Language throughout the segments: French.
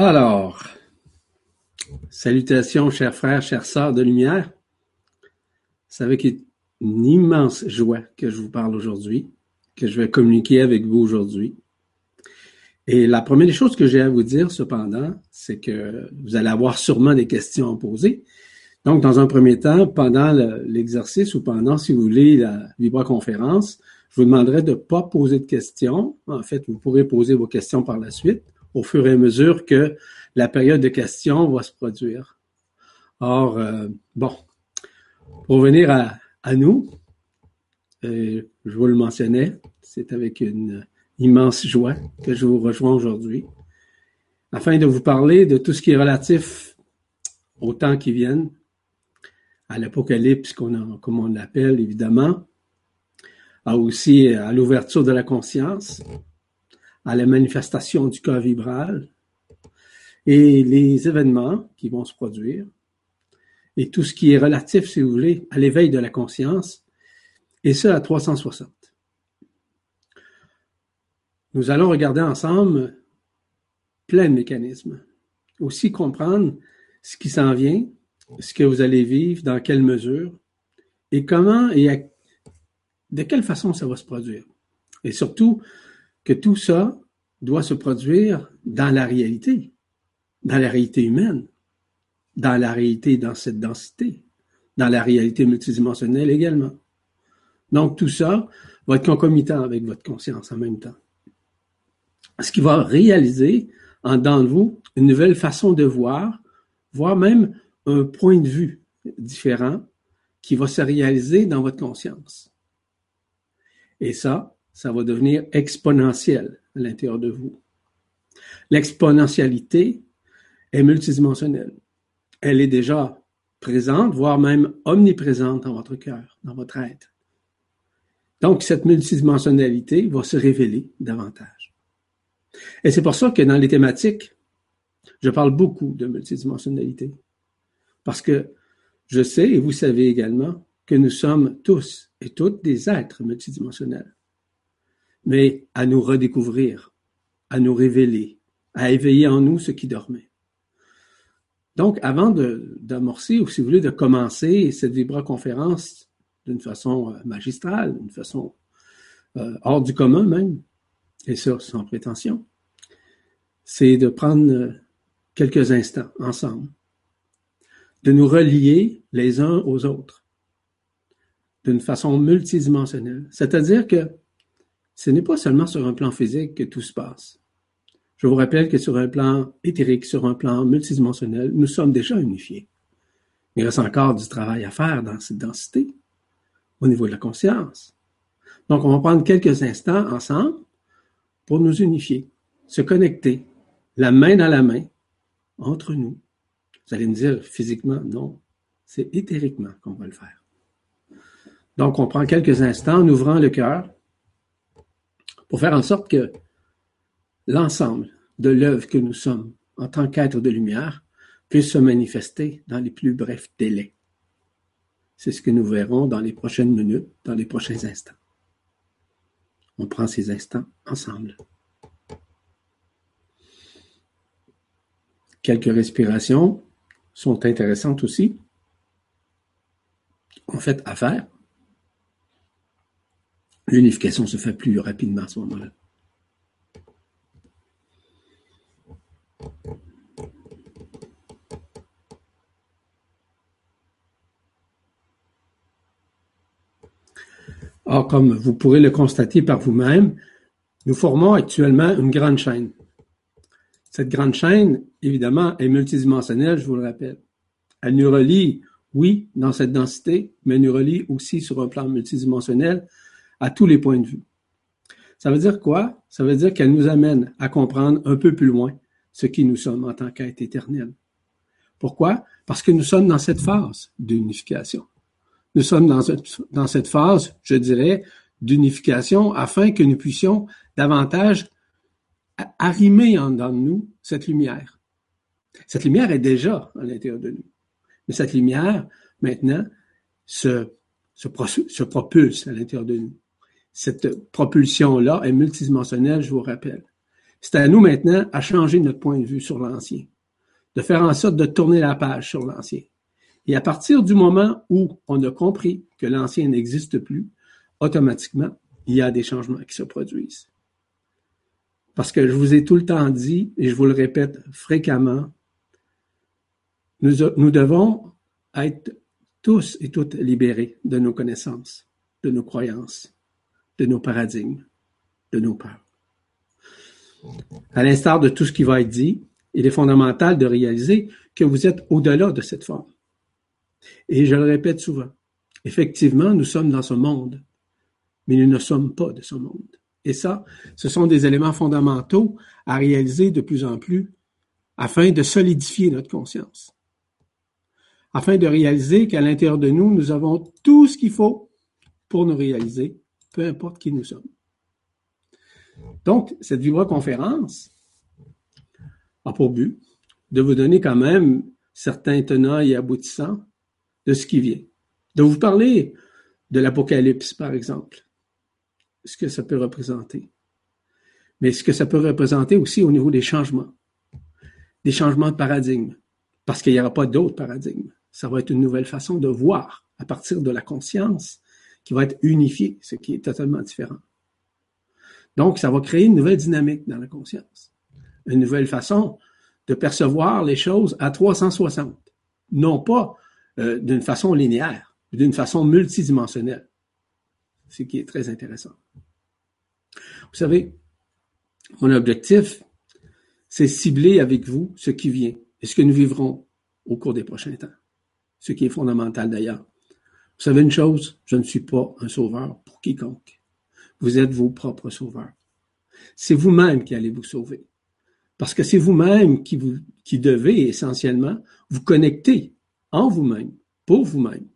Alors, salutations chers frères, chères sœurs de lumière. C'est avec une immense joie que je vous parle aujourd'hui, que je vais communiquer avec vous aujourd'hui. Et la première des choses que j'ai à vous dire, cependant, c'est que vous allez avoir sûrement des questions à poser. Donc, dans un premier temps, pendant l'exercice ou pendant, si vous voulez, la vibra-conférence, je vous demanderai de ne pas poser de questions. En fait, vous pourrez poser vos questions par la suite, au fur et à mesure que la période de questions va se produire. Or, euh, bon, pour venir à, nous, euh, je vous le mentionnais, c'est avec une immense joie que je vous rejoins aujourd'hui, afin de vous parler de tout ce qui est relatif au temps qui viennent, à l'apocalypse, comme on l'appelle évidemment, à aussi à l'ouverture de la conscience, à la manifestation du corps vibral et les événements qui vont se produire et tout ce qui est relatif, si vous voulez, à l'éveil de la conscience, et ça à 360. Nous allons regarder ensemble plein de mécanismes. Aussi comprendre ce qui s'en vient, ce que vous allez vivre, dans quelle mesure, et comment et de quelle façon ça va se produire. Et surtout, que tout ça doit se produire dans la réalité, dans la réalité humaine, dans la réalité, dans cette densité, dans la réalité multidimensionnelle également. Donc tout ça va être concomitant avec votre conscience en même temps ce qui va réaliser en dedans de vous une nouvelle façon de voir, voire même un point de vue différent qui va se réaliser dans votre conscience. Et ça, ça va devenir exponentiel à l'intérieur de vous. L'exponentialité est multidimensionnelle. Elle est déjà présente, voire même omniprésente dans votre cœur, dans votre être. Donc, cette multidimensionnalité va se révéler davantage. Et c'est pour ça que dans les thématiques, je parle beaucoup de multidimensionnalité. Parce que je sais, et vous savez également, que nous sommes tous et toutes des êtres multidimensionnels. Mais à nous redécouvrir, à nous révéler, à éveiller en nous ce qui dormait. Donc, avant d'amorcer, ou si vous voulez, de commencer cette vibra-conférence d'une façon euh, magistrale, d'une façon euh, hors du commun même, et ça sans prétention, c'est de prendre euh, quelques instants ensemble, de nous relier les uns aux autres d'une façon multidimensionnelle. C'est-à-dire que ce n'est pas seulement sur un plan physique que tout se passe. Je vous rappelle que sur un plan éthérique, sur un plan multidimensionnel, nous sommes déjà unifiés. Il reste encore du travail à faire dans cette densité, au niveau de la conscience. Donc, on va prendre quelques instants ensemble pour nous unifier, se connecter, la main dans la main, entre nous. Vous allez me dire physiquement, non, c'est éthériquement qu'on va le faire. Donc, on prend quelques instants en ouvrant le cœur pour faire en sorte que l'ensemble de l'œuvre que nous sommes en tant qu'être de lumière puisse se manifester dans les plus brefs délais. C'est ce que nous verrons dans les prochaines minutes, dans les prochains instants. On prend ces instants ensemble. Quelques respirations sont intéressantes aussi, en fait, à faire. L'unification se fait plus rapidement à ce moment-là. Or, comme vous pourrez le constater par vous-même, nous formons actuellement une grande chaîne. Cette grande chaîne, évidemment, est multidimensionnelle, je vous le rappelle. Elle nous relie, oui, dans cette densité, mais nous relie aussi sur un plan multidimensionnel à tous les points de vue. Ça veut dire quoi? Ça veut dire qu'elle nous amène à comprendre un peu plus loin ce qui nous sommes en tant qu'être éternel. Pourquoi? Parce que nous sommes dans cette phase d'unification. Nous sommes dans, cette phase, je dirais, d'unification afin que nous puissions davantage arrimer en dedans de nous cette lumière. Cette lumière est déjà à l'intérieur de nous. Mais cette lumière, maintenant, se propulse à l'intérieur de nous. Cette propulsion-là est multidimensionnelle, je vous rappelle. C'est à nous maintenant à changer notre point de vue sur l'ancien, de faire en sorte de tourner la page sur l'ancien. Et à partir du moment où on a compris que l'ancien n'existe plus, automatiquement, il y a des changements qui se produisent. Parce que je vous ai tout le temps dit, et je vous le répète fréquemment, nous, nous devons être tous et toutes libérés de nos connaissances, de nos croyances, de nos paradigmes, de nos peurs. À l'instar de tout ce qui va être dit, il est fondamental de réaliser que vous êtes au-delà de cette forme. Et je le répète souvent, effectivement, nous sommes dans ce monde, mais nous ne sommes pas de ce monde. Et ça, ce sont des éléments fondamentaux à réaliser de plus en plus afin de solidifier notre conscience. Afin de réaliser qu'à l'intérieur de nous, nous avons tout ce qu'il faut pour nous réaliser, peu importe qui nous sommes. Donc, cette vibra-conférence a pour but de vous donner quand même certains tenants et aboutissants de ce qui vient. De vous parler de l'Apocalypse, par exemple, ce que ça peut représenter. Mais ce que ça peut représenter aussi au niveau des changements, des changements de paradigme, parce qu'il n'y aura pas d'autres paradigmes. Ça va être une nouvelle façon de voir à partir de la conscience qui va être unifiée, ce qui est totalement différent. Donc, ça va créer une nouvelle dynamique dans la conscience, une nouvelle façon de percevoir les choses à 360, non pas euh, d'une façon linéaire, mais d'une façon multidimensionnelle, ce qui est très intéressant. Vous savez, mon objectif, c'est cibler avec vous ce qui vient et ce que nous vivrons au cours des prochains temps, ce qui est fondamental d'ailleurs. Vous savez une chose, je ne suis pas un sauveur pour quiconque. Vous êtes vos propres sauveurs. C'est vous-même qui allez vous sauver. Parce que c'est vous-même qui, vous, qui devez essentiellement vous connecter en vous-même, pour vous-même.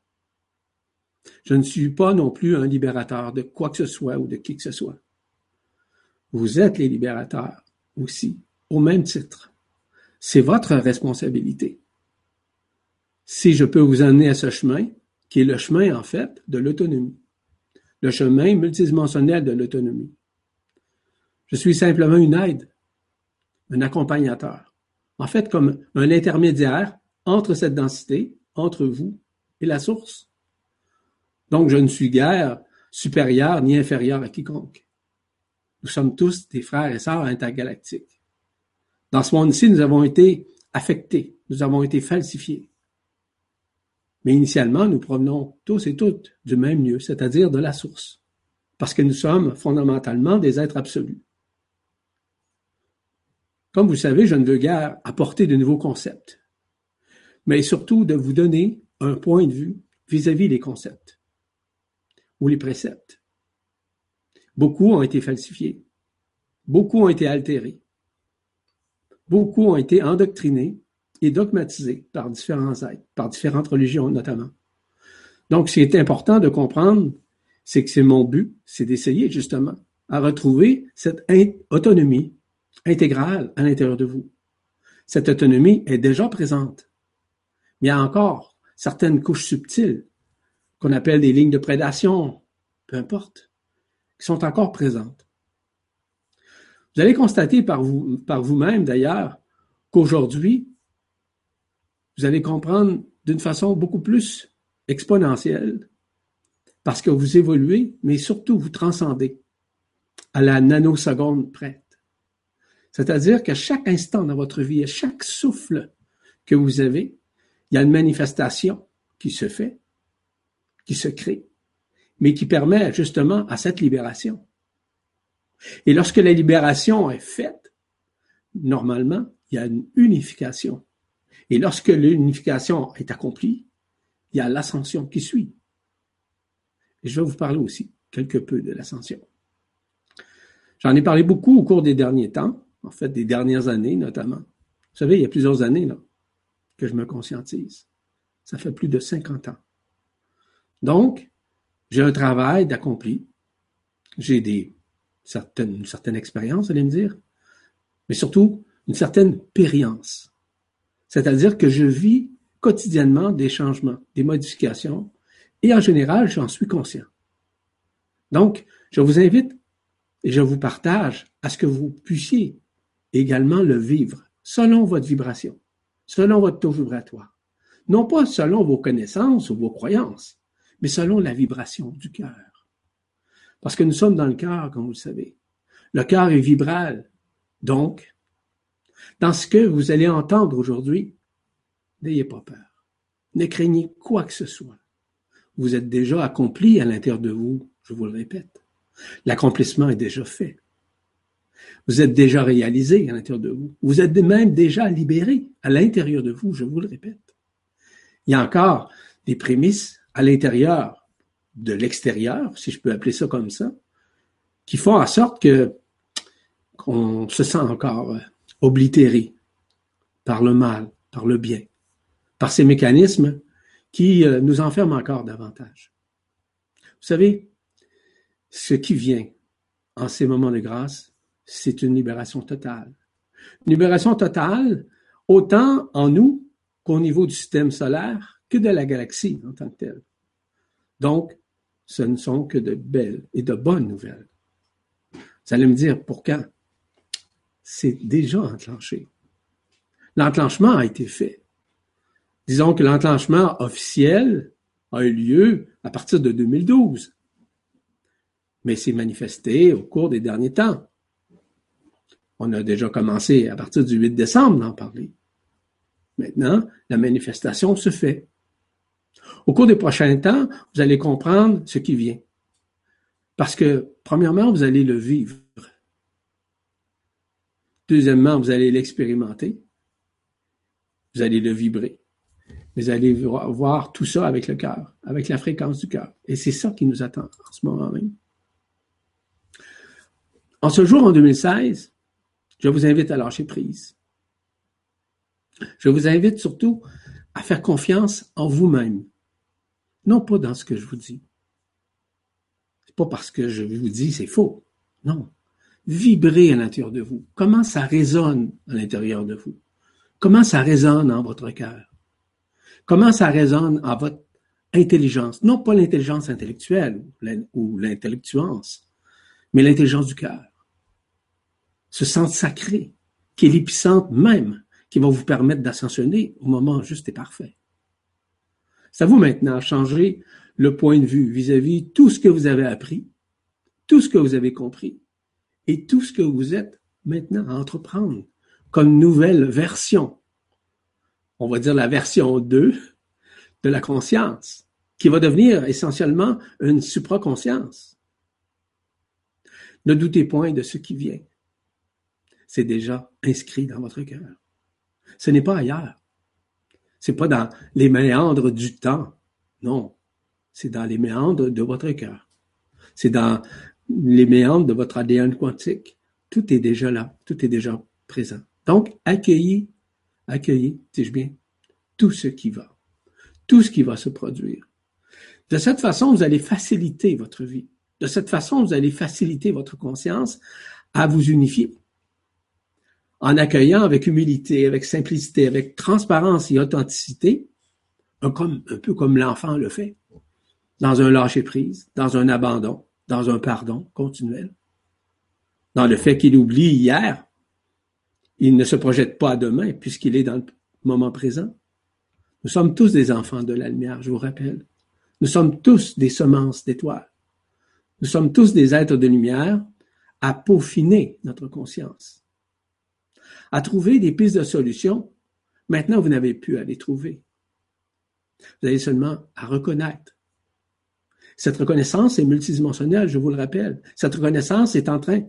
Je ne suis pas non plus un libérateur de quoi que ce soit ou de qui que ce soit. Vous êtes les libérateurs aussi, au même titre. C'est votre responsabilité. Si je peux vous amener à ce chemin, qui est le chemin, en fait, de l'autonomie, le chemin multidimensionnel de l'autonomie. Je suis simplement une aide, un accompagnateur. En fait, comme un intermédiaire entre cette densité, entre vous et la source. Donc, je ne suis guère supérieur ni inférieur à quiconque. Nous sommes tous des frères et sœurs intergalactiques. Dans ce monde-ci, nous avons été affectés, nous avons été falsifiés. Mais initialement, nous provenons tous et toutes du même lieu, c'est-à-dire de la source, parce que nous sommes fondamentalement des êtres absolus. Comme vous savez, je ne veux guère apporter de nouveaux concepts, mais surtout de vous donner un point de vue vis-à-vis des concepts ou les préceptes. Beaucoup ont été falsifiés, beaucoup ont été altérés, beaucoup ont été endoctrinés et dogmatisés par différents êtres, par différentes religions notamment. Donc, ce qui est important de comprendre, c'est que c'est mon but, c'est d'essayer justement à retrouver cette autonomie intégrale à l'intérieur de vous. Cette autonomie est déjà présente. Mais il y a encore certaines couches subtiles qu'on appelle des lignes de prédation, peu importe, qui sont encore présentes. Vous allez constater par vous, par vous-même d'ailleurs qu'aujourd'hui, vous allez comprendre d'une façon beaucoup plus exponentielle parce que vous évoluez, mais surtout vous transcendez à la nanoseconde près. C'est-à-dire qu'à chaque instant dans votre vie, à chaque souffle que vous avez, il y a une manifestation qui se fait, qui se crée, mais qui permet justement à cette libération. Et lorsque la libération est faite, normalement, il y a une unification. Et lorsque l'unification est accomplie, il y a l'ascension qui suit. Et je vais vous parler aussi quelque peu de l'ascension. J'en ai parlé beaucoup au cours des derniers temps, en fait des dernières années notamment. Vous savez, il y a plusieurs années là, que je me conscientise. Ça fait plus de 50 ans. Donc, j'ai un travail d'accompli. J'ai des certaines, une certaine expérience, allez me dire, mais surtout une certaine périence. C'est-à-dire que je vis quotidiennement des changements, des modifications, et en général, j'en suis conscient. Donc, je vous invite et je vous partage à ce que vous puissiez également le vivre selon votre vibration, selon votre taux vibratoire. Non pas selon vos connaissances ou vos croyances, mais selon la vibration du cœur. Parce que nous sommes dans le cœur, comme vous le savez. Le cœur est vibral. Donc, dans ce que vous allez entendre aujourd'hui, n'ayez pas peur. Ne craignez quoi que ce soit. Vous êtes déjà accompli à l'intérieur de vous, je vous le répète. L'accomplissement est déjà fait. Vous êtes déjà réalisé à l'intérieur de vous. Vous êtes même déjà libéré à l'intérieur de vous, je vous le répète. Il y a encore des prémices à l'intérieur de l'extérieur, si je peux appeler ça comme ça, qui font en sorte que qu'on se sent encore euh, oblitéré par le mal, par le bien, par ces mécanismes qui euh, nous enferment encore davantage. Vous savez, ce qui vient en ces moments de grâce, c'est une libération totale. Une libération totale, autant en nous qu'au niveau du système solaire que de la galaxie en tant que telle. Donc, ce ne sont que de belles et de bonnes nouvelles. Vous allez me dire, pour? C'est déjà enclenché. L'enclenchement a été fait. Disons que l'enclenchement officiel a eu lieu à partir de 2012, mais s'est manifesté au cours des derniers temps. On a déjà commencé à partir du 8 décembre d'en parler. Maintenant, la manifestation se fait. Au cours des prochains temps, vous allez comprendre ce qui vient. Parce que, premièrement, vous allez le vivre. Deuxièmement, vous allez l'expérimenter. Vous allez le vibrer. Vous allez voir tout ça avec le cœur, avec la fréquence du cœur. Et c'est ça qui nous attend en ce moment même. En ce jour, en 2016, je vous invite à lâcher prise. Je vous invite surtout à faire confiance en vous-même, non pas dans ce que je vous dis. C'est pas parce que je vous dis c'est faux. Non. Vibrez à l'intérieur de vous. Comment ça résonne à l'intérieur de vous? Comment ça résonne en votre cœur? Comment ça résonne en votre intelligence? Non pas l'intelligence intellectuelle ou l'intellectuance, mais l'intelligence du cœur. Ce sens sacré, qui est l'épicentre même qui va vous permettre d'ascensionner au moment juste et parfait. C'est à vous maintenant changer le point de vue vis-à-vis tout ce que vous avez appris, tout ce que vous avez compris et tout ce que vous êtes maintenant à entreprendre comme nouvelle version. On va dire la version 2 de la conscience, qui va devenir essentiellement une supraconscience. Ne doutez point de ce qui vient. C'est déjà inscrit dans votre cœur. Ce n'est pas ailleurs. C'est pas dans les méandres du temps. Non. C'est dans les méandres de votre cœur. C'est dans les méandres de votre ADN quantique. Tout est déjà là. Tout est déjà présent. Donc, accueillez, accueillez, dis-je bien, tout ce qui va. Tout ce qui va se produire. De cette façon, vous allez faciliter votre vie. De cette façon, vous allez faciliter votre conscience à vous unifier en accueillant avec humilité, avec simplicité, avec transparence et authenticité, un, un peu comme l'enfant le fait, dans un lâcher-prise, dans un abandon, dans un pardon continuel, dans le fait qu'il oublie hier, il ne se projette pas à demain puisqu'il est dans le moment présent. Nous sommes tous des enfants de la lumière, je vous rappelle. Nous sommes tous des semences d'étoiles. Nous sommes tous des êtres de lumière à peaufiner notre conscience à trouver des pistes de solutions. Maintenant, vous n'avez plus à les trouver. Vous avez seulement à reconnaître. Cette reconnaissance est multidimensionnelle, je vous le rappelle. Cette reconnaissance est en train,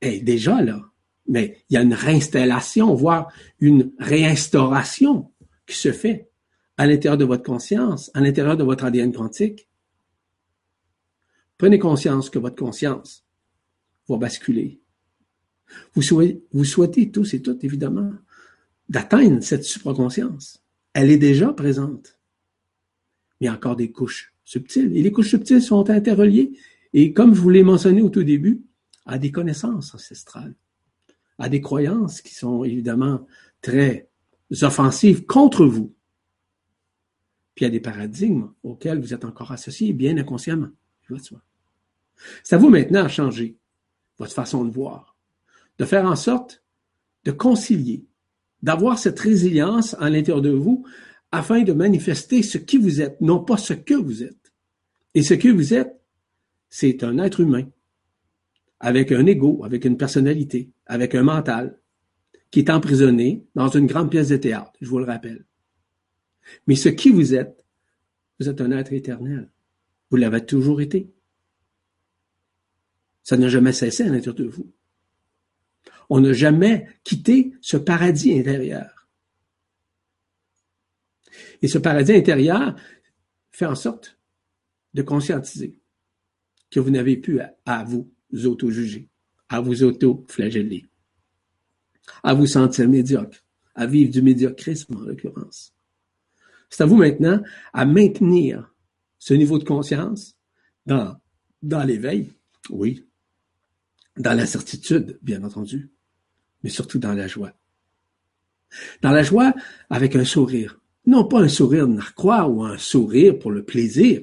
est déjà là, mais il y a une réinstallation, voire une réinstauration qui se fait à l'intérieur de votre conscience, à l'intérieur de votre ADN quantique. Prenez conscience que votre conscience va basculer vous souhaitez, vous souhaitez tous et toutes, évidemment, d'atteindre cette supraconscience. Elle est déjà présente. Mais encore des couches subtiles. Et les couches subtiles sont interreliées. Et comme je vous l'ai mentionné au tout début, à des connaissances ancestrales, à des croyances qui sont évidemment très offensives contre vous. Puis a des paradigmes auxquels vous êtes encore associés bien inconsciemment. C'est à vous maintenant à changer votre façon de voir, de faire en sorte de concilier, d'avoir cette résilience à l'intérieur de vous afin de manifester ce qui vous êtes, non pas ce que vous êtes. Et ce que vous êtes, c'est un être humain, avec un ego, avec une personnalité, avec un mental, qui est emprisonné dans une grande pièce de théâtre, je vous le rappelle. Mais ce qui vous êtes, vous êtes un être éternel. Vous l'avez toujours été. Ça n'a jamais cessé à l'intérieur de vous. On n'a jamais quitté ce paradis intérieur. Et ce paradis intérieur fait en sorte de conscientiser que vous n'avez plus à, vous auto-juger, à vous auto-flageller, à vous sentir médiocre, à vivre du médiocrisme en l'occurrence. C'est à vous maintenant à maintenir ce niveau de conscience dans, dans l'éveil, oui, dans la certitude, bien entendu, mais surtout dans la joie. Dans la joie avec un sourire. Non pas un sourire narquois ou un sourire pour le plaisir,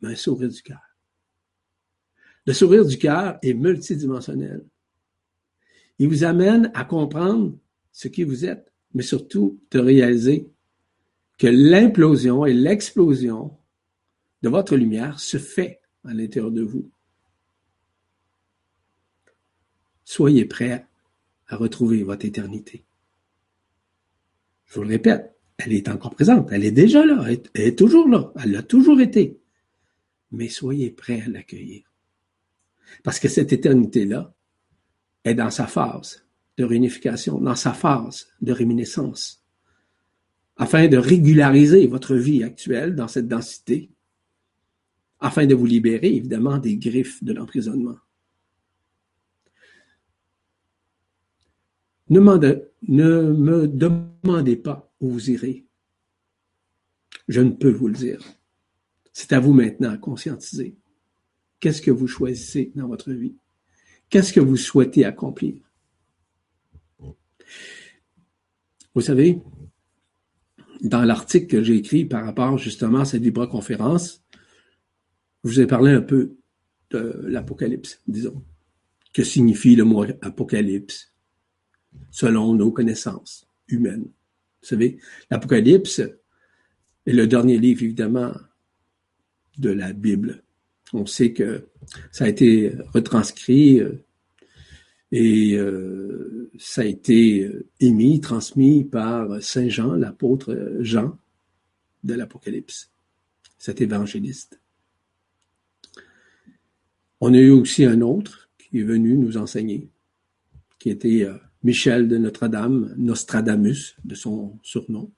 mais un sourire du cœur. Le sourire du cœur est multidimensionnel. Il vous amène à comprendre ce qui vous êtes, mais surtout de réaliser que l'implosion et l'explosion de votre lumière se fait à l'intérieur de vous. Soyez prêts à retrouver votre éternité. Je vous le répète, elle est encore présente, elle est déjà là, elle est, toujours là, elle a toujours été. Mais soyez prêts à l'accueillir. Parce que cette éternité-là est dans sa phase de réunification, dans sa phase de réminiscence, afin de régulariser votre vie actuelle dans cette densité, afin de vous libérer évidemment des griffes de l'emprisonnement. Ne, me demandez pas où vous irez. Je ne peux vous le dire. C'est à vous maintenant à conscientiser. Qu'est-ce que vous choisissez dans votre vie? Qu'est-ce que vous souhaitez accomplir? Vous savez, dans l'article que j'ai écrit par rapport justement à cette vibra-conférence, je vous ai parlé un peu de l'Apocalypse, disons. Que signifie le mot Apocalypse? selon nos connaissances humaines. Vous savez, l'Apocalypse est le dernier livre, évidemment, de la Bible. On sait que ça a été retranscrit euh, et euh, ça a été euh, émis, transmis par Saint Jean, l'apôtre Jean de l'Apocalypse, cet évangéliste. On a eu aussi un autre qui est venu nous enseigner, qui était Michel de Notre-Dame, Nostradamus, de son surnom,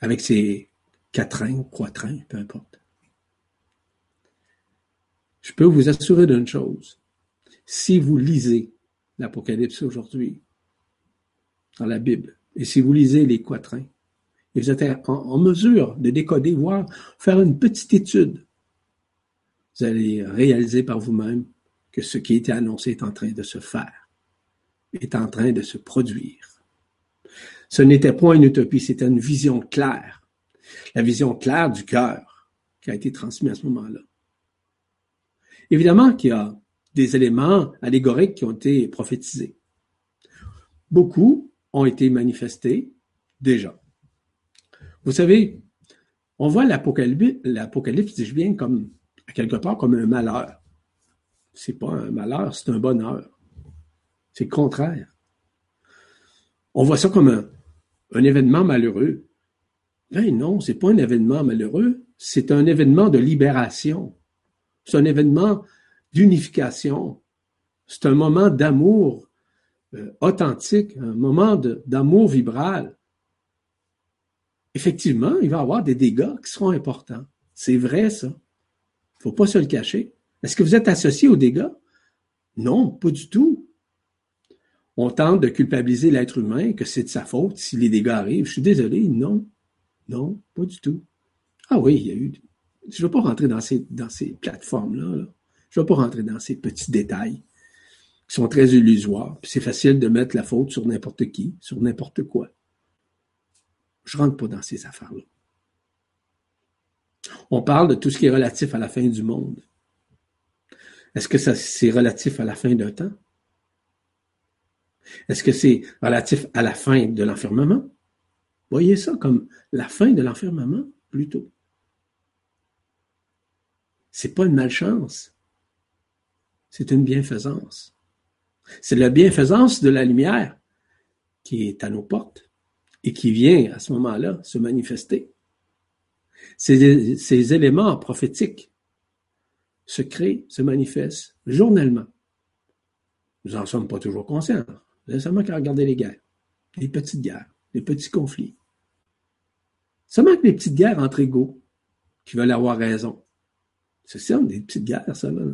avec ses quatrains, quatrains, peu importe. Je peux vous assurer d'une chose. Si vous lisez l'Apocalypse aujourd'hui, dans la Bible, et si vous lisez les quatrains, et vous êtes en, mesure de décoder, voire faire une petite étude, vous allez réaliser par vous-même que ce qui était annoncé est en train de se faire est en train de se produire. Ce n'était point une utopie, c'était une vision claire. La vision claire du cœur qui a été transmise à ce moment-là. Évidemment qu'il y a des éléments allégoriques qui ont été prophétisés. Beaucoup ont été manifestés déjà. Vous savez, on voit l'Apocalypse, dis-je bien, comme, quelque part, comme un malheur. C'est pas un malheur, c'est un bonheur. C'est le contraire. On voit ça comme un, événement malheureux. Ben non, c'est pas un événement malheureux, c'est un événement de libération. C'est un événement d'unification. C'est un moment d'amour euh, authentique, un moment d'amour vibral. Effectivement, il va y avoir des dégâts qui seront importants. C'est vrai, ça. Faut pas se le cacher. Est-ce que vous êtes associé aux dégâts? Non, pas du tout on tente de culpabiliser l'être humain, que c'est de sa faute si les dégâts arrivent. Je suis désolé, non, non, pas du tout. Ah oui, il y a eu. Je ne vais pas rentrer dans ces, plateformes-là. Je ne vais pas rentrer dans ces petits détails qui sont très illusoires. c'est facile de mettre la faute sur n'importe qui, sur n'importe quoi. Je ne rentre pas dans ces affaires-là. On parle de tout ce qui est relatif à la fin du monde. Est-ce que c'est relatif à la fin d'un temps? Est-ce que c'est relatif à la fin de l'enfermement? Voyez ça comme la fin de l'enfermement, plutôt. C'est pas une malchance. C'est une bienfaisance. C'est la bienfaisance de la lumière qui est à nos portes et qui vient à ce moment-là se manifester. Ces, éléments prophétiques se créent, se manifestent journellement. Nous n'en sommes pas toujours conscients. Vous seulement qu'à regarder les guerres, les petites guerres, les petits conflits. Seulement que les petites guerres entre égaux qui veulent avoir raison. C'est ça, des petites guerres, ça, là,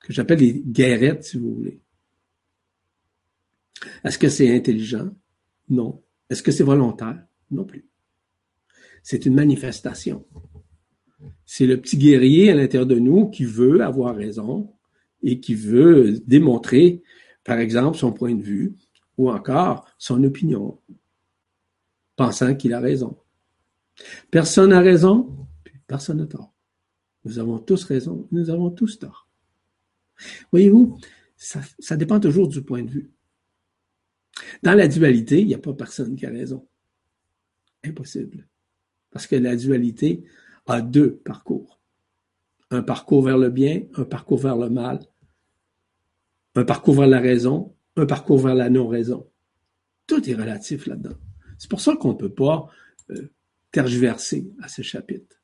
que j'appelle les guerrettes, si vous voulez. Est-ce que c'est intelligent? Non. Est-ce que c'est volontaire? Non plus. C'est une manifestation. C'est le petit guerrier à l'intérieur de nous qui veut avoir raison et qui veut démontrer, par exemple, son point de vue ou encore son opinion, pensant qu'il a raison. Personne n'a raison, personne n'a tort. Nous avons tous raison, nous avons tous tort. Voyez-vous, ça, ça dépend toujours du point de vue. Dans la dualité, il n'y a pas personne qui a raison. Impossible. Parce que la dualité a deux parcours. Un parcours vers le bien, un parcours vers le mal. Un parcours vers la raison, un parcours vers la non-raison. Tout est relatif là-dedans. C'est pour ça qu'on ne peut pas euh, tergiverser à ce chapitre.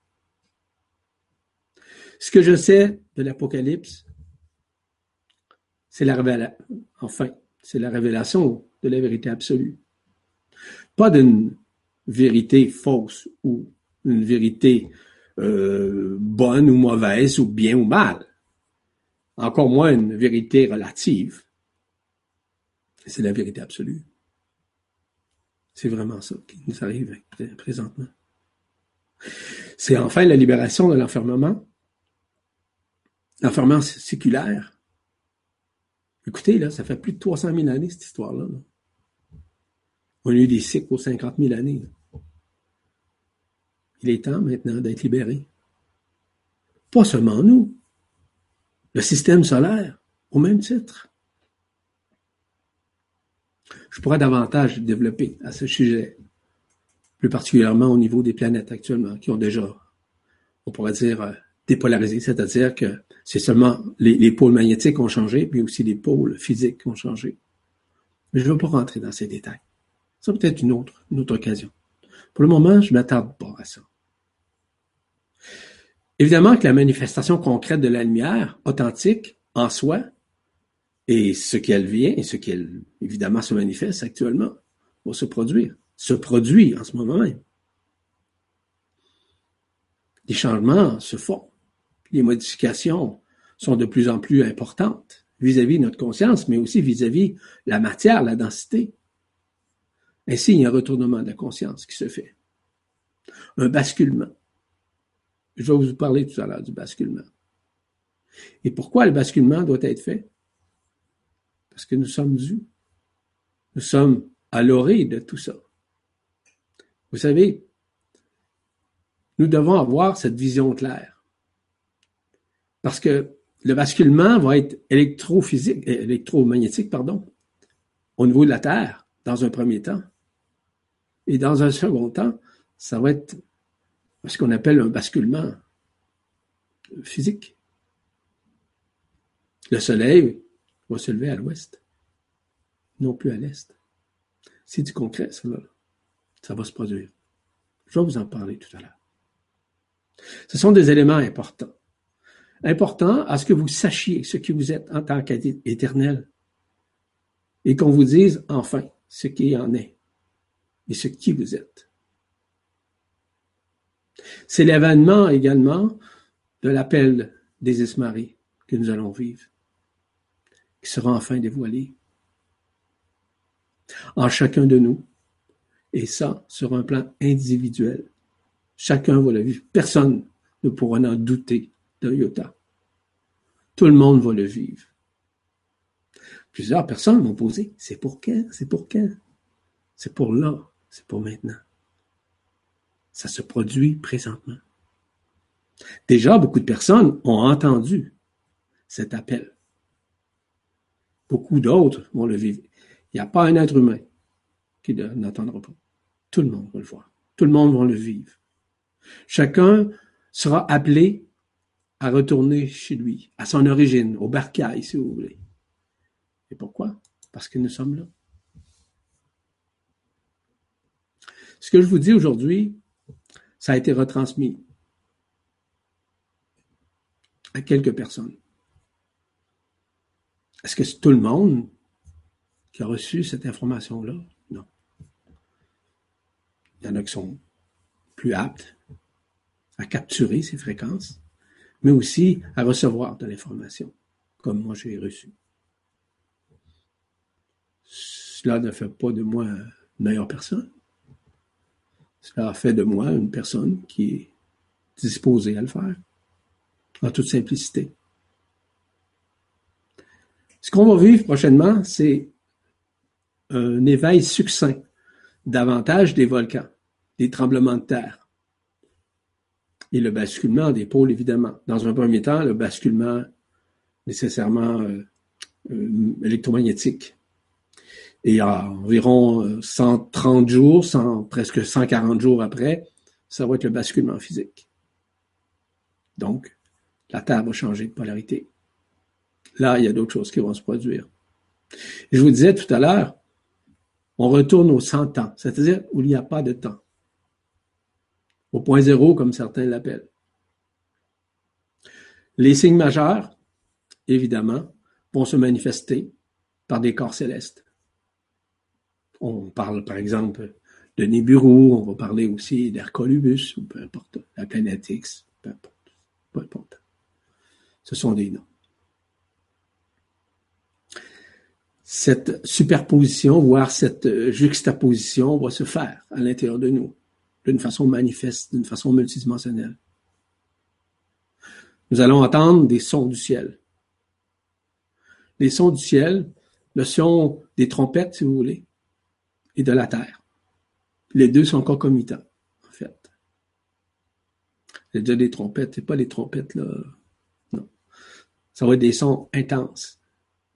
Ce que je sais de l'Apocalypse, c'est la révélation, enfin, c'est la révélation de la vérité absolue. Pas d'une vérité fausse ou une vérité euh, bonne ou mauvaise ou bien ou mal. Encore moins une vérité relative. C'est la vérité absolue. C'est vraiment ça qui nous arrive présentement. C'est enfin la libération de l'enfermement, l'enfermement séculaire. Écoutez, là, ça fait plus de 300 000 années, cette histoire-là. là on a eu des cycles aux 50 000 années. Il est temps maintenant d'être libéré. Pas seulement nous. Le système solaire, au même titre. Je pourrais davantage développer à ce sujet, plus particulièrement au niveau des planètes actuellement, qui ont déjà, on pourrait dire, euh, dépolarisé, c'est-à-dire que c'est seulement les, les, pôles magnétiques ont changé, puis aussi les pôles physiques ont changé. Mais je ne veux pas rentrer dans ces détails. Ça peut être une autre, une autre occasion. Pour le moment, je ne m'attarde pas à ça. Évidemment que la manifestation concrète de la lumière, authentique, en soi, et ce qu'elle vient, et ce qu'elle, évidemment, se manifeste actuellement, va se produire, se produit en ce moment même. Les changements se font. Les modifications sont de plus en plus importantes vis-à-vis notre conscience, mais aussi vis-à-vis -vis la matière, la densité. Ainsi, il y a un retournement de la conscience qui se fait. Un basculement. Je vais vous parler tout à l'heure du basculement. Et pourquoi le basculement doit être fait? Parce que nous sommes dus. Nous sommes à l'orée de tout ça. Vous savez, nous devons avoir cette vision claire. Parce que le basculement va être électrophysique, électromagnétique, pardon, au niveau de la Terre, dans un premier temps. Et dans un second temps, ça va être ce qu'on appelle un basculement physique. Le soleil va se lever à l'ouest, non plus à l'est. C'est du concret, ça, Ça va se produire. Je vais vous en parler tout à l'heure. Ce sont des éléments importants. Importants à ce que vous sachiez ce qui vous êtes en tant qu'éternel et qu'on vous dise enfin ce qui en est et ce qui vous êtes. C'est l'événement également de l'appel des Esmaris que nous allons vivre, qui sera enfin dévoilé en chacun de nous, et ça sur un plan individuel. Chacun va le vivre. Personne ne pourra en douter d'un iota. Tout le monde va le vivre. Plusieurs personnes m'ont posé, c'est pour quand? C'est pour quand? C'est pour là c'est pour maintenant. Ça se produit présentement. Déjà, beaucoup de personnes ont entendu cet appel. Beaucoup d'autres vont le vivre. Il n'y a pas un être humain qui n'attendra pas. Tout le monde va le voir. Tout le monde va le vivre. Chacun sera appelé à retourner chez lui, à son origine, au bercail, si vous voulez. Et pourquoi? Parce que nous sommes là. Ce que je vous dis aujourd'hui, ça a été retransmis à quelques personnes. Est-ce que c'est tout le monde qui a reçu cette information-là? Non. Il y en a qui sont plus aptes à capturer ces fréquences, mais aussi à recevoir de l'information, comme moi j'ai reçu. Cela ne fait pas de moi une meilleure personne. Cela fait de moi une personne qui est disposée à le faire, en toute simplicité. Ce qu'on va vivre prochainement, c'est un éveil succinct davantage des volcans, des tremblements de terre et le basculement des pôles, évidemment. Dans un premier temps, le basculement nécessairement euh, euh, électromagnétique. Et environ 130 euh, jours, presque 140 jours après, ça va être le basculement physique. Donc, la Terre va changer de polarité. Là, il y a d'autres choses qui vont se produire. je vous disais tout à l'heure, on retourne au 100 ans, c'est-à-dire où il n'y a pas de temps. Au point zéro, comme certains l'appellent. Les signes majeurs, évidemment, vont se manifester par des corps célestes. On parle, par exemple, de Nibiru, on va parler aussi d'Hercolubus, ou peu importe, la planète X, peu importe, peu importe. Ce sont des noms. Cette superposition, voire cette juxtaposition va se faire à l'intérieur de nous, d'une façon manifeste, d'une façon multidimensionnelle. Nous allons entendre des sons du ciel. Les sons du ciel, le son des trompettes, si vous voulez, et de la terre. Les deux sont concomitants, en fait. J'ai déjà des trompettes, c'est pas les trompettes, là. Non. Ça va être des sons intenses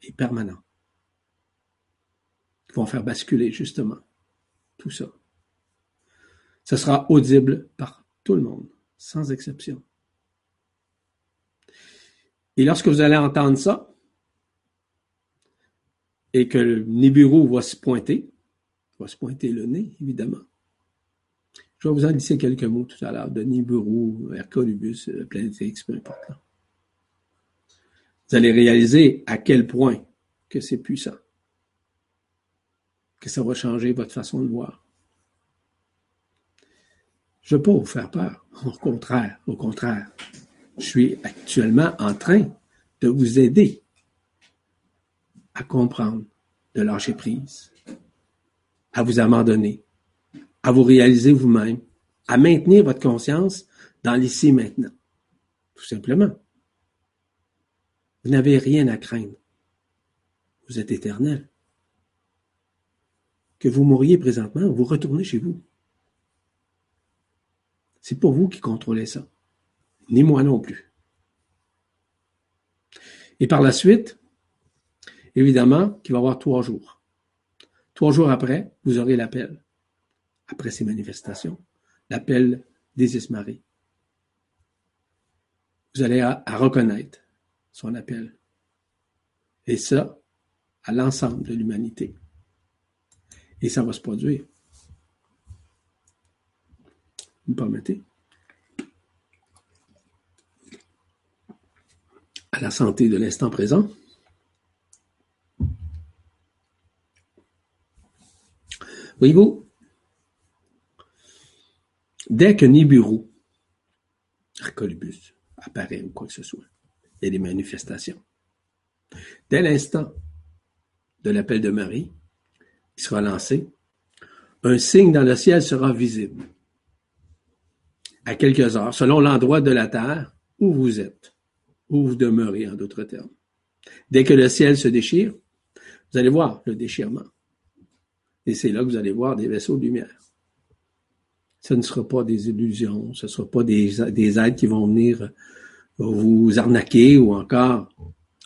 et permanents. Qui vont faire basculer, justement, tout ça. Ce sera audible par tout le monde, sans exception. Et lorsque vous allez entendre ça, et que le Nibiru va se pointer, va se pointer le nez, évidemment. Je vais vous en glisser quelques mots tout à l'heure de Nibiru, Hercolubus, Planète X, peu importe. Vous allez réaliser à quel point que c'est puissant, que ça va changer votre façon de voir. Je ne veux pas vous faire peur, au contraire, au contraire. Je suis actuellement en train de vous aider à comprendre, de lâcher prise, à vous abandonner, à vous réaliser vous-même, à maintenir votre conscience dans l'ici maintenant. Tout simplement. Vous n'avez rien à craindre. Vous êtes éternel. Que vous mouriez présentement, vous retournez chez vous. C'est pas vous qui contrôlez ça. Ni moi non plus. Et par la suite, évidemment, qu'il va y avoir trois jours. Trois jours après, vous aurez l'appel, après ces manifestations, l'appel d'Isis Marie. Vous allez à, reconnaître son appel. Et ça, à l'ensemble de l'humanité. Et ça va se produire. Vous me permettez? À la santé de l'instant présent. Voyez-vous, dès que Nibiru, Arcolubus, apparaît ou quoi que ce soit, il y a des manifestations. Dès l'instant de l'appel de Marie, qui sera lancé, un signe dans le ciel sera visible à quelques heures, selon l'endroit de la terre où vous êtes, où vous demeurez en d'autres termes. Dès que le ciel se déchire, vous allez voir le déchirement. Et c'est là que vous allez voir des vaisseaux de lumière. Ce ne sera pas des illusions, ce ne sera pas des, des êtres qui vont venir vous arnaquer ou encore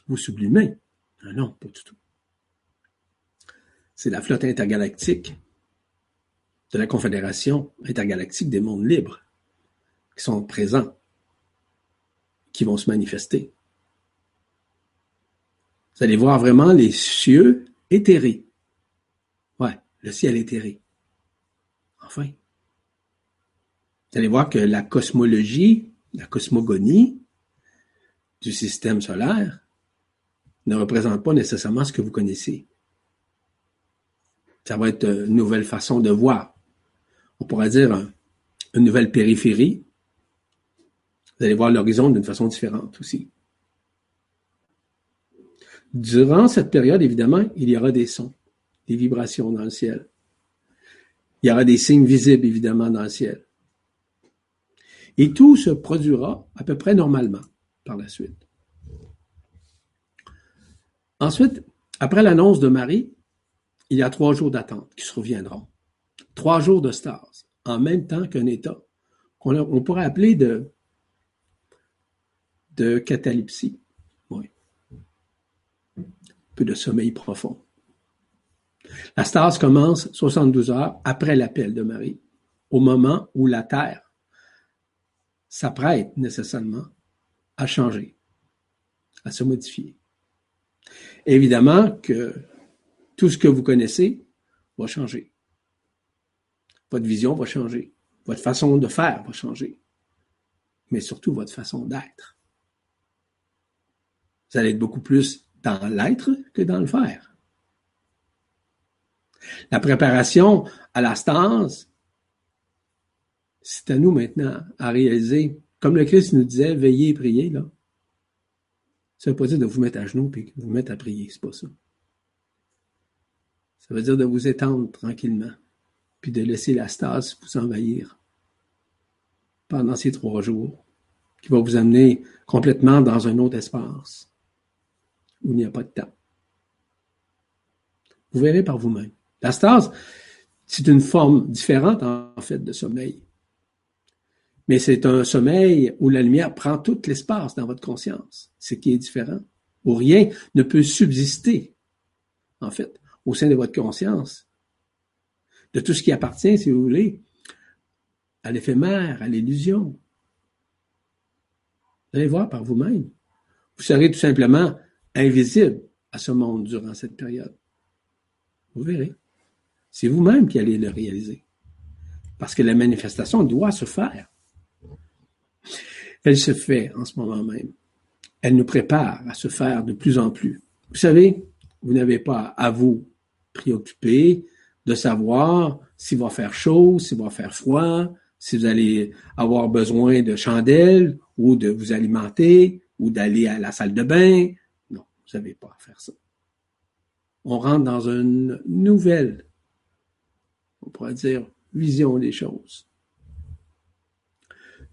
vous sublimer. Non, non, pas du tout. c'est la flotte intergalactique de la Confédération intergalactique des mondes libres qui sont présents, qui vont se manifester. Vous allez voir vraiment les cieux éthérés. Le ciel éthéré. Enfin. Vous allez voir que la cosmologie, la cosmogonie du système solaire ne représente pas nécessairement ce que vous connaissez. Ça va être une nouvelle façon de voir. On pourrait dire une nouvelle périphérie. Vous allez voir l'horizon d'une façon différente aussi. Durant cette période, évidemment, il y aura des sons, des vibrations dans le ciel. Il y aura des signes visibles, évidemment, dans le ciel. Et tout se produira à peu près normalement par la suite. Ensuite, après l'annonce de Marie, il y a trois jours d'attente qui se reviendront. Trois jours de stase, en même temps qu'un état qu'on pourrait appeler de, de catalepsie. Un peu de sommeil profond. La stase commence 72 heures après l'appel de Marie, au moment où la Terre s'apprête nécessairement à changer, à se modifier. Évidemment que tout ce que vous connaissez va changer. Votre vision va changer. Votre façon de faire va changer. Mais surtout votre façon d'être. Vous allez être beaucoup plus dans l'être que dans le faire. La préparation à la stase, c'est à nous maintenant à réaliser, comme le Christ nous disait, veillez et priez, là. Ça veut pas dire de vous mettre à genoux et de vous mettre à prier, c'est pas ça. Ça veut dire de vous étendre tranquillement, puis de laisser la stase vous envahir pendant ces trois jours, qui va vous amener complètement dans un autre espace où il n'y a pas de temps. Vous verrez par vous-même. La stase, c'est une forme différente, en fait, de sommeil. Mais c'est un sommeil où la lumière prend tout l'espace dans votre conscience, ce qui est différent, où rien ne peut subsister, en fait, au sein de votre conscience, de tout ce qui appartient, si vous voulez, à l'éphémère, à l'illusion. Vous allez voir par vous-même. Vous serez tout simplement invisible à ce monde durant cette période. Vous verrez. C'est vous-même qui allez le réaliser. Parce que la manifestation doit se faire. Elle se fait en ce moment même. Elle nous prépare à se faire de plus en plus. Vous savez, vous n'avez pas à vous préoccuper de savoir s'il va faire chaud, s'il va faire froid, si vous allez avoir besoin de chandelles ou de vous alimenter ou d'aller à la salle de bain. Non, vous n'avez pas à faire ça. On rentre dans une nouvelle, on pourrait dire, vision des choses.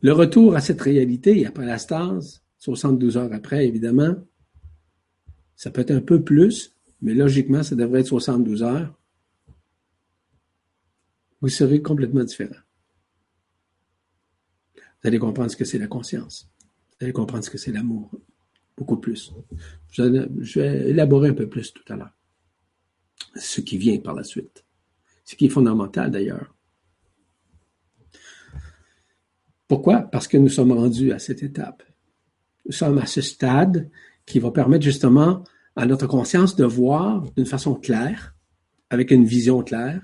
Le retour à cette réalité après la stase, 72 heures après, évidemment, ça peut être un peu plus, mais logiquement, ça devrait être 72 heures. Vous serez complètement différent. Vous allez comprendre ce que c'est la conscience. Vous allez comprendre ce que c'est l'amour. Beaucoup plus. Je vais élaborer un peu plus tout à l'heure. Ce qui vient par la suite. Ce qui est fondamental d'ailleurs. Pourquoi? Parce que nous sommes rendus à cette étape. Nous sommes à ce stade qui va permettre justement à notre conscience de voir d'une façon claire, avec une vision claire,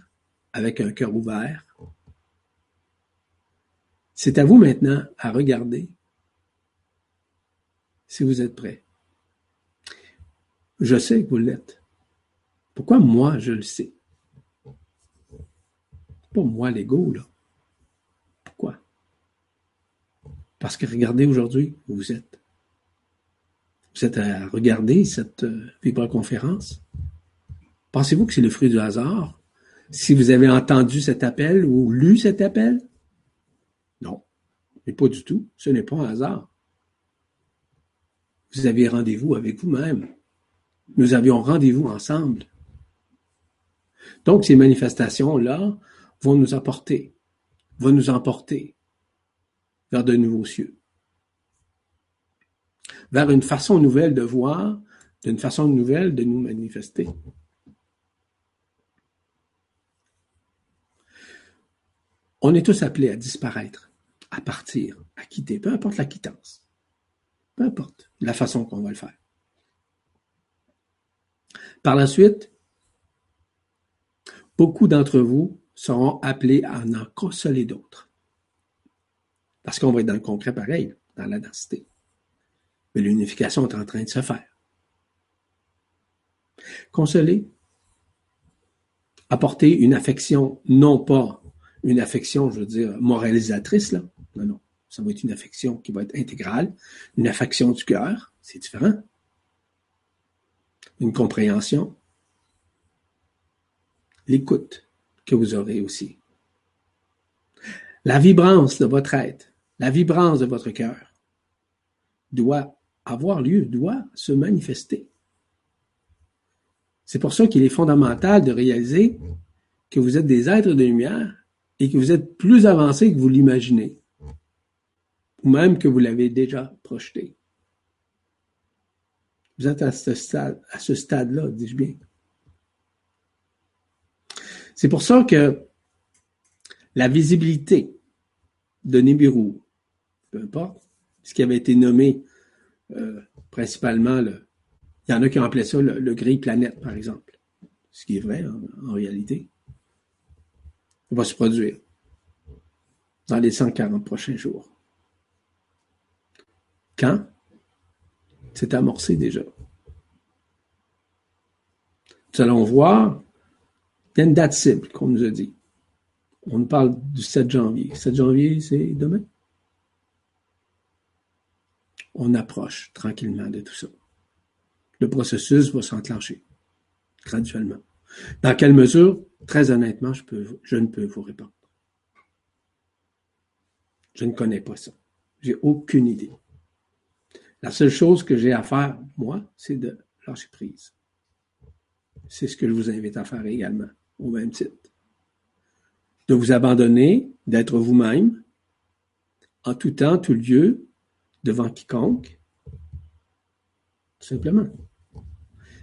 avec un cœur ouvert. C'est à vous maintenant à regarder si vous êtes prêt. Je sais que vous l'êtes. Pourquoi moi je le sais? Pas moi l'ego, là. Parce que regardez aujourd'hui où vous êtes. Vous êtes à regarder cette euh, conférence. Pensez-vous que c'est le fruit du hasard? Si vous avez entendu cet appel ou lu cet appel? Non, mais pas du tout. Ce n'est pas un hasard. Vous avez rendez-vous avec vous-même. Nous avions rendez-vous ensemble. Donc, ces manifestations-là vont nous apporter, va nous emporter vers de nouveaux cieux, vers une façon nouvelle de voir, d'une façon nouvelle de nous manifester. On est tous appelés à disparaître, à partir, à quitter, peu importe la quittance, peu importe la façon qu'on va le faire. Par la suite, beaucoup d'entre vous seront appelés à en consoler d'autres. Parce qu'on va être dans le concret pareil, dans la densité. Mais l'unification est en train de se faire. Consoler, apporter une affection, non pas une affection, je veux dire, moralisatrice, là. Non, non. Ça va être une affection qui va être intégrale, une affection du cœur, c'est différent. Une compréhension. L'écoute que vous aurez aussi. La vibrance de votre être, la vibrance de votre cœur doit avoir lieu, doit se manifester. C'est pour ça qu'il est fondamental de réaliser que vous êtes des êtres de lumière et que vous êtes plus avancés que vous l'imaginez, ou même que vous l'avez déjà projeté. Vous êtes à ce stade, à ce stade-là, dis-je bien. C'est pour ça que la visibilité de Nibiru, peu importe, ce qui avait été nommé euh, principalement le, il y en a qui ont appelé ça le, gris planète, par exemple. Ce qui est vrai en, réalité. va se produire dans les 140 prochains jours. Quand? C'est amorcé déjà. Nous allons voir, il y a une date cible qu'on nous a dit. On nous parle du 7 janvier. 7 janvier, c'est demain? On approche tranquillement de tout ça le processus va s'enclencher graduellement. Dans quelle mesure? Très honnêtement, je, ne peux vous répondre. Je ne connais pas ça. J'ai aucune idée. La seule chose que j'ai à faire, moi, c'est de lâcher prise. C'est ce que je vous invite à faire également, au même titre. De vous abandonner, d'être vous-même, en tout temps, tout lieu, devant quiconque, tout simplement.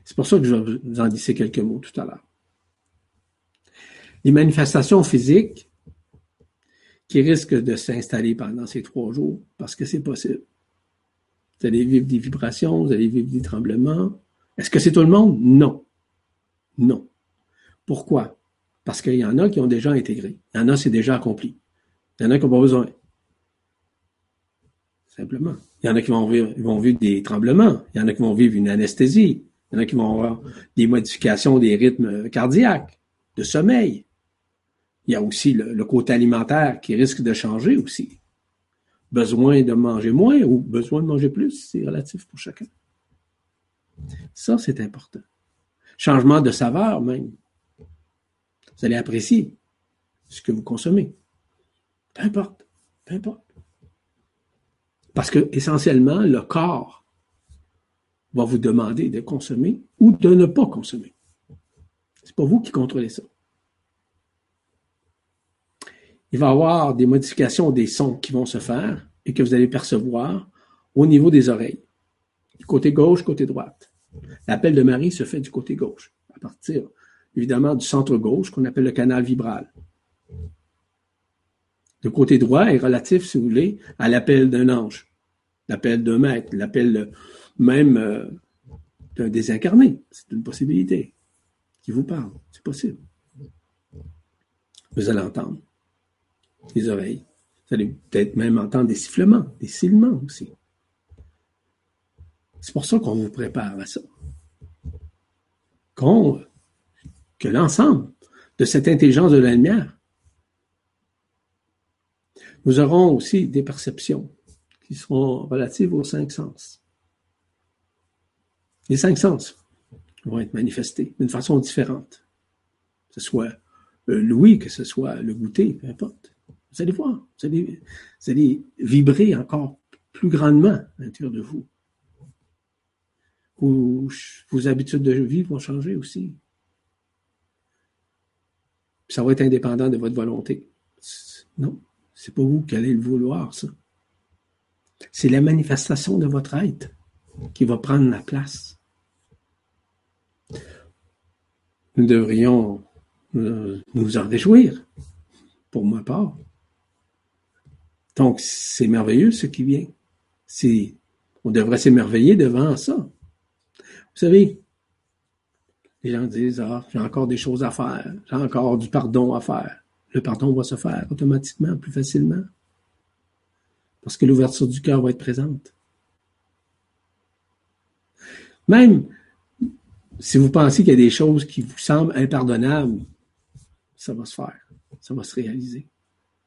C'est pour ça que je vous en dire quelques mots tout à l'heure. Les manifestations physiques qui risquent de s'installer pendant ces trois jours, parce que c'est possible. Vous allez vivre des vibrations, vous allez vivre des tremblements. Est-ce que c'est tout le monde? Non. Non. Pourquoi? Parce qu'il y en a qui ont déjà intégré. Il y en a, c'est déjà accompli. Il y en a qui n'ont pas besoin. Simplement. Il y en a qui vont vivre, vont vivre des tremblements. Il y en a qui vont vivre une anesthésie. Il y en a qui vont avoir des modifications des rythmes cardiaques, de sommeil. Il y a aussi le, côté alimentaire qui risque de changer aussi. Besoin de manger moins ou besoin de manger plus, c'est relatif pour chacun. Ça, c'est important. Changement de saveur même. Vous allez apprécier ce que vous consommez. Peu importe. Peu importe. Parce que, essentiellement, le corps va vous demander de consommer ou de ne pas consommer. C'est pas vous qui contrôlez ça. Il va y avoir des modifications des sons qui vont se faire et que vous allez percevoir au niveau des oreilles. Du côté gauche, côté droite. L'appel de Marie se fait du côté gauche, à partir évidemment du centre gauche qu'on appelle le canal vibral. Le côté droit est relatif, si vous voulez, à l'appel d'un ange, l'appel d'un maître, l'appel même euh, d'un désincarné. C'est une possibilité qui vous parle. C'est possible. Vous allez entendre les oreilles. Vous allez peut-être même entendre des sifflements, des sifflements aussi. C'est pour ça qu'on vous prépare à ça. Qu'on, que l'ensemble de cette intelligence de la lumière, nous aurons aussi des perceptions qui seront relatives aux cinq sens. Les cinq sens vont être manifestés d'une façon différente. Que ce soit euh, l'ouïe, que ce soit le goûter, peu importe. Vous allez voir, vous allez, vous allez vibrer encore plus grandement à l'intérieur de vous. vos habitudes de vie vont changer aussi. Ça va être indépendant de votre volonté. Non, c'est pas vous qui allez le vouloir, ça. C'est la manifestation de votre être qui va prendre la place. Nous devrions euh, nous en réjouir, pour ma part. Donc, c'est merveilleux ce qui vient. On devrait s'émerveiller devant ça. Vous savez, les gens disent, ah, j'ai encore des choses à faire, j'ai encore du pardon à faire. Le pardon va se faire automatiquement, plus facilement. Parce que l'ouverture du cœur va être présente. Même si vous pensez qu'il y a des choses qui vous semblent impardonnables, ça va se faire, ça va se réaliser.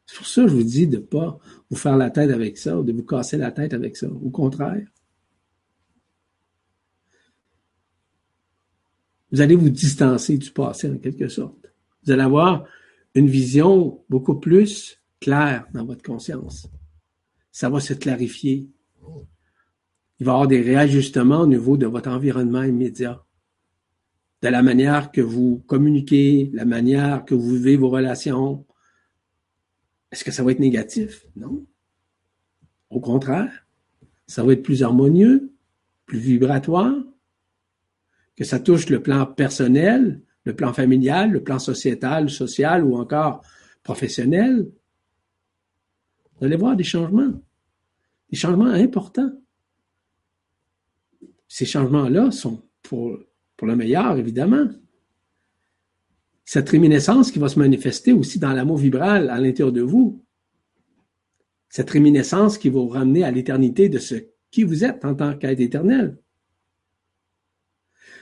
C'est pour ça que je vous dis de ne pas vous faire la tête avec ça, de vous casser la tête avec ça. Au contraire. Vous allez vous distancer du passé en quelque sorte. Vous allez avoir une vision beaucoup plus claire dans votre conscience. Ça va se clarifier. Il va y avoir des réajustements au niveau de votre environnement immédiat, de la manière que vous communiquez, la manière que vous vivez vos relations, est-ce que ça va être négatif? Non. Au contraire, ça va être plus harmonieux, plus vibratoire, que ça touche le plan personnel, le plan familial, le plan sociétal, social ou encore professionnel. Vous allez voir des changements, des changements importants. Ces changements-là sont pour, le meilleur, évidemment cette réminiscence qui va se manifester aussi dans l'amour vibral à l'intérieur de vous. Cette réminiscence qui va vous ramener à l'éternité de ce qui vous êtes en tant qu'être éternel.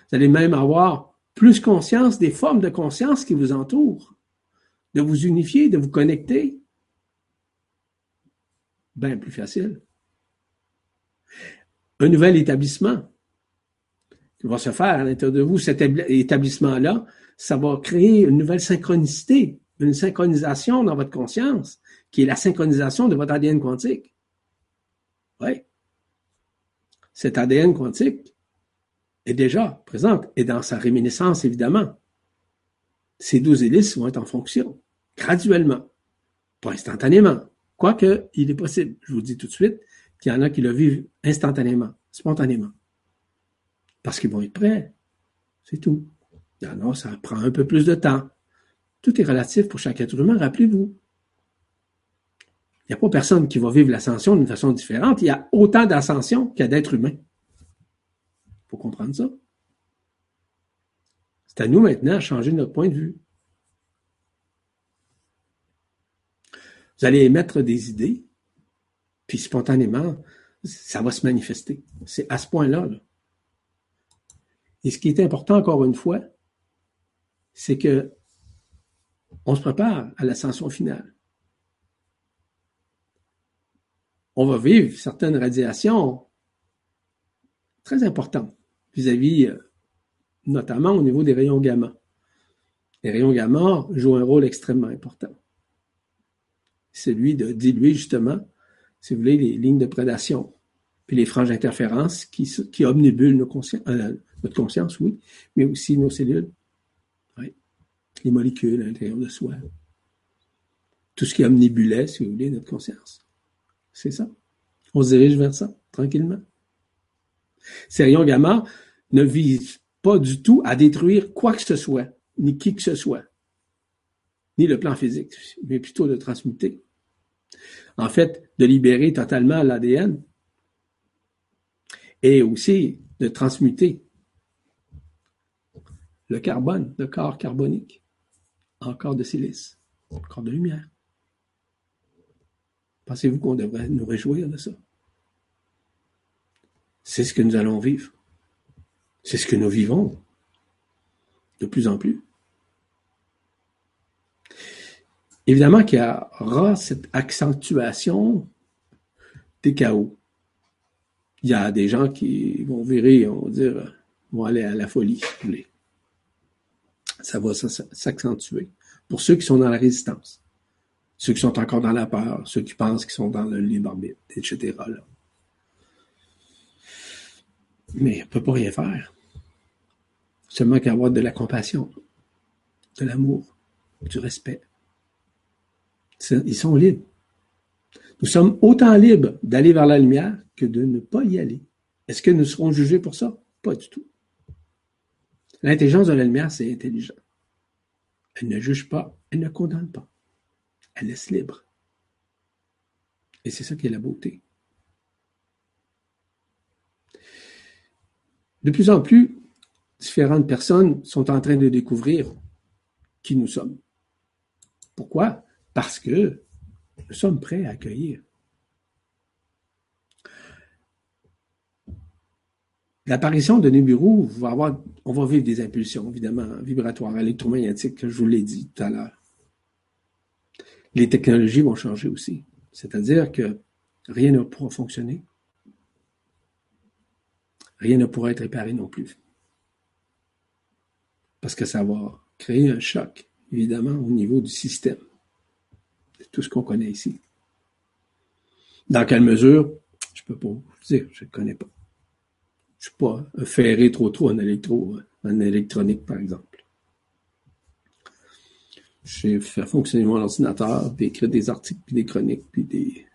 Vous allez même avoir plus conscience des formes de conscience qui vous entourent, de vous unifier, de vous connecter. Bien plus facile. Un nouvel établissement qui va se faire à l'intérieur de vous. Cet établissement-là ça va créer une nouvelle synchronicité, une synchronisation dans votre conscience, qui est la synchronisation de votre ADN quantique. Oui. Cet ADN quantique est déjà présent et dans sa réminiscence, évidemment. Ces douze hélices vont être en fonction, graduellement, pas instantanément. Quoique, il est possible, je vous dis tout de suite, qu'il y en a qui le vivent instantanément, spontanément. Parce qu'ils vont être prêts. C'est tout. Non, ça prend un peu plus de temps. Tout est relatif pour chaque être humain, rappelez-vous. Il n'y a pas personne qui va vivre l'ascension d'une façon différente. Il y a autant d'ascension qu'il y a d'êtres humains. Faut comprendre ça. C'est à nous maintenant de changer notre point de vue. Vous allez émettre des idées, puis spontanément, ça va se manifester. C'est à ce point-là. Là. Et ce qui est important, encore une fois, c'est que on se prépare à l'ascension finale. On va vivre certaines radiations très importantes vis-à-vis, euh, notamment au niveau des rayons gamma. Les rayons gamma jouent un rôle extrêmement important. Celui de diluer justement, si vous voulez, les lignes de prédation, puis les franges d'interférence qui, qui omnibulent euh, notre conscience, oui, mais aussi nos cellules les molécules à l'intérieur de soi. Tout ce qui omnibulait, si vous voulez, notre conscience. C'est ça. On se dirige vers ça, tranquillement. Ces rayons gamma ne visent pas du tout à détruire quoi que ce soit, ni qui que ce soit, ni le plan physique, mais plutôt de transmuter. En fait, de libérer totalement l'ADN et aussi de transmuter le carbone, le corps carbonique encore de silice, encore de lumière. Pensez-vous qu'on devrait nous réjouir de ça? C'est ce que nous allons vivre. C'est ce que nous vivons de plus en plus. Évidemment qu'il y aura cette accentuation des chaos. Il y a des gens qui vont virer, on va dire, vont aller à la folie, si vous voulez ça va s'accentuer. Pour ceux qui sont dans la résistance, ceux qui sont encore dans la peur, ceux qui pensent qu'ils sont dans le libre arbitre, etc. Mais on ne peut pas rien faire. Seulement qu'avoir de la compassion, de l'amour, du respect. Ils sont libres. Nous sommes autant libres d'aller vers la lumière que de ne pas y aller. Est-ce que nous serons jugés pour ça? Pas du tout. L'intelligence de la lumière, c'est intelligent. Elle ne juge pas, elle ne condamne pas. Elle laisse libre. Et c'est ça qui est la beauté. De plus en plus, différentes personnes sont en train de découvrir qui nous sommes. Pourquoi? Parce que nous sommes prêts à accueillir. L'apparition de Nibiru on va vivre des impulsions, évidemment, vibratoires, électromagnétiques, que je vous l'ai dit tout à l'heure. Les technologies vont changer aussi. C'est-à-dire que rien ne pourra fonctionner. Rien ne pourra être réparé non plus. Parce que ça va créer un choc, évidemment, au niveau du système. De tout ce qu'on connaît ici. Dans quelle mesure, je peux pas vous dire, je ne connais pas. Je suis pas ferré trop trop en électro, en électronique, par exemple. Je sais faire fonctionner mon ordinateur, puis écrire des articles, puis des chroniques, puis des.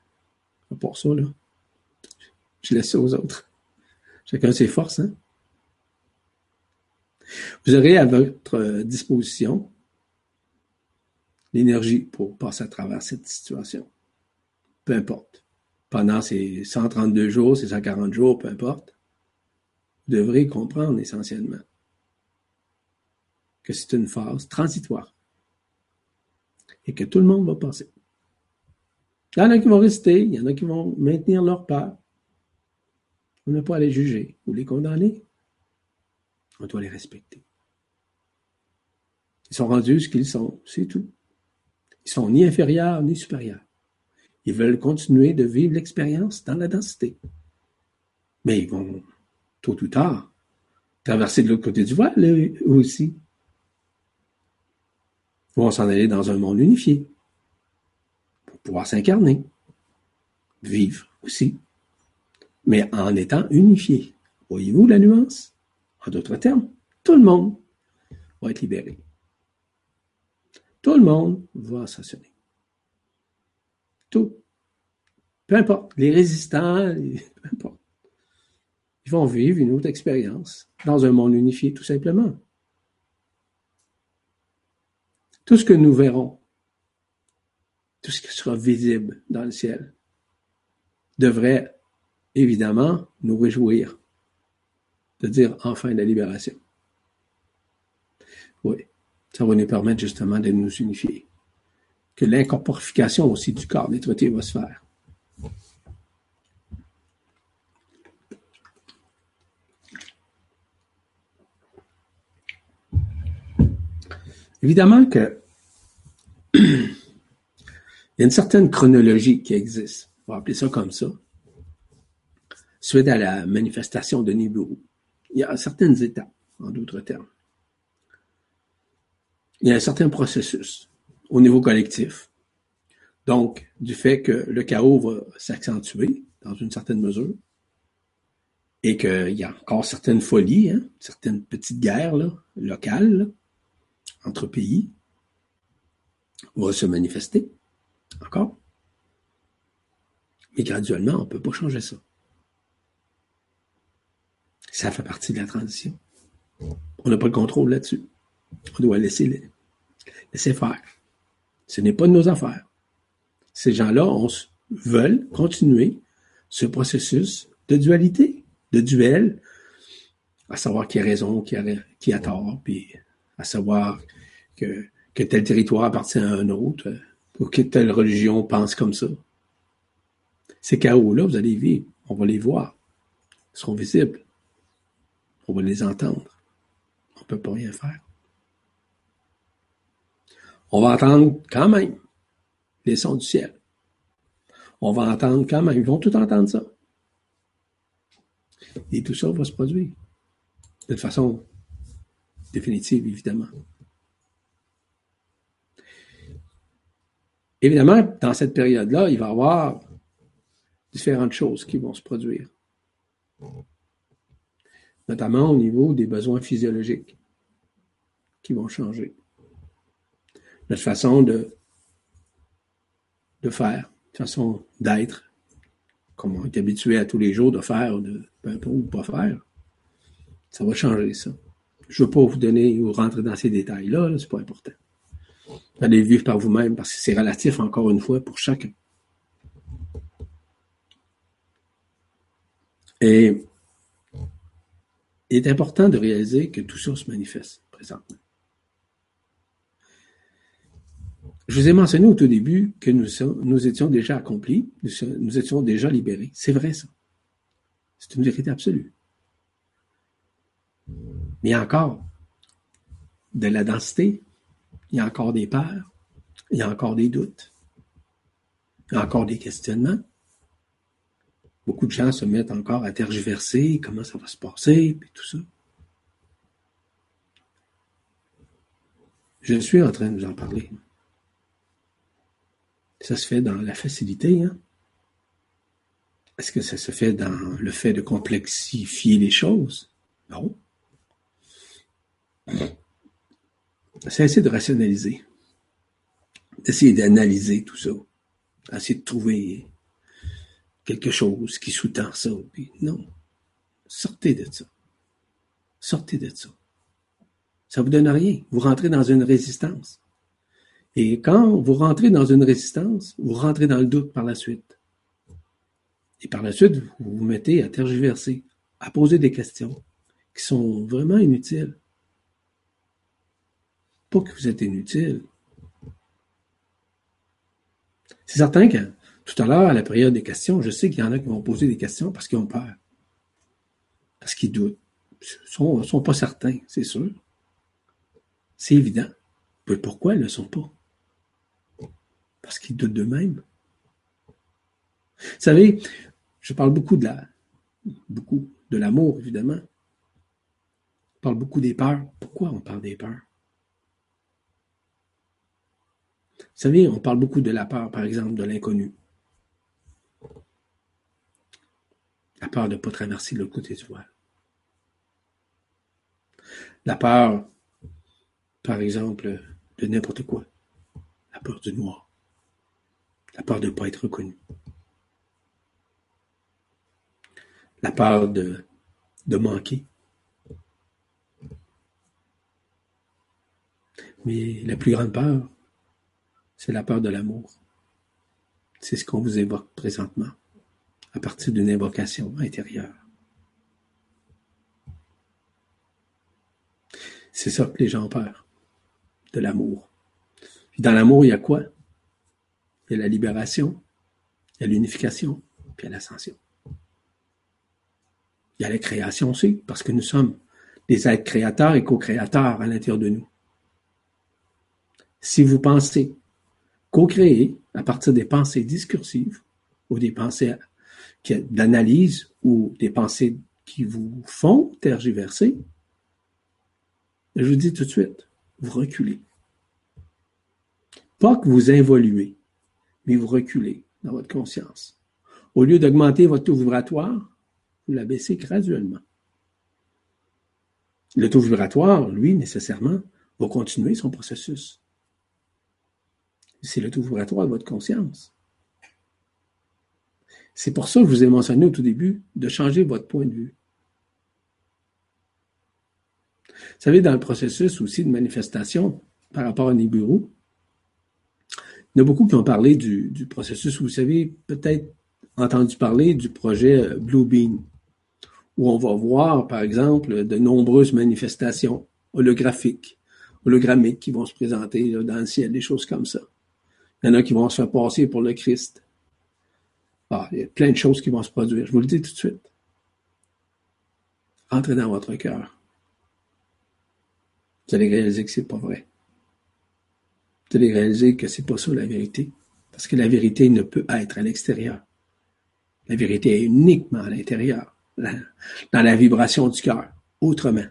Pour ça, là. Je laisse ça aux autres. Chacun ses forces, hein. Vous aurez à votre disposition l'énergie pour passer à travers cette situation. Peu importe. Pendant ces 132 jours, ces 140 jours, peu importe devrez comprendre essentiellement que c'est une phase transitoire et que tout le monde va passer. Il y en a qui vont rester, il y en a qui vont maintenir leur peur. On n'a pas à les juger ou les condamner. On doit les respecter. Ils sont rendus ce qu'ils sont, c'est tout. Ils sont ni inférieurs ni supérieurs. Ils veulent continuer de vivre l'expérience dans la densité. Mais ils vont tôt ou tard, traverser de l'autre côté du voile, eux aussi. Ils vont s'en aller dans un monde unifié pour pouvoir s'incarner, vivre aussi, mais en étant unifié. Voyez-vous la nuance? En d'autres termes, tout le monde va être libéré. Tout le monde va ascensionner. Tout. Peu importe. Les résistants, peu importe. Ils vont vivre une autre expérience dans un monde unifié, tout simplement. Tout ce que nous verrons, tout ce qui sera visible dans le ciel, devrait évidemment nous réjouir de dire enfin la libération. Oui, ça va nous permettre justement de nous unifier. Que l'incorporification aussi du corps des traités va se faire. Évidemment que il y a une certaine chronologie qui existe, on va appeler ça comme ça, suite à la manifestation de Nibiru. Il y a certaines étapes, en d'autres termes. Il y a un certain processus au niveau collectif. Donc, du fait que le chaos va s'accentuer dans une certaine mesure et qu'il y a encore certaines folies, hein, certaines petites guerres locales, entre pays va se manifester. Encore. Mais graduellement, on ne peut pas changer ça. Ça fait partie de la transition. On n'a pas le contrôle là-dessus. On doit laisser, laisser faire. Ce n'est pas de nos affaires. Ces gens-là veulent continuer ce processus de dualité, de duel, à savoir qui a raison, qui a, qui a tort, puis à savoir que, que tel territoire appartient à un autre, ou que telle religion pense comme ça. Ces chaos-là, vous allez vivre, on va les voir, ils seront visibles, on va les entendre, on ne peut pas rien faire. On va entendre quand même les sons du ciel. On va entendre quand même, ils vont tout entendre ça. Et tout ça va se produire de façon définitive, évidemment. Évidemment, dans cette période-là, il va y avoir différentes choses qui vont se produire, notamment au niveau des besoins physiologiques qui vont changer. Notre façon de, faire, façon d'être, comme on est habitué à tous les jours de faire de, ou pas faire, ça va changer ça. Je ne veux pas vous donner ou rentrer dans ces détails-là, -là, c'est pas important. Allez vivre par vous-même parce que c'est relatif, encore une fois, pour chacun. Et il est important de réaliser que tout ça se manifeste présentement. Je vous ai mentionné au tout début que nous, nous étions déjà accomplis, nous, étions déjà libérés. C'est vrai ça. C'est une vérité absolue. Mais il y a encore de la densité, il y a encore des peurs, il y a encore des doutes, il y a encore des questionnements. Beaucoup de gens se mettent encore à tergiverser, comment ça va se passer, et tout ça. Je suis en train de vous en parler. Ça se fait dans la facilité, hein? Est-ce que ça se fait dans le fait de complexifier les choses? Non. C'est essayer de rationaliser, d'essayer d'analyser tout ça, essayer de trouver quelque chose qui sous-tend ça. non, sortez de ça. Sortez de ça. Ça vous donne rien. Vous rentrez dans une résistance. Et quand vous rentrez dans une résistance, vous rentrez dans le doute par la suite. Et par la suite, vous vous mettez à tergiverser, à poser des questions qui sont vraiment inutiles. Pas que vous êtes inutile. C'est certain que tout à l'heure, à la période des questions, je sais qu'il y en a qui vont poser des questions parce qu'ils ont peur. Parce qu'ils doutent. Ils ne sont, pas certains, c'est sûr. C'est évident. Mais pourquoi ils ne le sont pas? Parce qu'ils doutent d'eux-mêmes. Vous savez, je parle beaucoup de la, beaucoup de l'amour, évidemment. On parle beaucoup des peurs. Pourquoi on parle des peurs? Vous savez, on parle beaucoup de la peur, par exemple, de l'inconnu. La peur de ne pas traverser le côté du voile. La peur, par exemple, de n'importe quoi. La peur du noir. La peur de ne pas être reconnu. La peur de, de manquer. Mais la plus grande peur, c'est la peur de l'amour. C'est ce qu'on vous évoque présentement, à partir d'une invocation intérieure. C'est ça que les gens ont peur, de l'amour. dans l'amour, il y a quoi? Il y a la libération, il y a l'unification, puis il y a l'ascension. Il y a la création aussi, parce que nous sommes des êtres créateurs et co-créateurs à l'intérieur de nous. Si vous pensez co-créer à partir des pensées discursives ou des pensées d'analyse ou des pensées qui vous font tergiverser, je vous dis tout de suite, vous reculez. Pas que vous évoluez, mais vous reculez dans votre conscience. Au lieu d'augmenter votre taux vibratoire, vous la baissez graduellement. Le taux vibratoire, lui, nécessairement, va continuer son processus c'est le taux vibratoire de votre conscience. C'est pour ça que je vous ai mentionné au tout début de changer votre point de vue. Vous savez, dans le processus aussi de manifestation par rapport à Nibiru, il y a beaucoup qui ont parlé du, processus, vous savez, peut-être entendu parler du projet euh, Blue Beam, où on va voir, par exemple, de nombreuses manifestations holographiques, hologrammiques qui vont se présenter dans le ciel, des choses comme ça. Il y en a qui vont se faire passer pour le Christ. Ah, il y a plein de choses qui vont se produire. Je vous le dis tout de suite. Entrez dans votre cœur. Vous allez réaliser que c'est pas vrai. Vous allez réaliser que c'est pas ça la vérité. Parce que la vérité ne peut être à l'extérieur. La vérité est uniquement à l'intérieur, dans la vibration du cœur. Autrement,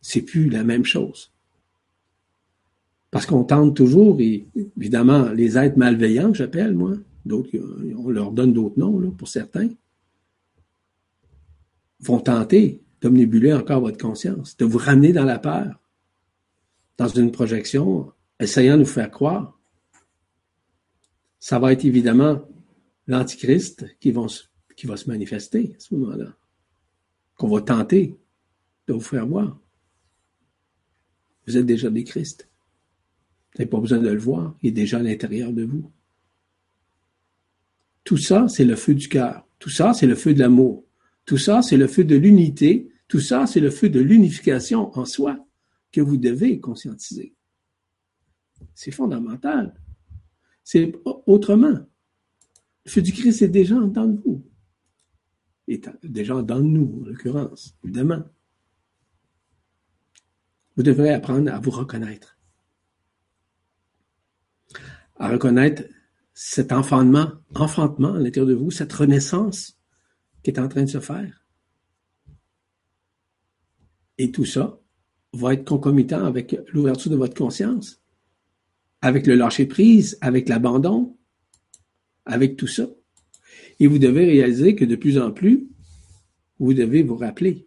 c'est plus la même chose. Parce qu'on tente toujours, et évidemment, les êtres malveillants, j'appelle, moi, d'autres, on leur donne d'autres noms, pour certains, vont tenter d'omnibuler encore votre conscience, de vous ramener dans la peur, dans une projection, essayant de nous faire croire. Ça va être évidemment l'Antichrist qui, qui va se manifester à ce moment-là, qu'on va tenter de vous faire voir. Vous êtes déjà des Christ. Vous n'avez pas besoin de le voir, il est déjà à l'intérieur de vous. Tout ça, c'est le feu du cœur. Tout ça, c'est le feu de l'amour. Tout ça, c'est le feu de l'unité. Tout ça, c'est le feu de l'unification en soi que vous devez conscientiser. C'est fondamental. C'est autrement. Le feu du Christ est déjà dans vous. Est déjà dans nous, en l'occurrence, évidemment. Vous devrez apprendre à vous reconnaître. À reconnaître cet enfantement, enfantement à l'intérieur de vous, cette renaissance qui est en train de se faire. Et tout ça va être concomitant avec l'ouverture de votre conscience, avec le lâcher-prise, avec l'abandon, avec tout ça. Et vous devez réaliser que de plus en plus, vous devez vous rappeler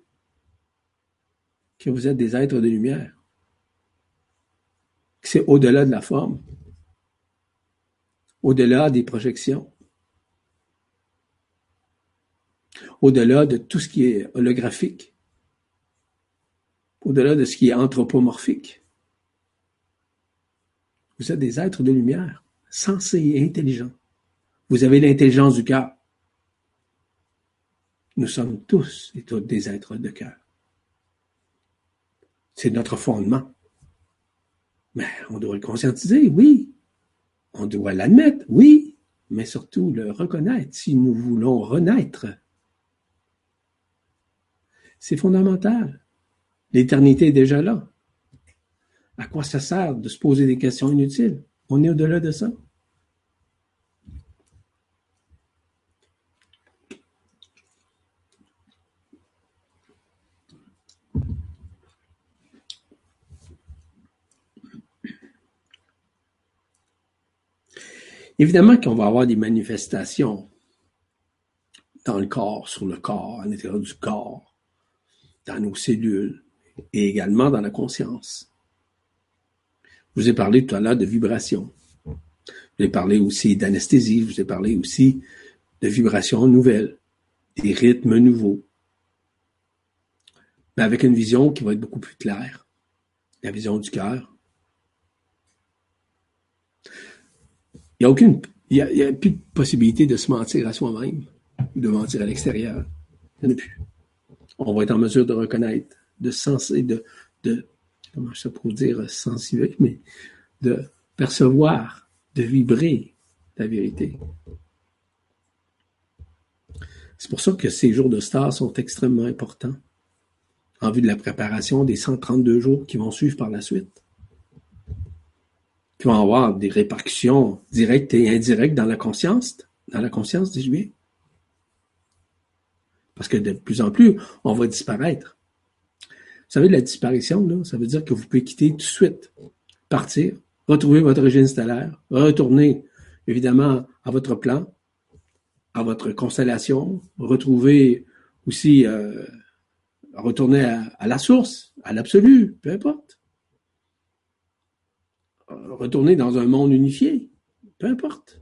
que vous êtes des êtres de lumière, que c'est au-delà de la forme, au-delà des projections, au-delà de tout ce qui est holographique, au-delà de ce qui est anthropomorphique. Vous êtes des êtres de lumière, sensés et intelligents. Vous avez l'intelligence du cœur. Nous sommes tous et toutes des êtres de cœur. C'est notre fondement. Mais on doit le conscientiser, oui. On doit l'admettre, oui, mais surtout le reconnaître si nous voulons renaître. C'est fondamental. L'éternité est déjà là. À quoi ça sert de se poser des questions inutiles? On est au-delà de ça. Évidemment qu'on va avoir des manifestations dans le corps, sur le corps, à l'intérieur du corps, dans nos cellules et également dans la conscience. Je vous ai parlé tout à l'heure de vibrations. Je vous ai parlé aussi d'anesthésie, je vous ai parlé aussi de vibrations nouvelles, des rythmes nouveaux, mais avec une vision qui va être beaucoup plus claire, la vision du cœur, Il n'y a aucune, il y a, plus de possibilité de se mentir à soi-même ou de mentir à l'extérieur. Il n'y en a plus. On va être en mesure de reconnaître, de senser, de, de comment je sais pour dire sensibiliser, mais de percevoir, de vibrer la vérité. C'est pour ça que ces jours de stars sont extrêmement importants en vue de la préparation des 132 jours qui vont suivre par la suite qui vont avoir des répercussions directes et indirectes dans la conscience, dans la conscience des Juifs. Parce que de plus en plus, on va disparaître. Vous savez, la disparition, là, ça veut dire que vous pouvez quitter tout de suite, partir, retrouver votre origine stellaire, retourner, évidemment, à votre plan, à votre constellation, retrouver aussi, euh, retourner à la source, à l'absolu, peu importe retourner dans un monde unifié. Peu importe.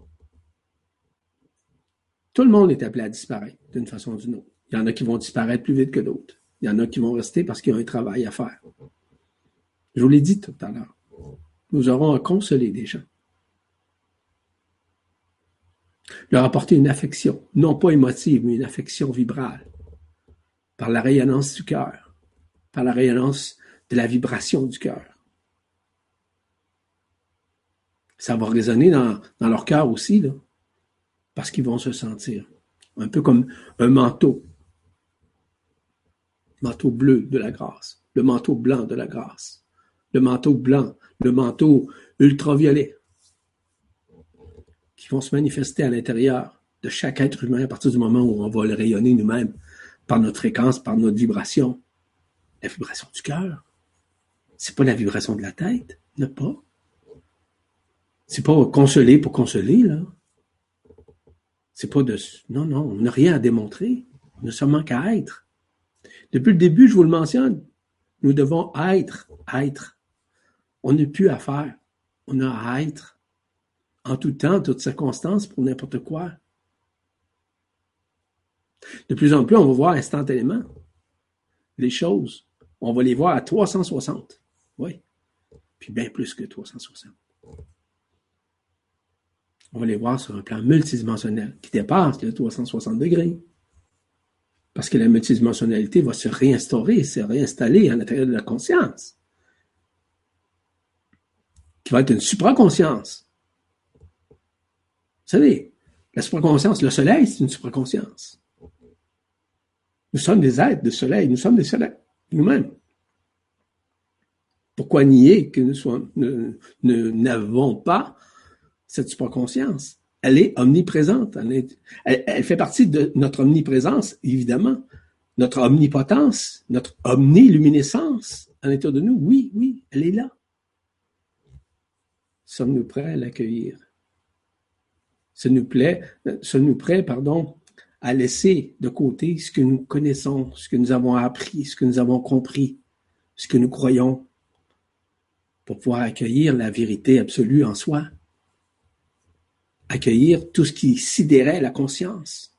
Tout le monde est appelé à disparaître d'une façon ou d'une autre. Il y en a qui vont disparaître plus vite que d'autres. Il y en a qui vont rester parce qu'il y a un travail à faire. Je vous l'ai dit tout à l'heure. Nous aurons à consoler des gens. Leur apporter une affection, non pas émotive, mais une affection vibrale, par la rayonnance du cœur, par la rayonnance de la vibration du cœur. Ça va résonner dans, leur cœur aussi, là, parce qu'ils vont se sentir un peu comme un manteau. Manteau bleu de la grâce, le manteau blanc de la grâce, le manteau blanc, le manteau ultraviolet, qui vont se manifester à l'intérieur de chaque être humain à partir du moment où on va le rayonner nous-mêmes par notre fréquence, par notre vibration. La vibration du cœur. C'est pas la vibration de la tête, ne pas. C'est pas consoler pour consoler, là. C'est pas de. Non, non, on n'a rien à démontrer. On n'a seulement qu'à être. Depuis le début, je vous le mentionne, nous devons être, être. On n'a plus à faire. On a à être. En tout temps, en toutes circonstances, pour n'importe quoi. De plus en plus, on va voir instantanément les choses. On va les voir à 360. Oui. Puis bien plus que 360 on va les voir sur un plan multidimensionnel qui dépasse les 360 degrés. Parce que la multidimensionnalité va se réinstaurer, se réinstaller à l'intérieur de la conscience. Qui va être une supraconscience. Vous savez, la supraconscience, le soleil, c'est une supraconscience. Nous sommes des êtres de soleil, nous sommes des soleils, nous-mêmes. Pourquoi nier que nous n'avons pas cette supraconscience? Elle est omniprésente. Elle, fait partie de notre omniprésence, évidemment. Notre omnipotence, notre omniluminescence à l'intérieur de nous. Oui, oui, elle est là. Sommes-nous prêts à l'accueillir? Sommes-nous prêts, sommes-nous prêts, pardon, à laisser de côté ce que nous connaissons, ce que nous avons appris, ce que nous avons compris, ce que nous croyons, pour pouvoir accueillir la vérité absolue en soi, accueillir tout ce qui sidérait la conscience,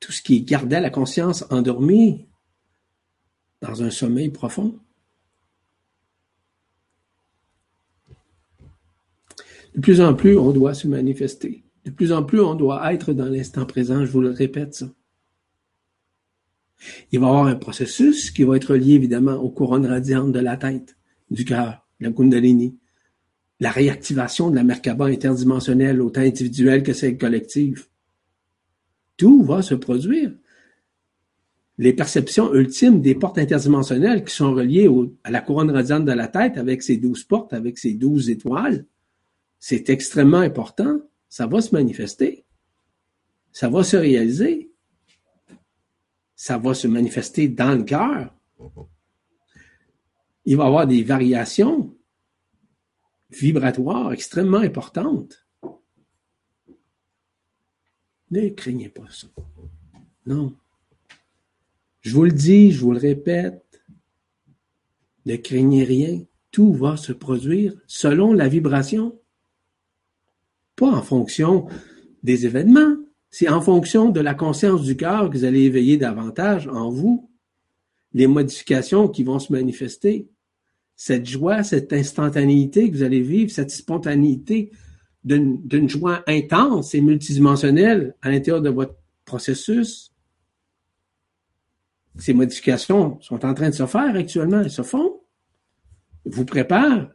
tout ce qui gardait la conscience endormie dans un sommeil profond. De plus en plus, on doit se manifester. De plus en plus, on doit être dans l'instant présent, je vous le répète ça. Il va y avoir un processus qui va être lié évidemment aux couronnes radiantes de la tête, du cœur, la Kundalini, la réactivation de la Merkaba interdimensionnelle, autant individuelle que celle collective. Tout va se produire. Les perceptions ultimes des portes interdimensionnelles qui sont reliées à la couronne radiante de la tête avec ses douze portes, avec ses douze étoiles, c'est extrêmement important ça va se manifester. Ça va se réaliser. Ça va se manifester dans le cœur. Il va y avoir des variations vibratoires extrêmement importantes. Ne craignez pas ça. Non. Je vous le dis, je vous le répète, ne craignez rien. Tout va se produire selon la vibration pas en fonction des événements, c'est en fonction de la conscience du cœur que vous allez éveiller davantage en vous les modifications qui vont se manifester. Cette joie, cette instantanéité que vous allez vivre, cette spontanéité d'une joie intense et multidimensionnelle à l'intérieur de votre processus. Ces modifications sont en train de se faire actuellement, elles se font. Vous préparent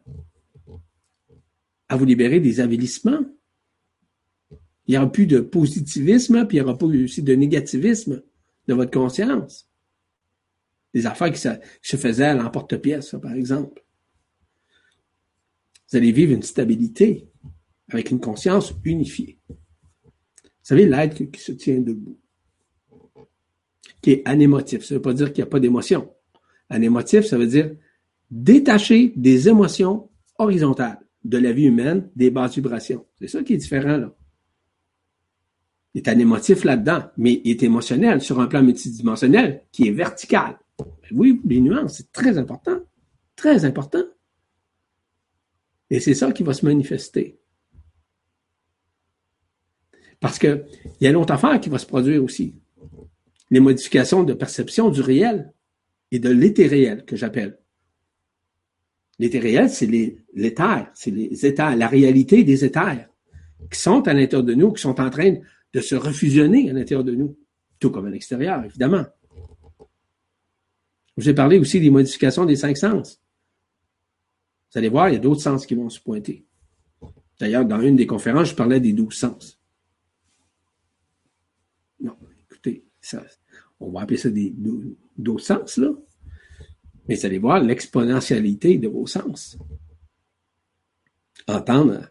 à vous libérer des avilissements. Il n'y aura plus de positivisme, puis il n'y aura pas aussi de négativisme de votre conscience. Des affaires qui se, faisaient à l'emporte-pièce, par exemple. Vous allez vivre une stabilité avec une conscience unifiée. Vous savez, l'être qui se tient debout, qui est anémotif. Ça ne veut pas dire qu'il n'y a pas d'émotion. Anémotif, ça veut dire détaché des émotions horizontales de la vie humaine, des basses vibrations. C'est ça qui est différent, là. Il est anémotif là-dedans, mais il est émotionnel sur un plan multidimensionnel qui est vertical. Oui, les nuances, c'est très important. Très important. Et c'est ça qui va se manifester. Parce qu'il y a une autre affaire qui va se produire aussi. Les modifications de perception du réel et de l'éthé-réel que j'appelle. L'éthé-réel, c'est l'éther, c'est les éthers, la réalité des éthers qui sont à l'intérieur de nous, qui sont en train de se refusionner à l'intérieur de nous, tout comme à l'extérieur, évidemment. Je vous parlé aussi des modifications des cinq sens. Vous allez voir, il y a d'autres sens qui vont se pointer. D'ailleurs, dans une des conférences, je parlais des douze sens. Non, écoutez, on va appeler ça des d'autres sens, là. Mais vous allez voir l'exponentialité de vos sens. Entendre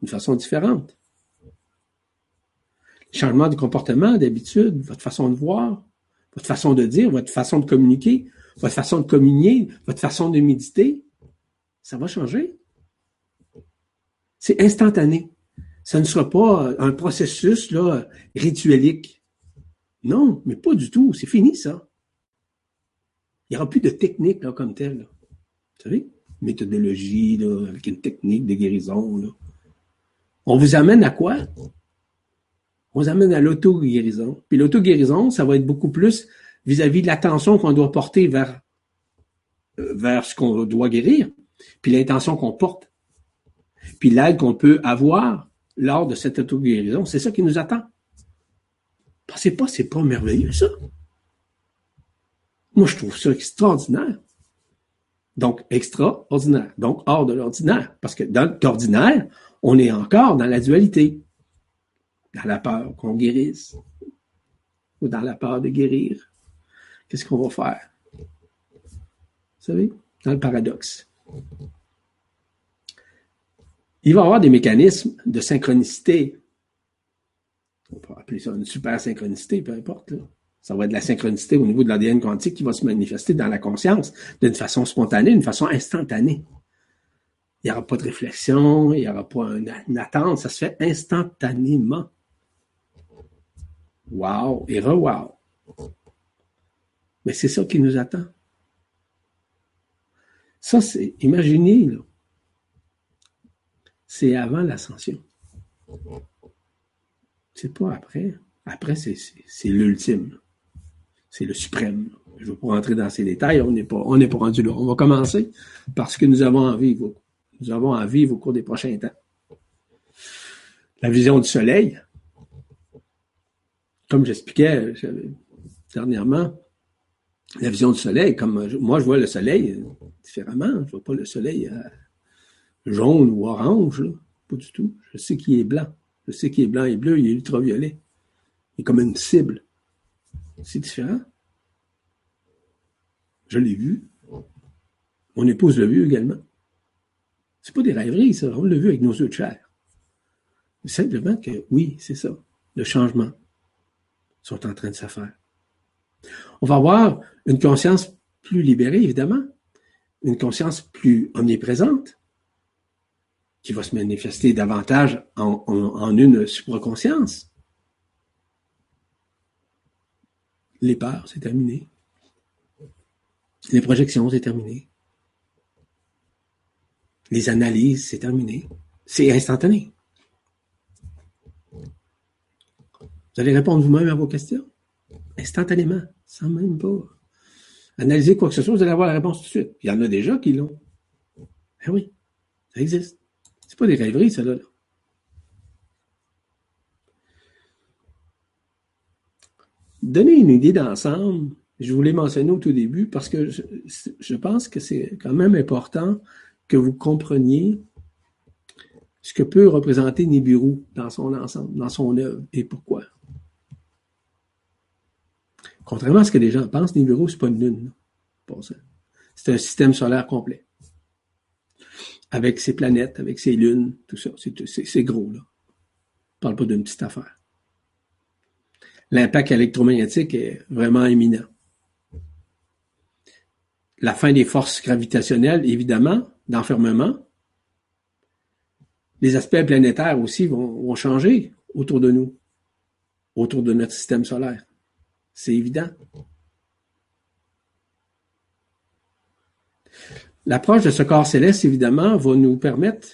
d'une façon différente changement de comportement, d'habitude, votre façon de voir, votre façon de dire, votre façon de communiquer, votre façon de communier, votre façon de méditer, ça va changer. C'est instantané. Ça ne sera pas un processus là, rituelique. Non, mais pas du tout. C'est fini, ça. Il n'y aura plus de technique là, comme telle. Vous savez? Méthodologie, avec une technique de guérison. On vous amène à quoi? on vous amène à l'auto-guérison. Puis l'auto-guérison, ça va être beaucoup plus vis-à-vis de l'attention qu'on doit porter vers, euh, vers ce qu'on doit guérir, puis l'intention qu'on porte, puis l'aide qu'on peut avoir lors de cette auto-guérison. C'est ça qui nous attend. Pensez pas, c'est pas merveilleux, ça? Moi, je trouve ça extraordinaire. Donc, extraordinaire. Donc, hors de l'ordinaire. Parce que dans l'ordinaire, on est encore dans la dualité. Dans la peur qu'on guérisse. Ou dans la peur de guérir. Qu'est-ce qu'on va faire? Vous savez? Dans le paradoxe. Il va y avoir des mécanismes de synchronicité. On peut appeler ça une super synchronicité, peu importe. Ça va être de la synchronicité au niveau de l'ADN quantique qui va se manifester dans la conscience d'une façon spontanée, d'une façon instantanée. Il n'y aura pas de réflexion, il n'y aura pas une, attente, ça se fait instantanément. Wow et re-wow. Mais c'est ça qui nous attend. Ça, c'est, imaginez, là, c'est avant l'ascension. C'est pas après. Après, c'est l'ultime. C'est le suprême. Je ne vais pas rentrer dans ces détails, on n'est pas, pas rendu là. On va commencer parce que nous avons envie, nous avons à vivre au cours des prochains temps. La vision du soleil, comme j'expliquais dernièrement, la vision du soleil, comme moi je vois le soleil différemment, je vois pas le soleil euh, jaune ou orange, pas du tout. Je sais qu'il est blanc. Je sais qu'il est blanc et bleu, il est ultraviolet. Il est comme une cible. C'est différent. Je l'ai vu. Mon épouse l'a vu également. C'est pas des rêveries, ça. On l'a vu avec nos yeux de chair. Simplement que, oui, c'est ça. Le changement sont en train de se faire. On va avoir une conscience plus libérée, évidemment, une conscience plus omniprésente, qui va se manifester davantage en, une supraconscience. Les peurs, c'est terminé. Les projections, c'est terminé. Les analyses, c'est terminé. C'est instantané. Vous allez répondre vous-même à vos questions? Instantanément, sans même pas analyser quoi que ce soit, vous allez avoir la réponse tout de suite. Il y en a déjà qui l'ont. Eh oui, ça existe. C'est pas des rêveries, ça, là. Donner une idée d'ensemble, je voulais mentionner au tout début parce que je, pense que c'est quand même important que vous compreniez ce que peut représenter Nibiru dans son ensemble, dans son œuvre et pourquoi. Contrairement à ce que les gens pensent, Nibiru, c'est pas une lune. C'est un système solaire complet avec ses planètes, avec ses lunes, tout ça. C'est gros, là. On parle pas d'une petite affaire. L'impact électromagnétique est vraiment éminent. La fin des forces gravitationnelles, évidemment, d'enfermement. Les aspects planétaires aussi vont changer autour de nous, autour de notre système solaire. C'est évident. L'approche de ce corps céleste, évidemment, va nous permettre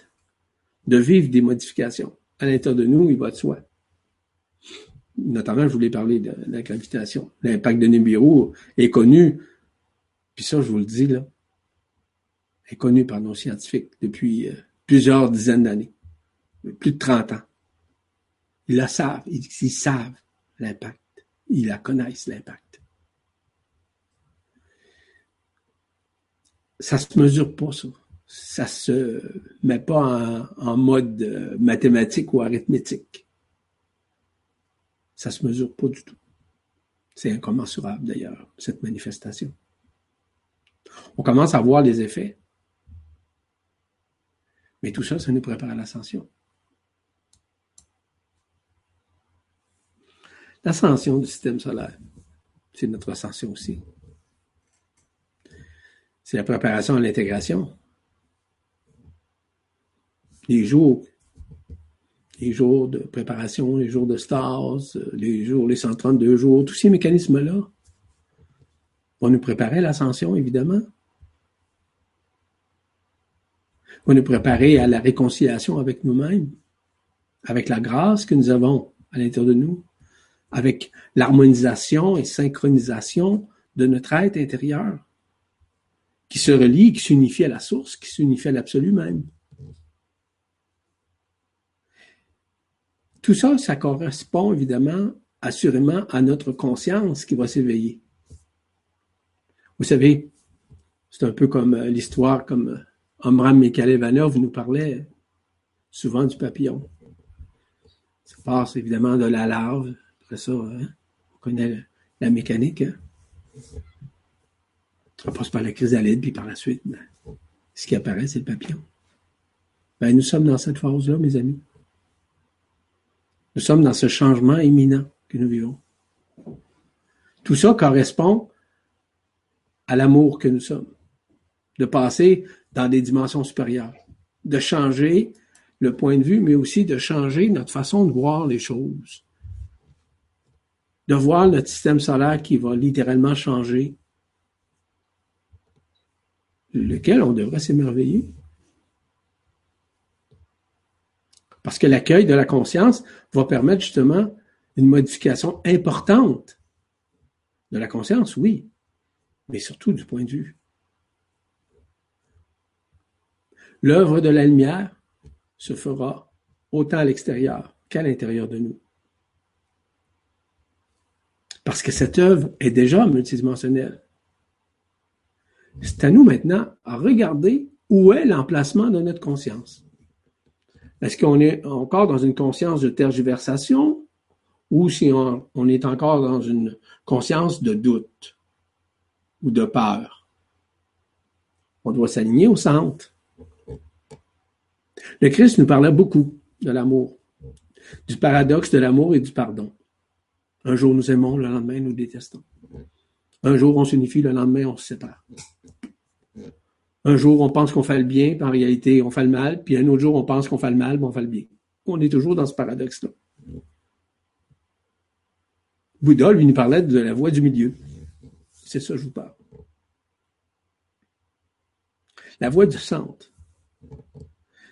de vivre des modifications. À l'intérieur de nous, il va de soi. Notamment, je voulais parler de la gravitation. L'impact de Nibiru est connu, puis ça, je vous le dis, là, est connu par nos scientifiques depuis euh, plusieurs dizaines d'années, plus de 30 ans. Ils la savent, ils savent l'impact. Ils la connaissent, l'impact. ça se mesure pas, ça. Ça se met pas en, mode euh, mathématique ou arithmétique. Ça se mesure pas du tout. C'est incommensurable, d'ailleurs, cette manifestation. On commence à voir les effets. Mais tout ça, ça nous prépare à l'ascension. L'ascension du système solaire, c'est notre ascension aussi c'est la préparation à l'intégration. Les jours, les jours de préparation, les jours de stase, les jours, les 132 jours, tous ces mécanismes-là vont nous préparer à l'ascension, évidemment. Vont nous préparer à la réconciliation avec nous-mêmes, avec la grâce que nous avons à l'intérieur de nous, avec l'harmonisation et synchronisation de notre être intérieur qui se relie, qui s'unifie à la source, qui s'unifie à l'absolu même. Tout ça, ça correspond évidemment assurément à notre conscience qui va s'éveiller. Vous savez, c'est un peu comme euh, l'histoire, comme euh, Omram Mikhailevanov nous parlait souvent du papillon. Ça passe évidemment de la larve, après ça, hein, on connaît la mécanique. Hein. On passe par la chrysalide, puis par la suite, ben, ce qui apparaît, c'est le papillon. Ben, nous sommes dans cette phase-là, mes amis. Nous sommes dans ce changement imminent que nous vivons. Tout ça correspond à l'amour que nous sommes, de passer dans des dimensions supérieures, de changer le point de vue, mais aussi de changer notre façon de voir les choses, de voir notre système solaire qui va littéralement changer, lequel on devrait s'émerveiller? Parce que l'accueil de la conscience va permettre justement une modification importante de la conscience, oui, mais surtout du point de vue. L'œuvre de la lumière se fera autant à l'extérieur qu'à l'intérieur de nous. Parce que cette œuvre est déjà multidimensionnelle. C'est à nous maintenant à regarder où est l'emplacement de notre conscience. Est-ce qu'on est encore dans une conscience de tergiversation ou si on, on est encore dans une conscience de doute ou de peur? On doit s'aligner au centre. Le Christ nous parlait beaucoup de l'amour, du paradoxe de l'amour et du pardon. Un jour nous aimons, le lendemain nous détestons. Un jour on s'unifie, le lendemain on se sépare. Un jour on pense qu'on fait le bien, puis en réalité on fait le mal, puis un autre jour on pense qu'on fait le mal, puis on fait le bien. On est toujours dans ce paradoxe-là. Bouddha, lui, nous parlait de la voie du milieu. C'est ça que je vous parle. La voie du centre.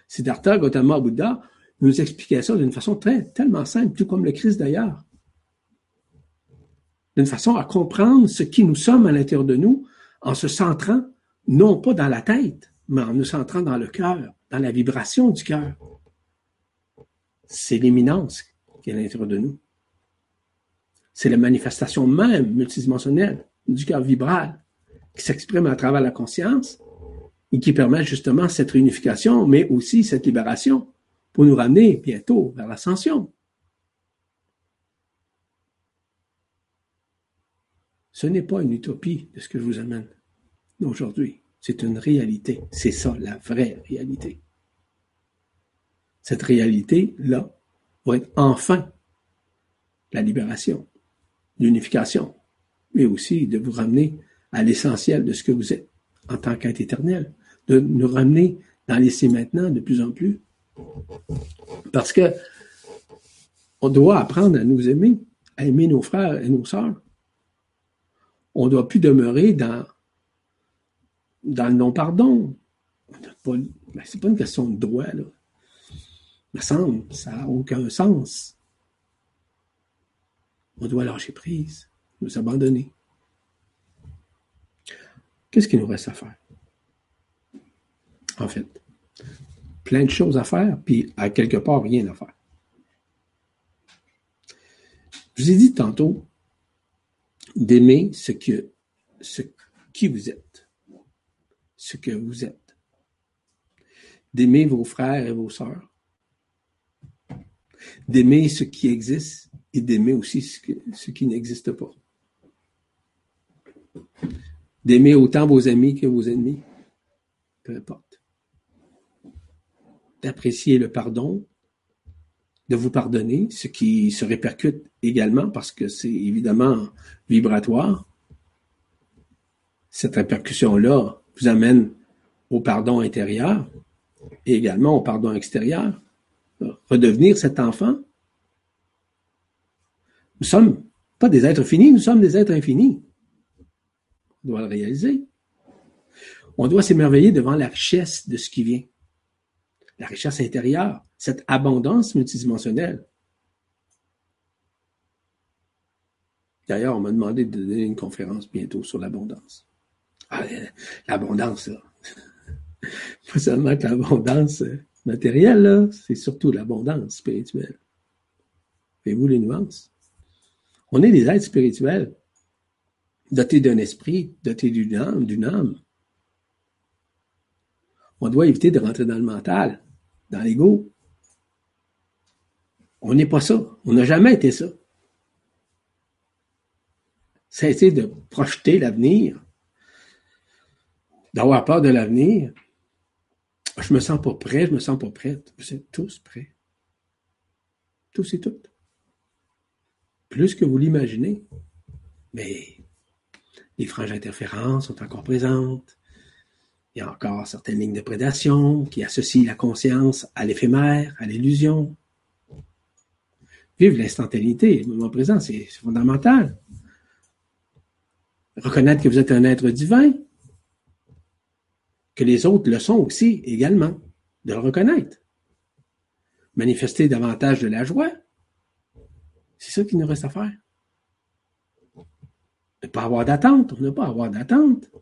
Siddhartha Gautama Bouddha nous expliquait ça d'une façon très, tellement simple, tout comme le Christ d'ailleurs. D'une façon à comprendre ce qui nous sommes à l'intérieur de nous en se centrant non pas dans la tête, mais en nous centrant dans le cœur, dans la vibration du cœur. C'est l'éminence qui est à l'intérieur de nous. C'est la manifestation même multidimensionnelle du cœur vibral qui s'exprime à travers la conscience et qui permet justement cette réunification, mais aussi cette libération pour nous ramener bientôt vers l'ascension. Ce n'est pas une utopie de ce que je vous amène aujourd'hui. C'est une réalité. C'est ça, la vraie réalité. Cette réalité-là va être enfin la libération, l'unification, mais aussi de vous ramener à l'essentiel de ce que vous êtes en tant qu'être éternel, de nous ramener dans l'essai maintenant de plus en plus. Parce que on doit apprendre à nous aimer, à aimer nos frères et nos sœurs. On ne doit plus demeurer dans, dans le non-pardon. Ben, c'est pas une question de droit, là. Me semble, ça n'a aucun sens. On doit lâcher prise, nous abandonner. Qu'est-ce qu'il nous reste à faire? en fait. Plein de choses à faire, puis à quelque part, rien à faire. Je vous ai dit tantôt d'aimer ce que, ce qui vous êtes, ce que vous êtes. D'aimer vos frères et vos sœurs. D'aimer ce qui existe et d'aimer aussi ce, ce qui n'existe pas. D'aimer autant vos amis que vos ennemis. Peu importe d'apprécier le pardon, de vous pardonner, ce qui se répercute également parce que c'est évidemment vibratoire. Cette répercussion-là vous amène au pardon intérieur et également au pardon extérieur. Redevenir cet enfant. Nous sommes pas des êtres finis, nous sommes des êtres infinis. On doit le réaliser. On doit s'émerveiller devant la richesse de ce qui vient la richesse intérieure, cette abondance multidimensionnelle. D'ailleurs, on m'a demandé de donner une conférence bientôt sur l'abondance. Ah, l'abondance, là. Pas seulement que l'abondance matérielle, c'est surtout l'abondance spirituelle. Voyez-vous les nuances? On est des êtres spirituels, dotés d'un esprit, dotés d'une âme, d'une âme. On doit éviter de rentrer dans le mental, dans l'ego. On n'est pas ça. On n'a jamais été ça. Été de projeter l'avenir, d'avoir peur de l'avenir. Je me sens pas prêt, je me sens pas prête. Vous êtes tous prêts. Tous et toutes. Plus que vous l'imaginez. Mais les franges d'interférence sont encore présentes. Il y a encore certaines lignes de prédation qui associent la conscience à l'éphémère, à l'illusion. Vivre l'instantanéité, le moment présent, c'est fondamental. Reconnaître que vous êtes un être divin, que les autres le sont aussi également, de le reconnaître. Manifester davantage de la joie, c'est ça qu'il nous reste à faire. Ne pas avoir d'attente, ne pas avoir d'attente.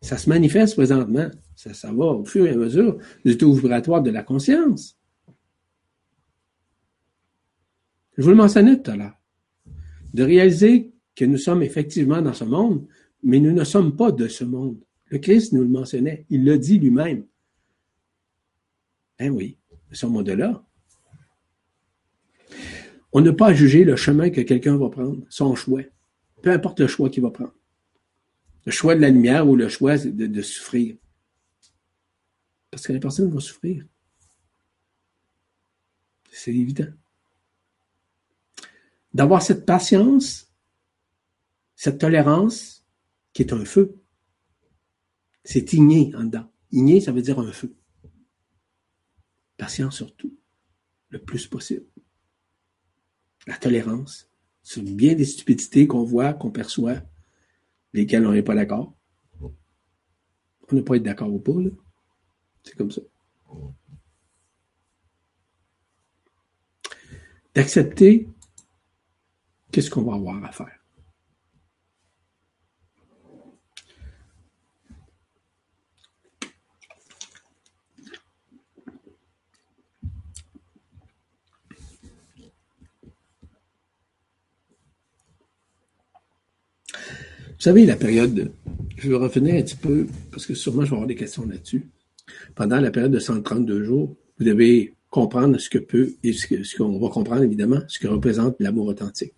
Ça se manifeste présentement. Ça, ça va au fur et à mesure du taux vibratoire de la conscience. Je vous le mentionnais tout à l'heure. De réaliser que nous sommes effectivement dans ce monde, mais nous ne sommes pas de ce monde. Le Christ nous le mentionnait. Il l'a dit lui-même. Eh oui, nous sommes au-delà. On n'a pas à juger le chemin que quelqu'un va prendre, son choix. Peu importe le choix qu'il va prendre. Le choix de la lumière ou le choix de, de souffrir. Parce que la personne va souffrir. C'est évident. D'avoir cette patience, cette tolérance qui est un feu. C'est igné en dedans. Igné, ça veut dire un feu. Patience surtout, le plus possible. La tolérance. C'est bien des stupidités qu'on voit, qu'on perçoit, lesquelles on n'est pas d'accord. On ne peut pas être d'accord ou pas, là. C'est comme ça. D'accepter qu'est-ce qu'on va avoir à faire? Vous savez, la période, je vais revenir un petit peu, parce que sûrement je vais avoir des questions là-dessus. Pendant la période de 132 jours, vous devez comprendre ce que peut, et ce qu'on va comprendre évidemment, ce que représente l'amour authentique.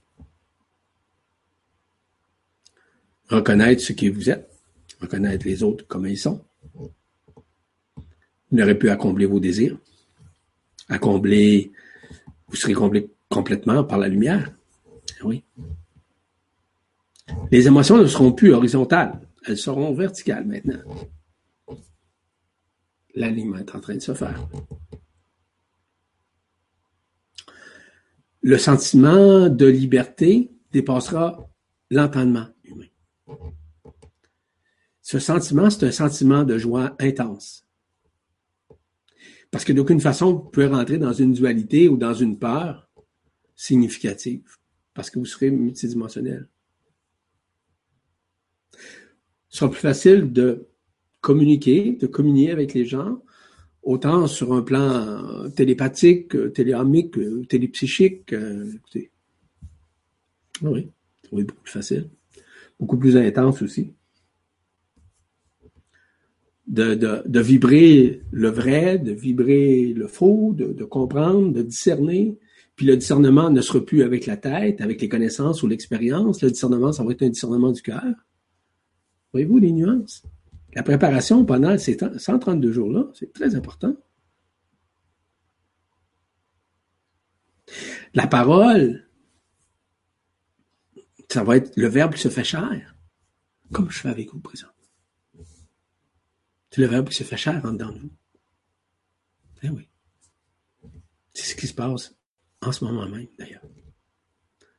Reconnaître ce qui vous êtes, reconnaître les autres comme ils sont. Vous n'aurez pu accomplir vos désirs, accomplir, vous serez comblé complètement par la lumière. Oui. Les émotions ne seront plus horizontales, elles seront verticales maintenant. L'alignement est en train de se faire. Le sentiment de liberté dépassera l'entendement. Ce sentiment, c'est un sentiment de joie intense. Parce que d'aucune façon, vous pouvez rentrer dans une dualité ou dans une peur significative, parce que vous serez multidimensionnel ce sera plus facile de communiquer, de communier avec les gens, autant sur un plan télépathique, téléamique, télépsychique. Euh, écoutez. Ah oui, oui, beaucoup plus facile. Beaucoup plus intense aussi. De, de, vibrer le vrai, de vibrer le faux, de, de comprendre, de discerner. Puis le discernement ne sera plus avec la tête, avec les connaissances ou l'expérience. Le discernement, ça va être un discernement du cœur. Voyez-vous les nuances? La préparation pendant ces 132 jours-là, c'est très important. La parole, ça va être le verbe qui se fait chair, comme je fais avec vous présent. C'est le verbe qui se fait chair en dedans de vous. Eh oui. C'est ce qui se passe en ce moment même, d'ailleurs.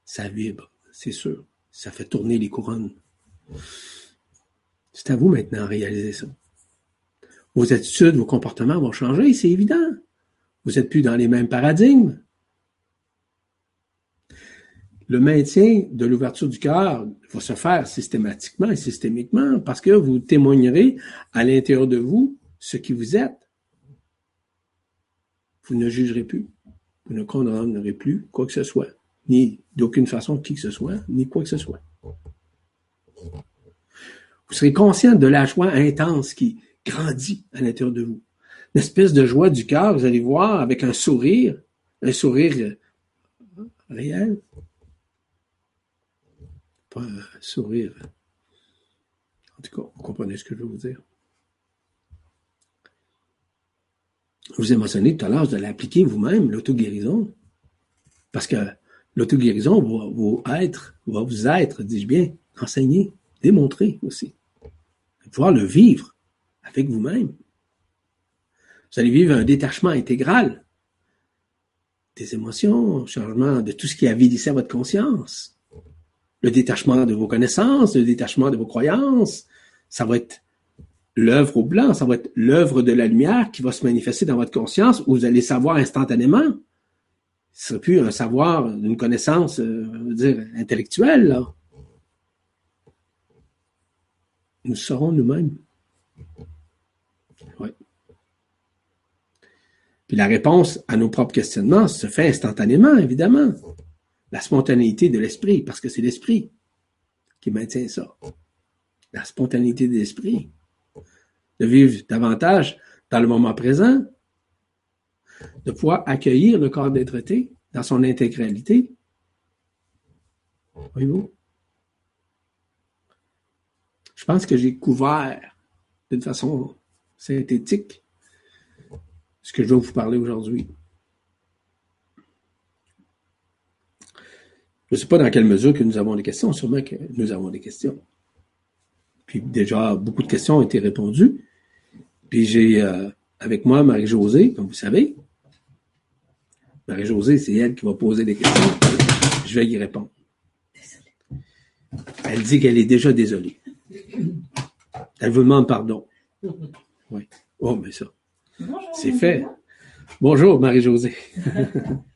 Ça vibre, c'est sûr. Ça fait tourner les couronnes. C'est à vous maintenant de réaliser ça. Vos attitudes, vos comportements vont changer, c'est évident. Vous n'êtes plus dans les mêmes paradigmes. Le maintien de l'ouverture du cœur va se faire systématiquement et systémiquement parce que vous témoignerez à l'intérieur de vous ce qui vous êtes. Vous ne jugerez plus. Vous ne condamnerez plus quoi que ce soit. ni d'aucune façon qui que ce soit, ni quoi que ce soit. Vous serez conscient de la joie intense qui grandit à l'intérieur de vous. Une espèce de joie du cœur, vous allez voir, avec un sourire, un sourire réel. Pas un sourire. En tout cas, vous comprenez ce que je veux vous dire. Vous émotionnez tout à l'heure, vous allez vous-même l'auto-guérison. Parce que l'auto-guérison va vous être, va vous être, dis-je bien, enseigné, démontré aussi. Pouvoir le vivre avec vous-même. Vous allez vivre un détachement intégral des émotions, changement de tout ce qui a avilissé votre conscience. Le détachement de vos connaissances, le détachement de vos croyances. Ça va être l'œuvre au blanc, ça va être l'œuvre de la lumière qui va se manifester dans votre conscience où vous allez savoir instantanément. Ce serait plus un savoir, une connaissance, euh, dire, intellectuelle. Nous serons nous-mêmes. Oui. Puis la réponse à nos propres questionnements se fait instantanément, évidemment. La spontanéité de l'esprit, parce que c'est l'esprit qui maintient ça. La spontanéité de l'esprit de vivre davantage dans le moment présent, de pouvoir accueillir le corps d'être dans son intégralité. Voyez-vous? Je pense que j'ai couvert d'une façon synthétique ce que je vais vous parler aujourd'hui. Je ne sais pas dans quelle mesure que nous avons des questions, sûrement que nous avons des questions. Puis déjà, beaucoup de questions ont été répondues. Puis j'ai euh, avec moi Marie-Josée, comme vous savez. Marie-Josée, c'est elle qui va poser des questions. Je vais y répondre. Elle dit qu'elle est déjà désolée. Elle vous demande pardon. Oui. Oh, mais ça. C'est fait. Bonjour, Marie-Josée.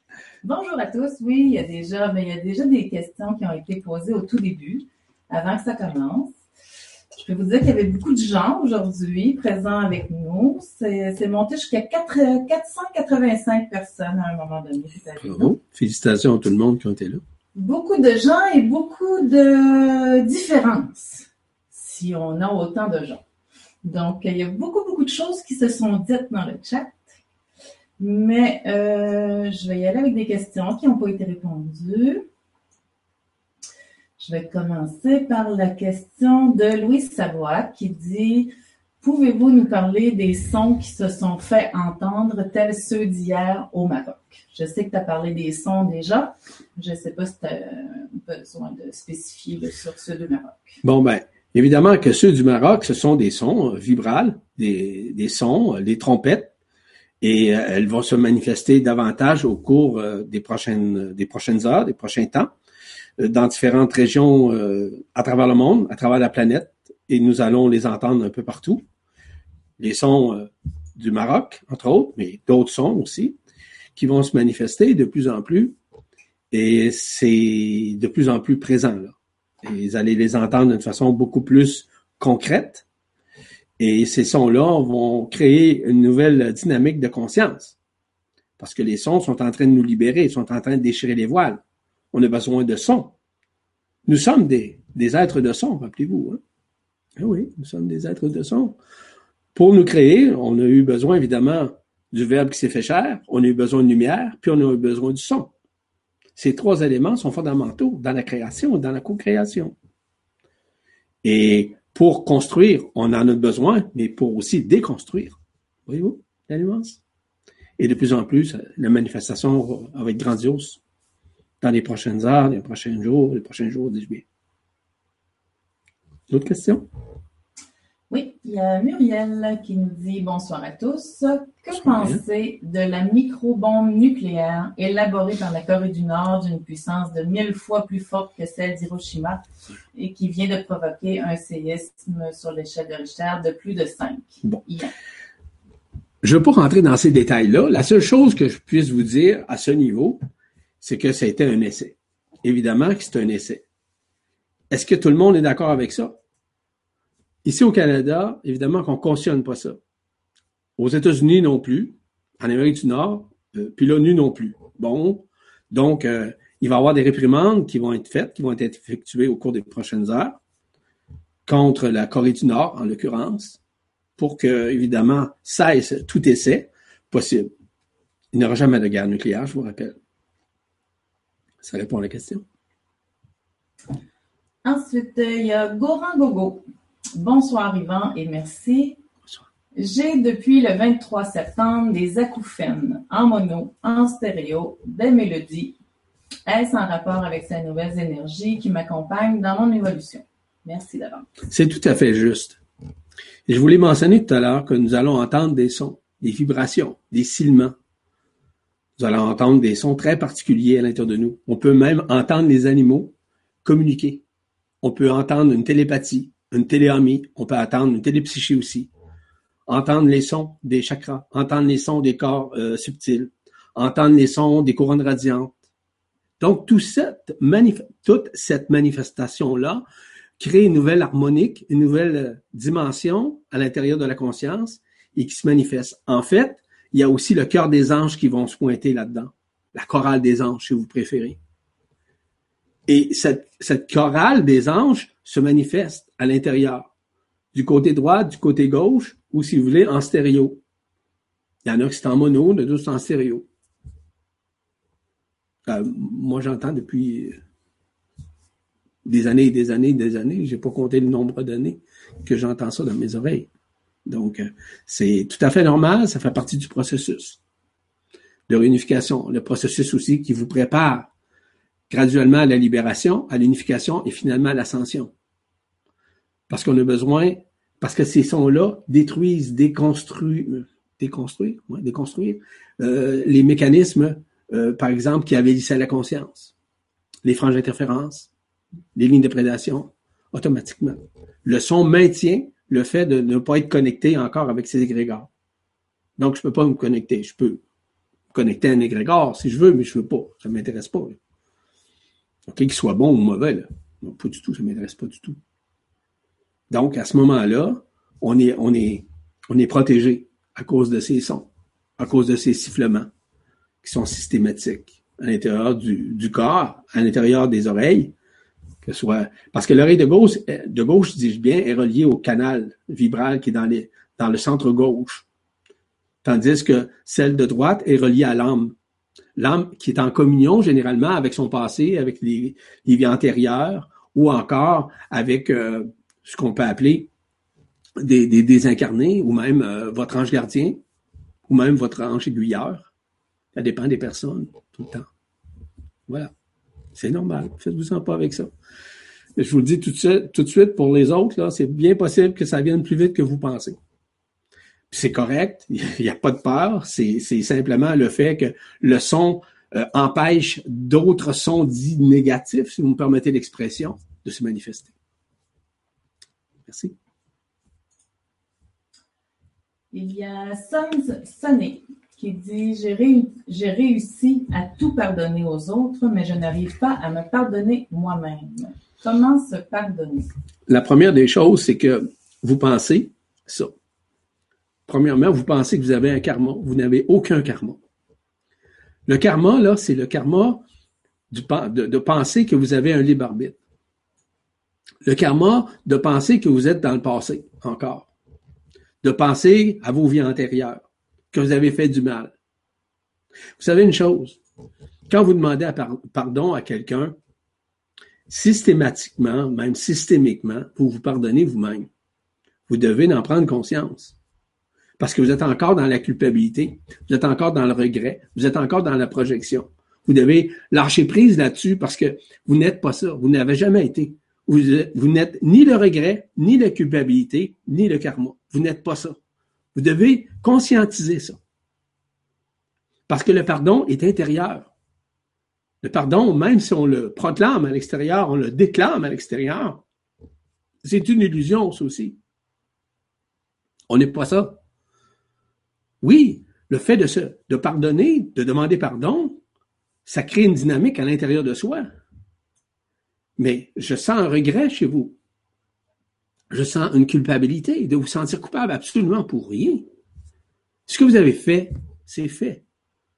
Bonjour à tous. Oui, il y a déjà, mais il y a déjà des questions qui ont été posées au tout début, avant que ça commence. Je peux vous dire qu'il y avait beaucoup de gens aujourd'hui présents avec nous. C'est monté jusqu'à 485 personnes à un moment donné. Bravo. Félicitations à tout le monde qui ont été là. Beaucoup de gens et beaucoup de différences, si on a autant de gens. Donc, il y a beaucoup, beaucoup de choses qui se sont dites dans le chat. Mais euh, je vais y aller avec des questions qui n'ont pas été répondues. Je vais commencer par la question de Louise Savoie qui dit Pouvez-vous nous parler des sons qui se sont fait entendre tels ceux d'hier au Maroc? Je sais que tu as parlé des sons déjà. Je ne sais pas si tu as besoin de spécifier sur ceux du Maroc. Bon, ben, évidemment que ceux du Maroc, ce sont des sons vibrales, des, des sons, des trompettes, et euh, elles vont se manifester davantage au cours euh, des prochaines, des prochaines heures, des prochains temps. Euh, dans différentes régions à travers le monde, à travers la planète, et nous allons les entendre un peu partout. Les sons du Maroc, entre autres, mais d'autres sons aussi, qui vont se manifester de plus en plus, et c'est de plus en plus présent. Là. Et vous allez les entendre d'une façon beaucoup plus concrète, et ces sons-là vont créer une nouvelle dynamique de conscience. Parce que les sons sont en train de nous libérer, ils sont en train de déchirer les voiles on a besoin de son. Nous sommes des, des êtres de son, rappelez-vous. Hein? Ah oui, nous sommes des êtres de son. Pour nous créer, on a eu besoin évidemment du verbe qui s'est fait chair, on a eu besoin de lumière, puis on a eu besoin du son. Ces trois éléments sont fondamentaux dans la création, dans la co-création. Et pour construire, on en a besoin, mais pour aussi déconstruire. Voyez-vous la nuance? Et de plus en plus, la manifestation va être grandiose dans les prochaines heures, les prochains jours, les prochains jours, dis-je bien. D'autres questions? Oui, il y a Muriel qui nous dit bonsoir à tous. Que pensez de la microbombe nucléaire élaborée par la Corée du Nord d'une puissance de mille fois plus forte que celle d'Hiroshima et qui vient de provoquer un séisme sur l'échelle de Richter de plus de 5 Bon. Je ne veux pas rentrer dans ces détails-là. La seule chose que je puisse vous dire à ce niveau, c'est que ça a été un essai. Évidemment que c'est un essai. Est-ce que tout le monde est d'accord avec ça? Ici au Canada, évidemment qu'on ne cautionne pas ça. Aux États-Unis non plus, en Amérique du Nord, euh, puis l'ONU non plus. Bon, donc, euh, Il va y avoir des réprimandes qui vont être faites, qui vont être effectuées au cours des prochaines heures contre la Corée du Nord, en l'occurrence, pour que, évidemment, cesse tout essai possible. Il n'y aura jamais de guerre nucléaire, je vous rappelle. Ça répond à la question. Ensuite, il y a Goran Gogo. Bonsoir Yvan et merci. J'ai depuis le 23 septembre des acouphènes en mono, en stéréo, des mélodies. Est-ce en rapport avec ces nouvelles énergies qui m'accompagnent dans mon évolution? Merci d'avance. C'est tout à fait juste. Et je voulais mentionner tout à l'heure que nous allons entendre des sons, des vibrations, des silements. Nous allons entendre des sons très particuliers à l'intérieur de nous. On peut même entendre les animaux communiquer. On peut entendre une télépathie, une téléamie, on peut entendre une télépsychie aussi. Entendre les sons des chakras, entendre les sons des corps euh, subtils, entendre les sons des couronnes radiantes. Donc, tout cette toute cette manifestation-là crée une nouvelle harmonique, une nouvelle euh, dimension à l'intérieur de la conscience et qui se manifeste. En fait, il y a aussi le cœur des anges qui vont se pointer là-dedans. La chorale des anges, si vous préférez. Et cette chorale des anges se manifeste à l'intérieur, du côté droit, du côté gauche, ou si vous voulez, en stéréo. Il y en a qui sont en mono, il y en a d'autres en stéréo. Euh, moi, j'entends depuis des années et des années et des années, j'ai pas compté le nombre d'années que j'entends ça dans mes oreilles. Donc, euh, c'est tout à fait normal, ça fait partie du processus de réunification, le processus aussi qui vous prépare graduellement à la libération, à l'unification et finalement à l'ascension. Parce qu'on a besoin, parce que ces sons-là détruisent, déconstruisent, déconstruire, ouais, déconstruire euh, les mécanismes, euh, par exemple, qui avélissaient la conscience, les franges d'interférence, les lignes de prédation, automatiquement. Le son maintient le fait de ne pas être connecté encore avec ces égrégores. Donc, je peux pas me connecter. Je peux me connecter à un égrégore si je veux, mais je veux pas. Ça m'intéresse pas. OK, qu'il soit bon ou mauvais, là. Non, pas du tout, ça m'intéresse pas du tout. Donc, à ce moment-là, on est, on est, on est protégé à cause de ces sons, à cause de ces sifflements qui sont systématiques à l'intérieur du, du corps, à l'intérieur des oreilles, que soit, parce que l'oreille de gauche, de gauche, dis-je bien, est reliée au canal vibral qui est dans les, dans le centre gauche. Tandis que celle de droite est reliée à l'âme l'âme qui est en communion généralement avec son passé, avec les, vies antérieures, ou encore avec euh, ce qu'on peut appeler des, des désincarnés, ou même euh, votre ange gardien, ou même votre ange aiguilleur. Ça dépend des personnes, tout le temps. Voilà. C'est normal. Faites-vous-en pas avec ça. Je vous le dis tout de suite, tout de suite pour les autres, là, c'est bien possible que ça vienne plus vite que vous pensez c'est correct, il n'y a pas de peur, c'est simplement le fait que le son euh, empêche d'autres sons dits négatifs, si vous me permettez l'expression, de se manifester. Merci. Il y a Sons Sonné qui dit J'ai réussi à tout pardonner aux autres, mais je n'arrive pas à me pardonner moi-même. Comment se pardonner? La première des choses, c'est que vous pensez ça. Premièrement, vous pensez que vous avez un karma. Vous n'avez aucun karma. Le karma, là, c'est le karma de, penser que vous avez un libre arbitre. Le karma de penser que vous êtes dans le passé encore. De penser à vos vies antérieures, que vous avez fait du mal. Vous savez une chose, quand vous demandez pardon à quelqu'un, systématiquement, même systémiquement, vous vous pardonnez vous-même. Vous devez en prendre conscience parce que vous êtes encore dans la culpabilité, vous êtes encore dans le regret, vous êtes encore dans la projection. Vous devez lâcher prise là-dessus parce que vous n'êtes pas ça, vous n'avez jamais été. Vous, n'êtes ni le regret, ni la culpabilité, ni le karma. Vous n'êtes pas ça. Vous devez conscientiser ça. Parce que le pardon est intérieur. Le pardon, même si on le proclame à l'extérieur, on le déclame à l'extérieur, c'est une illusion, ça aussi. On n'est pas ça. Oui, le fait de, se, de pardonner, de demander pardon, ça crée une dynamique à l'intérieur de soi. Mais je sens un regret chez vous. Je sens une culpabilité de vous sentir coupable absolument pour rien. Ce que vous avez fait, c'est fait.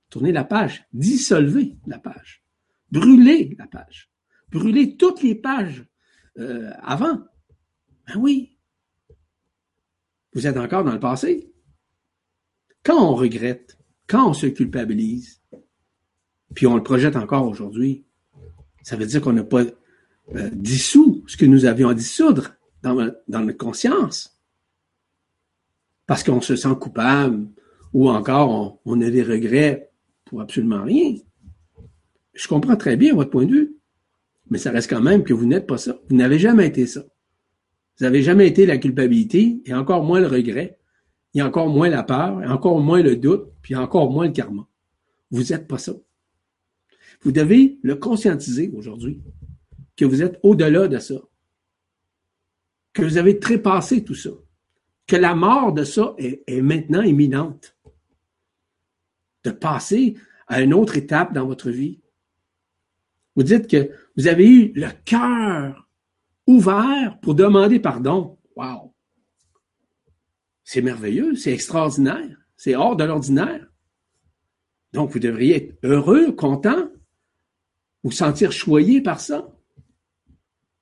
Tournez la page, dissolvez la page. Brûlez la page. Brûlez toutes les pages euh, avant. Ben oui. Vous êtes encore dans le passé. Quand on regrette, quand on se culpabilise, puis on le projette encore aujourd'hui, ça veut dire qu'on n'a pas euh, dissous ce que nous avions à dissoudre dans, dans notre conscience. Parce qu'on se sent coupable ou encore on, a des regrets pour absolument rien. Je comprends très bien votre point de vue, mais ça reste quand même que vous n'êtes pas ça. Vous n'avez jamais été ça. Vous n'avez jamais été la culpabilité et encore moins le regret, et encore moins la peur, et encore moins le doute, puis encore moins le karma. Vous n'êtes pas ça. Vous devez le conscientiser aujourd'hui, que vous êtes au-delà de ça, que vous avez trépassé tout ça, que la mort de ça est, est maintenant imminente, de passer à une autre étape dans votre vie. Vous dites que vous avez eu le cœur ouvert pour demander pardon. Wow! C'est merveilleux, c'est extraordinaire, c'est hors de l'ordinaire. Donc, vous devriez être heureux, content, vous sentir choyé par ça.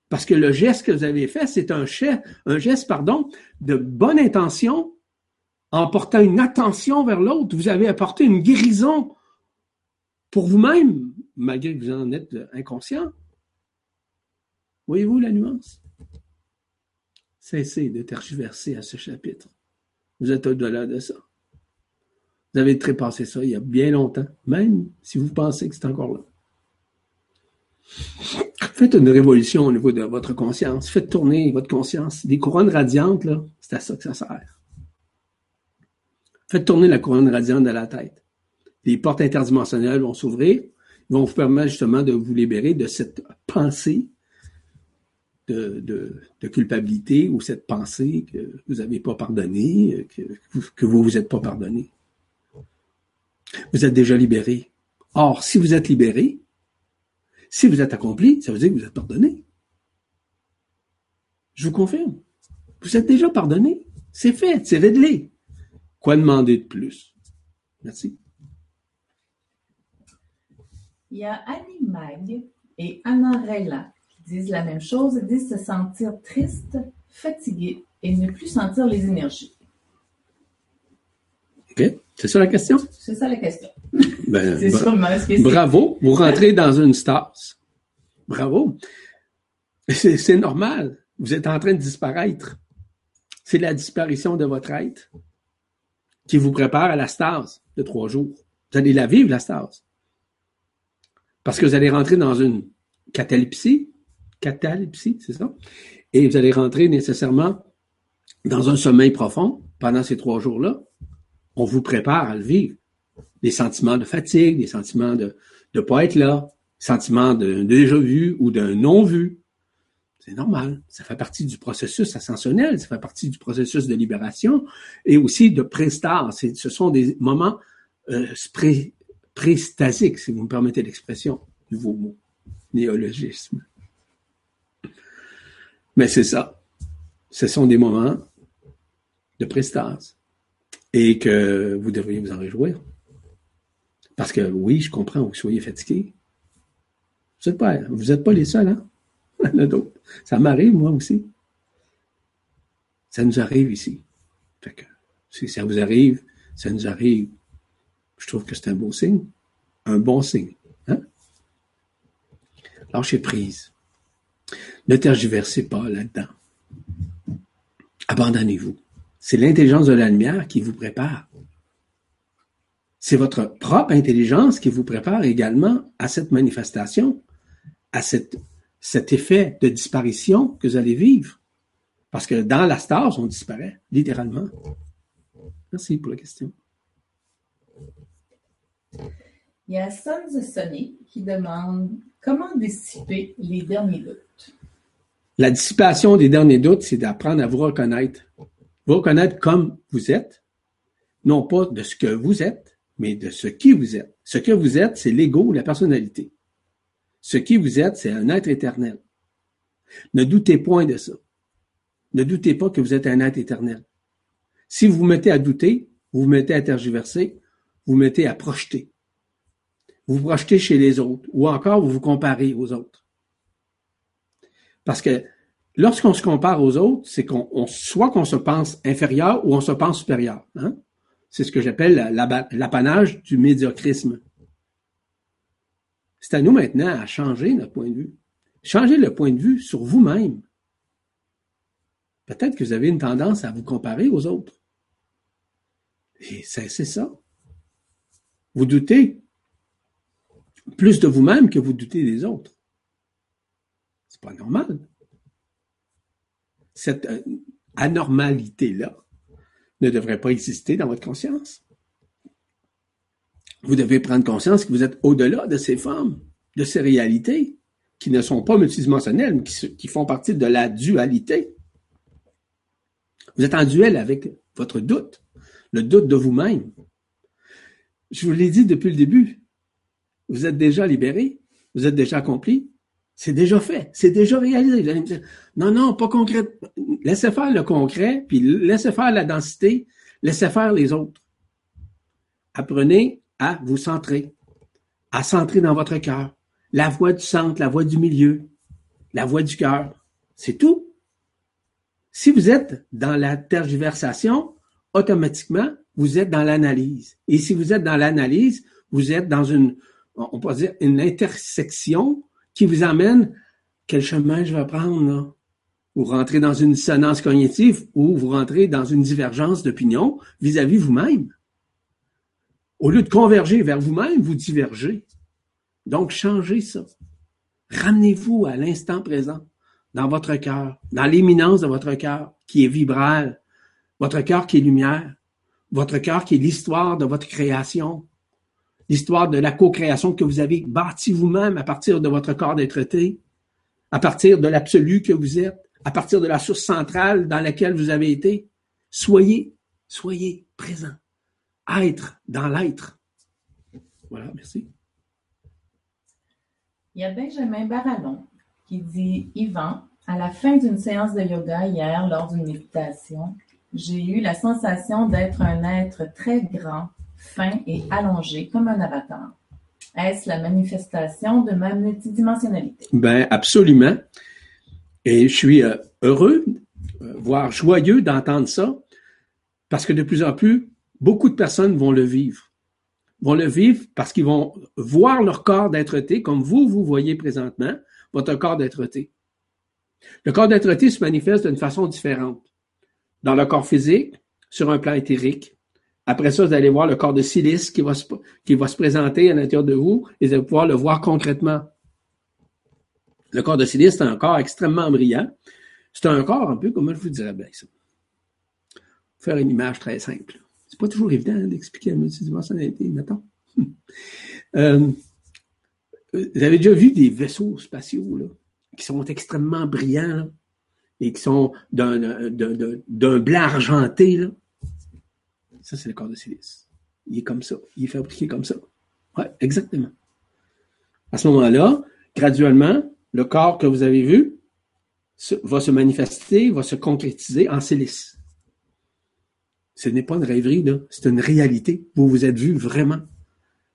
Parce que le geste que vous avez fait, c'est un, geste de bonne intention en portant une attention vers l'autre. Vous avez apporté une guérison pour vous-même, malgré que vous en êtes inconscient. Voyez-vous la nuance? Cessez de tergiverser à ce chapitre. Vous êtes au-delà de ça. Vous avez trépassé ça il y a bien longtemps, même si vous pensez que c'est encore là. Faites une révolution au niveau de votre conscience. Faites tourner votre conscience. Des couronnes radiantes, c'est à ça que ça sert. Faites tourner la couronne radiante de la tête. Les portes interdimensionnelles vont s'ouvrir, vont vous permettre justement de vous libérer de cette pensée de, culpabilité ou cette pensée que vous n'avez pas pardonné, que, que vous vous êtes pas pardonné. Vous êtes déjà libéré. Or, si vous êtes libéré, si vous êtes accompli, ça veut dire que vous êtes pardonné. Je vous confirme. Vous êtes déjà pardonné. C'est fait, c'est réglé. Quoi demander de plus? Merci. Il y a Annie Mag et Anna qui disent la même chose, disent se sentir triste, fatigué et ne plus sentir les énergies. OK. C'est ça la question? C'est ça la question. Ben, c'est sûrement ce Bravo. Vous rentrez dans une stase. Bravo. C'est normal. Vous êtes en train de disparaître. C'est la disparition de votre être qui vous prépare à la stase de trois jours. Vous allez la vivre, la stase. Parce que vous allez rentrer dans une catalepsie, catalepsie, c'est ça? Et vous allez rentrer nécessairement dans un sommeil profond pendant ces trois jours-là. On vous prépare à le vivre. Des sentiments de fatigue, des sentiments de ne pas être là, sentiments d'un déjà vu ou d'un non vu. C'est normal. Ça fait partie du processus ascensionnel, ça fait partie du processus de libération et aussi de prestase. Ce sont des moments euh, si vous me permettez l'expression, nouveau mot, néologisme. Mais c'est ça. Ce sont des moments de prestase et que vous devriez vous en réjouir. Parce que oui, je comprends que vous soyez fatigué. Vous n'êtes pas, êtes pas les seuls, hein? Il y d'autres. Ça m'arrive, moi aussi. Ça nous arrive ici. Fait que, si ça vous arrive, ça nous arrive. Je trouve que c'est un beau signe. Un bon signe. Hein? Lâchez prise. Ne tergiversez pas là-dedans. Abandonnez-vous. C'est l'intelligence de la lumière qui vous prépare. C'est votre propre intelligence qui vous prépare également à cette manifestation, à cette cet effet de disparition que vous allez vivre. Parce que dans la stase, on disparaît, littéralement. Merci pour la question. Il y a Sons Sonny qui demande comment dissiper les derniers doutes. La dissipation des derniers doutes, c'est d'apprendre à vous reconnaître. Vous reconnaître comme vous êtes, non pas de ce que vous êtes, mais de ce qui vous êtes. Ce que vous êtes, c'est l'ego, la personnalité. Ce qui vous êtes, c'est un être éternel. Ne doutez point de ça. Ne doutez pas que vous êtes un être éternel. Si vous vous mettez à douter, vous vous mettez à tergiverser, vous vous mettez à projeter. vous vous projetez chez les autres ou encore vous vous comparez aux autres. Parce que lorsqu'on se compare aux autres, c'est qu'on soit qu'on se pense inférieur ou on se pense supérieur. Hein? C'est ce que j'appelle l'apanage du médiocrisme. C'est à nous maintenant à changer notre point de vue. Changer le point de vue sur vous-même. Peut-être que vous avez une tendance à vous comparer aux autres. Et c'est ça. Vous doutez plus de vous-même que vous doutez des autres. C'est pas normal. Cette euh, anormalité-là ne devrait pas exister dans votre conscience. Vous devez prendre conscience que vous êtes au-delà de ces formes, de ces réalités, qui ne sont pas multidimensionnelles, mais qui, font partie de la dualité. Vous êtes en duel avec votre doute, le doute de vous-même. Je vous l'ai dit depuis le début, vous êtes déjà libéré, vous êtes déjà accompli, c'est déjà fait, c'est déjà réalisé. non, non, pas concret. Laissez faire le concret, puis laissez faire la densité, laissez faire les autres. Apprenez à vous centrer, à centrer dans votre cœur. La voix du centre, la voix du milieu, la voix du cœur. C'est tout. Si vous êtes dans la tergiversation, automatiquement, vous êtes dans l'analyse. Et si vous êtes dans l'analyse, vous êtes dans une, on peut dire, une intersection qui vous amène quel chemin je vais prendre là? Vous rentrez dans une dissonance cognitive ou vous rentrez dans une divergence d'opinion vis-à-vis vous-même. Au lieu de converger vers vous-même, vous divergez. Donc, changez ça. Ramenez-vous à l'instant présent, dans votre cœur, dans l'éminence de votre cœur, qui est vibral, votre cœur qui est lumière, votre cœur qui est l'histoire de votre création, l'histoire de la co-création que vous avez bâtie vous-même à partir de votre corps d'être à partir de l'absolu que vous êtes, à partir de la source centrale dans laquelle vous avez été. Soyez, soyez présent être dans l'être. Voilà, merci. Il y a Benjamin Barallon qui dit Yvan, à la fin d'une séance de yoga hier, lors d'une méditation, j'ai eu la sensation d'être un être très grand, fin et allongé comme un avatar. Est-ce la manifestation de ma multidimensionnalité? Ben, absolument. Et je suis euh, heureux, euh, voire joyeux d'entendre ça, parce que de plus en plus, beaucoup de personnes vont le vivre. Vont le vivre parce qu'ils vont voir leur corps d'être-té comme vous, vous voyez présentement votre corps d'être-té. Le corps d'être-té se manifeste d'une façon différente. Dans le corps physique, sur un plan éthérique. Après ça, vous allez voir le corps de silice qui va se, qui va se présenter à l'intérieur de vous et vous allez pouvoir le voir concrètement. Le corps de silice, c'est un corps extrêmement brillant. C'est un corps un peu, comment je vous dirais bien ça? Faire une image très simple. C'est pas toujours évident d'expliquer la multidimensionnalité, mettons. euh, vous avez déjà vu des vaisseaux spatiaux là, qui sont extrêmement brillants et qui sont d'un blanc argenté. Là. Ça, c'est le corps de silice. Il est comme ça. Il est fabriqué comme ça. Oui, exactement. À ce moment-là, graduellement, le corps que vous avez vu va se manifester, va se concrétiser en silice. Ce n'est pas une rêverie, c'est une réalité. Vous vous êtes vu vraiment.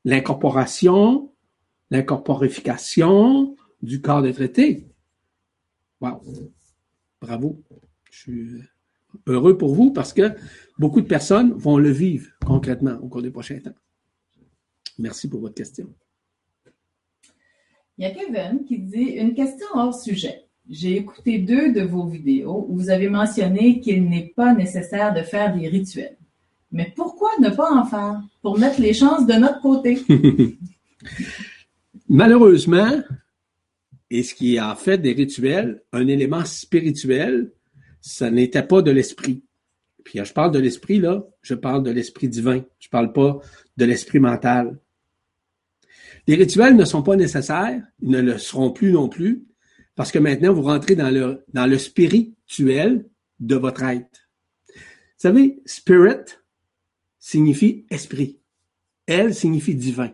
L'incorporation, l'incorporification du corps de traité. Wow. Bravo. Je suis heureux pour vous parce que beaucoup de personnes vont le vivre concrètement au cours des prochains temps. Merci pour votre question. Il y a Kevin qui dit une question hors sujet. J'ai écouté deux de vos vidéos où vous avez mentionné qu'il n'est pas nécessaire de faire des rituels. Mais pourquoi ne pas en faire pour mettre les chances de notre côté? Malheureusement, et ce qui est en fait des rituels, un élément spirituel, ça n'était pas de l'esprit. Puis je parle de l'esprit, là, je parle de l'esprit divin. Je parle pas de l'esprit mental. Les rituels ne sont pas nécessaires, ils ne le seront plus non plus, parce que maintenant, vous rentrez dans le, dans le spirituel de votre être. Vous savez, spirit signifie esprit. Elle signifie divin.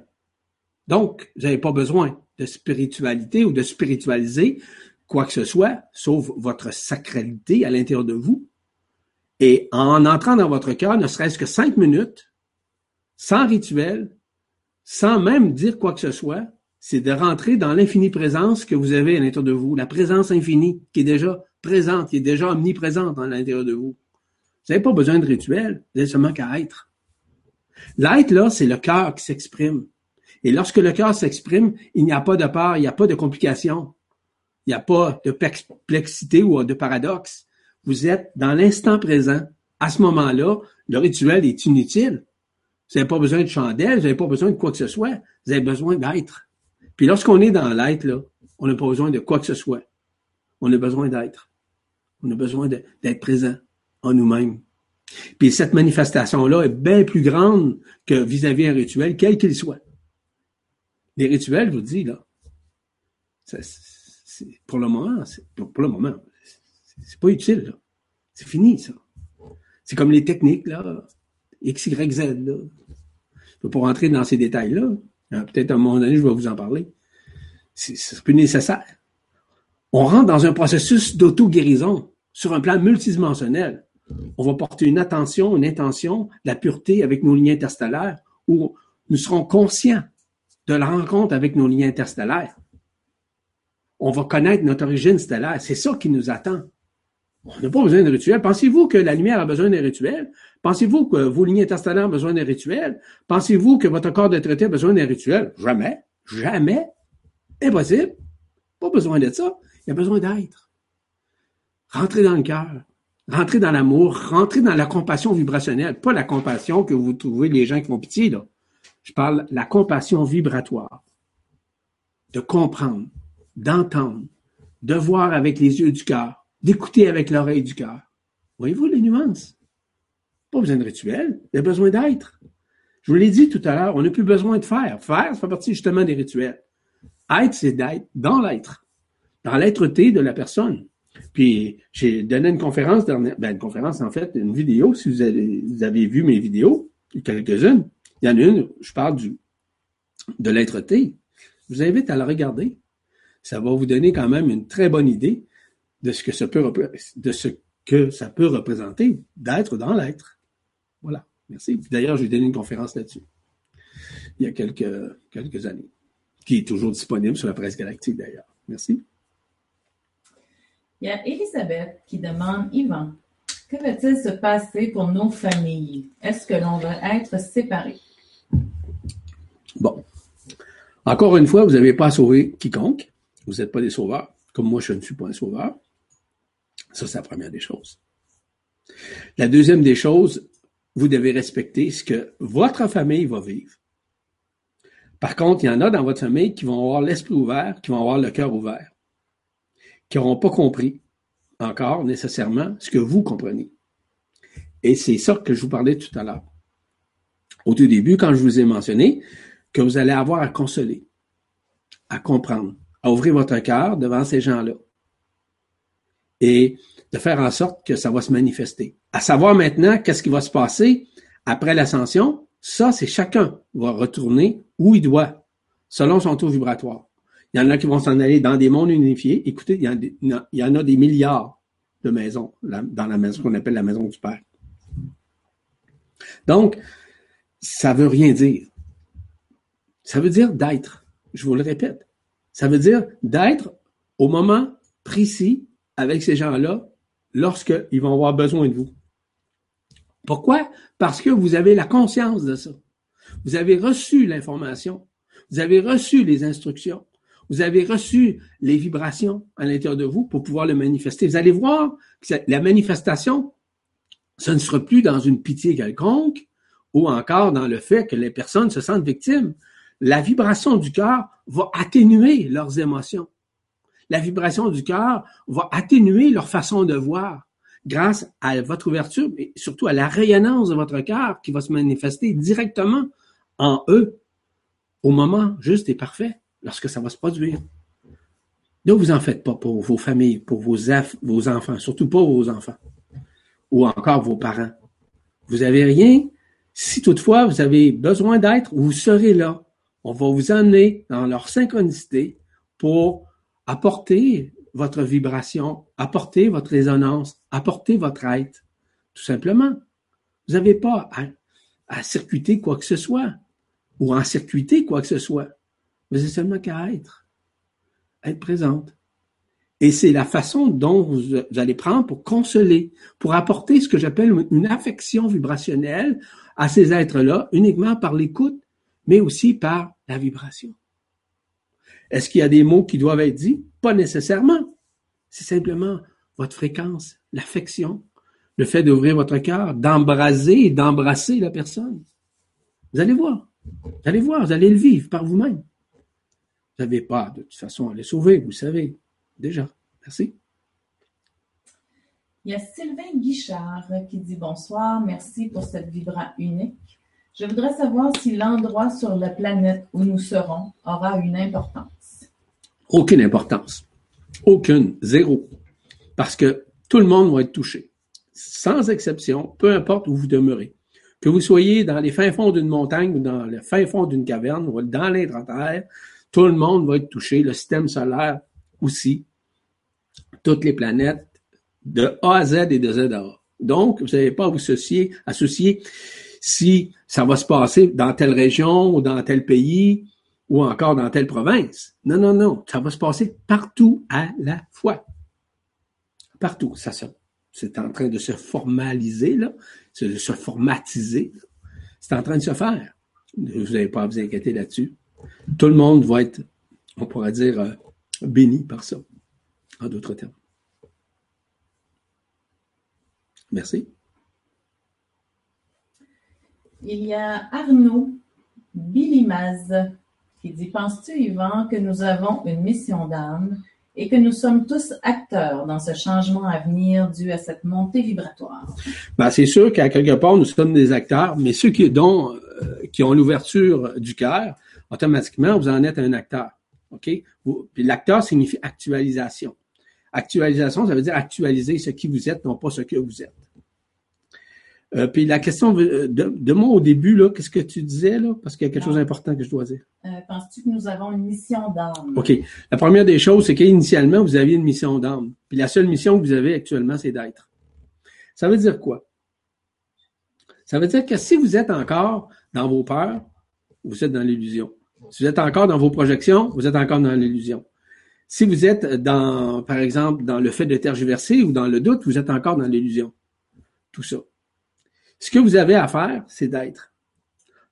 Donc, vous n'avez pas besoin de spiritualité ou de spiritualiser quoi que ce soit, sauf votre sacralité à l'intérieur de vous. Et en entrant dans votre cœur, ne serait-ce que cinq minutes, sans rituel, sans même dire quoi que ce soit, c'est de rentrer dans l'infinie présence que vous avez à l'intérieur de vous, la présence infinie qui est déjà présente, qui est déjà omniprésente à l'intérieur de vous. Vous n'avez pas besoin de rituel, vous n'avez seulement qu'à être. L'être, là, c'est le cœur qui s'exprime. Et lorsque le cœur s'exprime, il n'y a pas de peur, il n'y a pas de complications, il n'y a pas de perplexité ou de paradoxe. Vous êtes dans l'instant présent. À ce moment-là, le rituel est inutile. Vous n'avez pas besoin de chandelle, vous n'avez pas besoin de quoi que ce soit. Vous avez besoin d'être. Puis lorsqu'on est dans l'être, là, on n'a pas besoin de quoi que ce soit. On a besoin d'être. On a besoin d'être présent en nous-mêmes. Puis cette manifestation-là est bien plus grande que vis-à-vis un rituel, quel qu'il soit. Les rituels, je vous dis, là, pour le moment, pour, pour, le moment, c'est pas utile, là. C'est fini, ça. C'est comme les techniques, là. X, Y, Z, là. Je pas rentrer dans ces détails-là. Hein, peut-être à un moment donné, je vais vous en parler. C'est plus nécessaire. On rentre dans un processus d'auto-guérison sur un plan multidimensionnel. On va porter une attention, une intention, la pureté avec nos liens interstellaires, où nous serons conscients de la rencontre avec nos liens interstellaires. On va connaître notre origine stellaire. C'est ça qui nous attend. On n'a pas besoin de rituel. Pensez-vous que la lumière a besoin d'un rituel? Pensez-vous que vos lignes interstellaires ont besoin d'un rituel? Pensez-vous que votre corps de traité a besoin d'un rituel? Jamais. Jamais. Impossible. Pas besoin de ça. Il y a besoin d'être. Rentrez dans le cœur. Rentrez dans l'amour. Rentrez dans la compassion vibrationnelle. Pas la compassion que vous trouvez les gens qui font pitié, là. Je parle la compassion vibratoire. De comprendre, d'entendre, de voir avec les yeux du cœur, d'écouter avec l'oreille du cœur. Voyez-vous les nuances? Pas besoin de rituel, il y a besoin d'être. Je vous l'ai dit tout à l'heure, on n'a plus besoin de faire. Faire, ça fait partie justement des rituels. Être, c'est d'être dans l'être, dans l'être-té de la personne. Puis, j'ai donné une conférence dernière, ben, une conférence, en fait, une vidéo, si vous avez, vu mes vidéos, quelques-unes. Il y en a une, je parle du, de l'être-té. Je vous invite à la regarder. Ça va vous donner quand même une très bonne idée de ce que ça peut, de ce que ça peut représenter d'être dans l'être. Voilà. Merci. D'ailleurs, j'ai donné une conférence là-dessus. Il y a quelques, quelques années. Qui est toujours disponible sur la presse galactique d'ailleurs. Merci. Il y a Elisabeth qui demande, Yvan, que va-t-il se passer pour nos familles? Est-ce que l'on va être séparés? Bon. Encore une fois, vous n'avez pas à sauver quiconque. Vous n'êtes pas des sauveurs. Comme moi, je ne suis pas un sauveur. Ça, c'est la première des choses. La deuxième des choses, vous devez respecter ce que votre famille va vivre. Par contre, il y en a dans votre famille qui vont avoir l'esprit ouvert, qui vont avoir le cœur ouvert, qui n'auront pas compris encore nécessairement ce que vous comprenez. Et c'est ça que je vous parlais tout à l'heure. Au tout début, quand je vous ai mentionné que vous allez avoir à consoler, à comprendre, à ouvrir votre cœur devant ces gens-là et de faire en sorte que ça va se manifester. À savoir maintenant qu'est-ce qui va se passer après l'ascension, ça, c'est chacun va retourner où il doit, selon son taux vibratoire. Il y en a qui vont s'en aller dans des mondes unifiés. Écoutez, il y, en a, des milliards de maisons dans la maison qu'on appelle la maison du Père. Donc, ça veut rien dire. Ça veut dire d'être. Je vous le répète. Ça veut dire d'être au moment précis avec ces gens-là lorsqu'ils vont avoir besoin de vous. Pourquoi? Parce que vous avez la conscience de ça. Vous avez reçu l'information. Vous avez reçu les instructions. Vous avez reçu les vibrations à l'intérieur de vous pour pouvoir le manifester. Vous allez voir que la manifestation, ce ne sera plus dans une pitié quelconque ou encore dans le fait que les personnes se sentent victimes. La vibration du cœur va atténuer leurs émotions. La vibration du cœur va atténuer leur façon de voir grâce à votre ouverture et surtout à la rayonnance de votre cœur qui va se manifester directement en eux au moment juste et parfait lorsque ça va se produire. Ne vous en faites pas pour vos familles, pour vos, vos enfants, surtout pas vos enfants ou encore vos parents. Vous avez rien. Si toutefois vous avez besoin d'être, vous serez là. On va vous emmener dans leur synchronicité pour apporter votre vibration, apporter votre résonance, apporter votre être, tout simplement. Vous n'avez pas à, à circuiter quoi que ce soit. ou en circuiter quoi que ce soit. Mais c'est seulement qu'à être. Être présente. Et c'est la façon dont vous, allez prendre pour consoler, pour apporter ce que j'appelle une affection vibrationnelle à ces êtres-là, uniquement par l'écoute, mais aussi par la vibration. Est-ce qu'il y a des mots qui doivent être dits? Pas nécessairement. C'est simplement votre fréquence, l'affection, le fait d'ouvrir votre cœur, d'embraser et d'embrasser la personne. Vous allez voir. Vous allez voir, vous allez le vivre par vous-même. Vous n'avez pas de toute façon à les sauver, vous savez déjà. Merci. Il y a Sylvain Guichard qui dit bonsoir, merci pour cette vibra unique. Je voudrais savoir si l'endroit sur la planète où nous serons aura une importance. Aucune importance. Aucune. Zéro. Parce que tout le monde va être touché. Sans exception, peu importe où vous demeurez. Que vous soyez dans les fins fonds d'une montagne ou dans le fin fond d'une caverne ou dans l'intra-terre, tout le monde va être touché. Le système solaire aussi. Toutes les planètes de A à Z et de Z à A. Donc, vous n'avez pas à vous associer, associer si ça va se passer dans telle région ou dans tel pays ou encore dans telle province. Non, non, non. Ça va se passer partout à la fois. Partout. Ça, c'est en train de se formaliser, là, de se formatiser. C'est en train de se faire. Vous n'avez pas à vous inquiéter là-dessus. Tout le monde va être, on pourrait dire, euh, béni par ça, en d'autres termes. Merci. Il y a Arnaud Bilimaz qui dit Penses-tu, Yvan, que nous avons une mission d'âme et que nous sommes tous acteurs dans ce changement à venir dû à cette montée vibratoire? Ben, c'est sûr qu'à quelque part, nous sommes des acteurs, mais ceux qui, dont, euh, qui ont l'ouverture du cœur, automatiquement, vous en êtes un acteur. OK? Puis l'acteur signifie actualisation. Actualisation, ça veut dire actualiser ce qui vous êtes, non pas ce que vous êtes. Euh, puis la question de, de, moi au début, là, qu'est-ce que tu disais là? Parce qu'il y a quelque chose d'important que je dois dire. Euh, Penses-tu que nous avons une mission d'âme? OK. La première des choses, c'est qu'initialement, vous aviez une mission d'âme. Puis la seule mission que vous avez actuellement, c'est d'être. Ça veut dire quoi? Ça veut dire que si vous êtes encore dans vos peurs, vous êtes dans l'illusion. Si vous êtes encore dans vos projections, vous êtes encore dans l'illusion. Si vous êtes dans, par exemple, dans le fait de tergiverser ou dans le doute, vous êtes encore dans l'illusion. Tout ça. Ce que vous avez à faire, c'est d'être.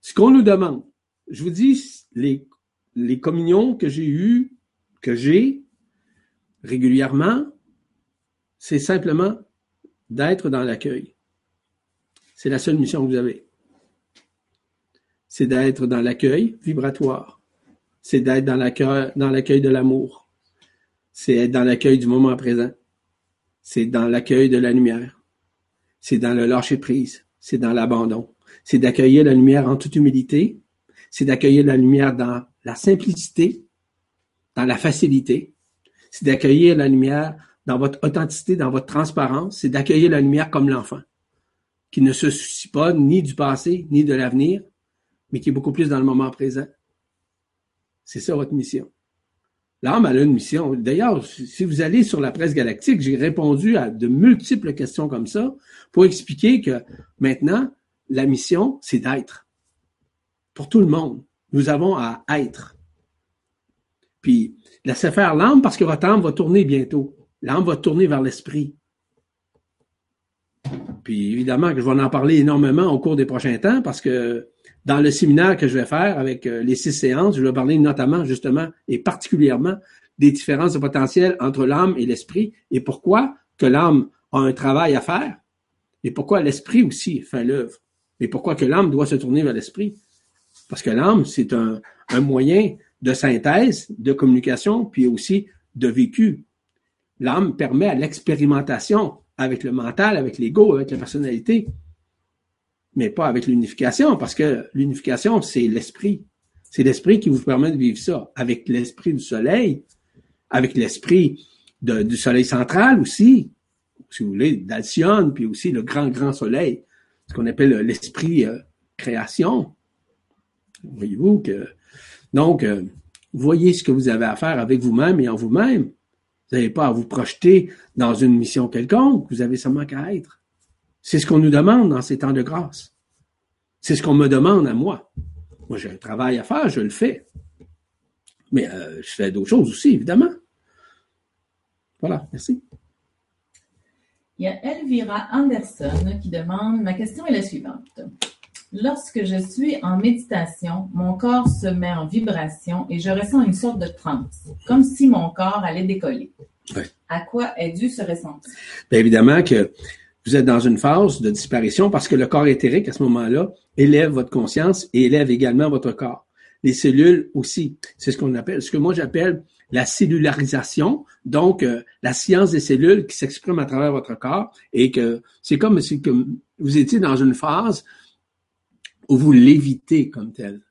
Ce qu'on nous demande, je vous dis, les, les communions que j'ai eues, que j'ai régulièrement, c'est simplement d'être dans l'accueil. C'est la seule mission que vous avez. C'est d'être dans l'accueil vibratoire. C'est d'être dans l'accueil, dans l'accueil de l'amour. C'est être dans l'accueil du moment présent. C'est dans l'accueil de la lumière. C'est dans le lâcher prise c'est dans l'abandon. C'est d'accueillir la lumière en toute humilité. C'est d'accueillir la lumière dans la simplicité, dans la facilité. C'est d'accueillir la lumière dans votre authenticité, dans votre transparence. C'est d'accueillir la lumière comme l'enfant, qui ne se soucie pas ni du passé, ni de l'avenir, mais qui est beaucoup plus dans le moment présent. C'est ça votre mission. L'âme a une mission. D'ailleurs, si vous allez sur la presse galactique, j'ai répondu à de multiples questions comme ça pour expliquer que maintenant, la mission, c'est d'être. Pour tout le monde. Nous avons à être. Puis, laissez faire l'âme parce que votre âme va tourner bientôt. L'âme va tourner vers l'esprit. Puis, évidemment que je vais en parler énormément au cours des prochains temps parce que dans le séminaire que je vais faire avec euh, les six séances, je vais parler notamment, justement, et particulièrement des différences de potentiel entre l'âme et l'esprit et pourquoi que l'âme a un travail à faire et pourquoi l'esprit aussi fait l'œuvre. Et pourquoi que l'âme doit se tourner vers l'esprit. Parce que l'âme, c'est un, un moyen de synthèse, de communication, puis aussi de vécu. L'âme permet à l'expérimentation avec le mental, avec l'ego, avec la personnalité, mais pas avec l'unification, parce que l'unification, c'est l'esprit. C'est l'esprit qui vous permet de vivre ça. Avec l'esprit du soleil, avec l'esprit du soleil central aussi, si vous voulez, d'Alcyone, puis aussi le grand, grand soleil, ce qu'on appelle l'esprit euh, création. Voyez-vous que. Donc, euh, voyez ce que vous avez à faire avec vous-même et en vous-même. Vous n'avez pas à vous projeter dans une mission quelconque, vous avez seulement qu'à être. C'est ce qu'on nous demande dans ces temps de grâce. C'est ce qu'on me demande à moi. Moi, j'ai un travail à faire, je le fais. Mais euh, je fais d'autres choses aussi, évidemment. Voilà, merci. Il y a Elvira Anderson qui demande, ma question est la suivante. Lorsque je suis en méditation, mon corps se met en vibration et je ressens une sorte de transe, comme si mon corps allait décoller. À quoi est dû ce ressenti? Bien évidemment que vous êtes dans une phase de disparition parce que le corps éthérique, à ce moment-là, élève votre conscience et élève également votre corps. Les cellules aussi. C'est ce qu'on appelle, ce que moi j'appelle la cellularisation, donc euh, la science des cellules qui s'exprime à travers votre corps et que c'est comme si que vous étiez dans une phase où vous l'évitez comme tel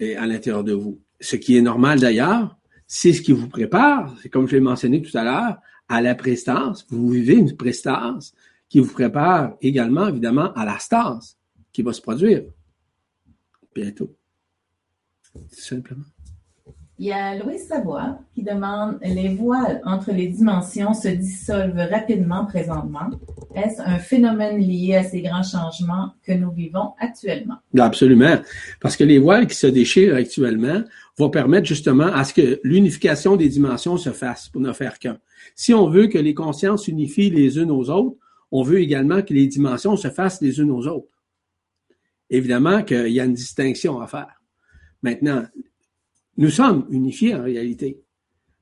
à l'intérieur de vous. Ce qui est normal d'ailleurs, c'est ce qui vous prépare, c'est comme je l'ai mentionné tout à l'heure, à la prestance. Vous vivez une prestance qui vous prépare également, évidemment, à la stase qui va se produire bientôt. Tout simplement. Il y a Louis Savoie qui demande les voiles entre les dimensions se dissolvent rapidement présentement. Est-ce un phénomène lié à ces grands changements que nous vivons actuellement? Absolument. Parce que les voiles qui se déchirent actuellement vont permettre justement à ce que l'unification des dimensions se fasse pour ne faire qu'un. Si on veut que les consciences s'unifient les unes aux autres, on veut également que les dimensions se fassent les unes aux autres. Évidemment qu'il y a une distinction à faire. Maintenant, nous sommes unifiés en réalité.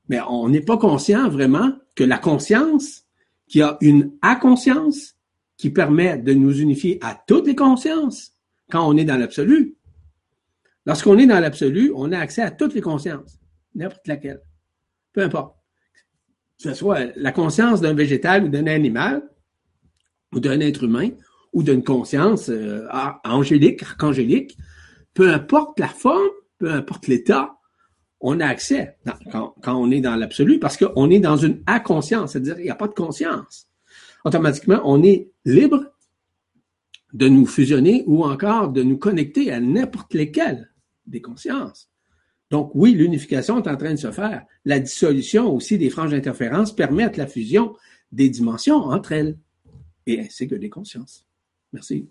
Mais on n'est pas conscient vraiment que la conscience, qui a une inconscience, qui permet de nous unifier à toutes les consciences, quand on est dans l'absolu. Lorsqu'on est dans l'absolu, on a accès à toutes les consciences, n'importe laquelle. Peu importe. Que ce soit la conscience d'un végétal ou d'un animal, ou d'un être humain, ou d'une conscience euh, angélique, archangélique, peu importe la forme, peu importe l'état, on a accès quand, on est dans l'absolu parce qu'on est dans une inconscience, c'est-à-dire il n'y a pas de conscience. Automatiquement, on est libre de nous fusionner ou encore de nous connecter à n'importe lesquelles des consciences. Donc oui, l'unification est en train de se faire. La dissolution aussi des franges d'interférence permettent la fusion des dimensions entre elles et ainsi que des consciences. Merci.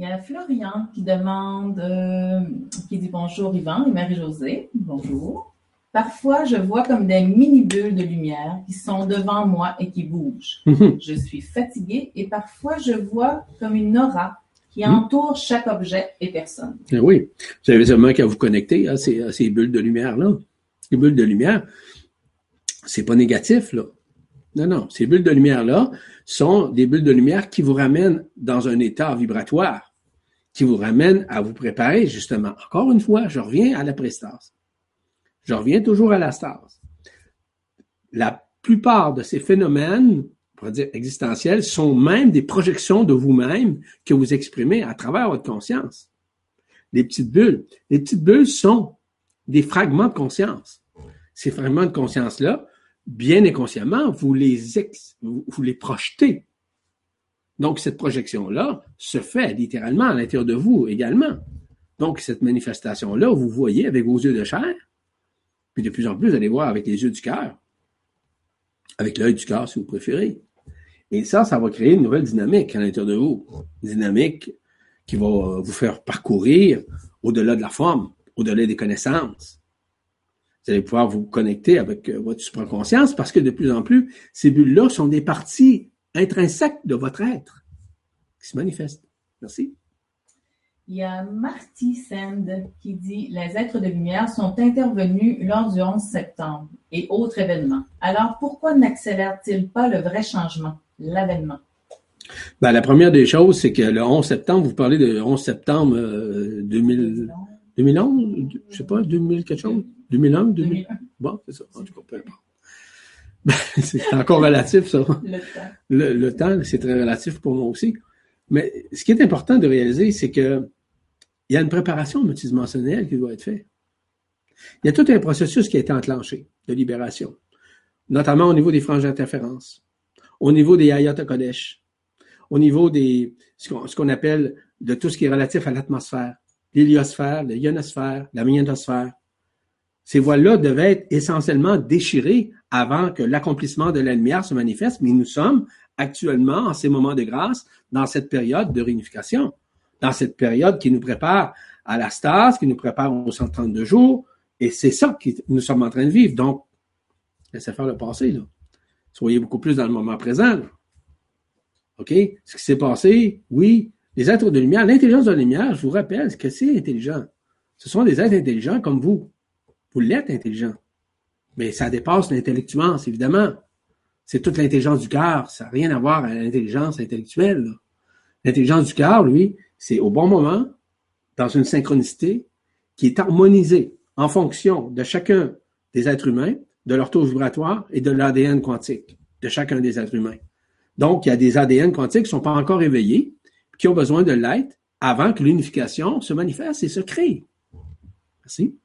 Il y a Florian qui demande, euh, qui dit bonjour Yvan et Marie-Josée. Bonjour. Parfois, je vois comme des mini-bulles de lumière qui sont devant moi et qui bougent. Je suis fatiguée et parfois je vois comme une aura qui mhm. entoure chaque objet et personne. Eh oui, vous avez seulement qu'à vous connecter à ces, à ces bulles de lumière-là. Les bulles de lumière, c'est pas négatif, là. Non, non, ces bulles de lumière-là sont des bulles de lumière qui vous ramènent dans un état vibratoire qui vous ramène à vous préparer justement. Encore une fois, je reviens à la prestase. Je reviens toujours à la stase. La plupart de ces phénomènes, on dire existentiels, sont même des projections de vous-même que vous exprimez à travers votre conscience. Les petites bulles. Les petites bulles sont des fragments de conscience. Ces fragments de conscience-là, bien inconsciemment, vous les, ex, vous les projetez donc, cette projection-là se fait littéralement à l'intérieur de vous également. Donc, cette manifestation-là, vous voyez avec vos yeux de chair, puis de plus en plus, vous allez voir avec les yeux du cœur, avec l'œil du cœur si vous préférez. Et ça, ça va créer une nouvelle dynamique à l'intérieur de vous. Une dynamique qui va vous faire parcourir au-delà de la forme, au-delà des connaissances. Vous allez pouvoir vous connecter avec euh, votre supraconscience parce que de plus en plus, ces bulles-là sont des parties intrinsèque de votre être qui se manifeste. Merci. Il y a Marty Sand qui dit Les êtres de lumière sont intervenus lors du 11 septembre et autres événements. Alors pourquoi n'accélèrent-ils pas le vrai changement, l'avènement? Ben, la première des choses, c'est que le 11 septembre, vous parlez de 11 septembre 2000, 2011, je sais pas, 2000 quelque chose? 2001, 2001. Bon, c'est ça. En tout cas, peu importe. c'est encore relatif, ça. Le temps. Le, temps, c'est très relatif pour moi aussi. Mais ce qui est important de réaliser, c'est que il y a une préparation multidimensionnelle qui doit être faite. Il y a tout un processus qui a été enclenché de libération, notamment au niveau des franges d'interférence, au niveau des Ayat Kodesh, au niveau des ce qu'on appelle de tout ce qui est relatif à l'atmosphère, l'héliosphère, la ionosphère, la magnétosphère. Ces voiles-là devaient être essentiellement déchirées avant que l'accomplissement de la lumière se manifeste, mais nous sommes actuellement, en ces moments de grâce, dans cette période de réunification. dans cette période qui nous prépare à la stase, qui nous prépare aux 132 jours, et c'est ça que nous sommes en train de vivre. Donc, laissez faire le passé, là. Soyez beaucoup plus dans le moment présent. OK? Ce qui s'est passé, oui, les êtres de lumière, l'intelligence de la lumière, je vous rappelle que c'est intelligent. Ce sont des êtres intelligents comme vous. Vous l'êtes intelligent. Mais ça dépasse l'intellectuance, évidemment. C'est toute l'intelligence du cœur. Ça n'a rien à voir avec l'intelligence intellectuelle. L'intelligence du cœur, lui, c'est au bon moment, dans une synchronicité qui est harmonisée en fonction de chacun des êtres humains, de leur taux vibratoire et de l'ADN quantique de chacun des êtres humains. Donc, il y a des ADN quantiques qui ne sont pas encore éveillés, qui ont besoin de l'être avant que l'unification se manifeste et se crée. Merci.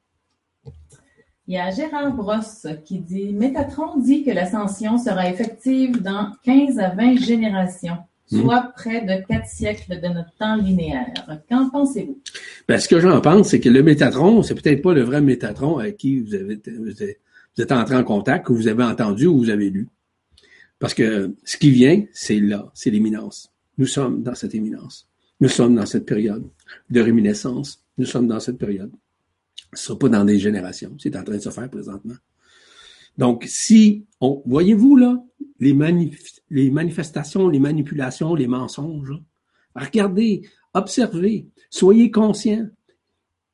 Il y a Gérard Brosse qui dit Métatron dit que l'ascension sera effective dans 15 à 20 générations, hmm. soit près de 4 siècles de notre temps linéaire. Qu'en pensez-vous? Ben, ce que j'en pense, c'est que le Métatron, c'est peut-être pas le vrai Métatron avec qui vous, avez, vous êtes entré en contact, que vous avez entendu ou vous avez lu. Parce que ce qui vient, c'est là, c'est l'éminence. Nous sommes dans cette éminence. Nous sommes dans cette période de réminiscence. Nous sommes dans cette période sera pas dans des générations. C'est en train de se faire présentement. Donc, si on, voyez-vous là, les, les manifestations, les manipulations, les mensonges, regardez, observez, soyez conscients.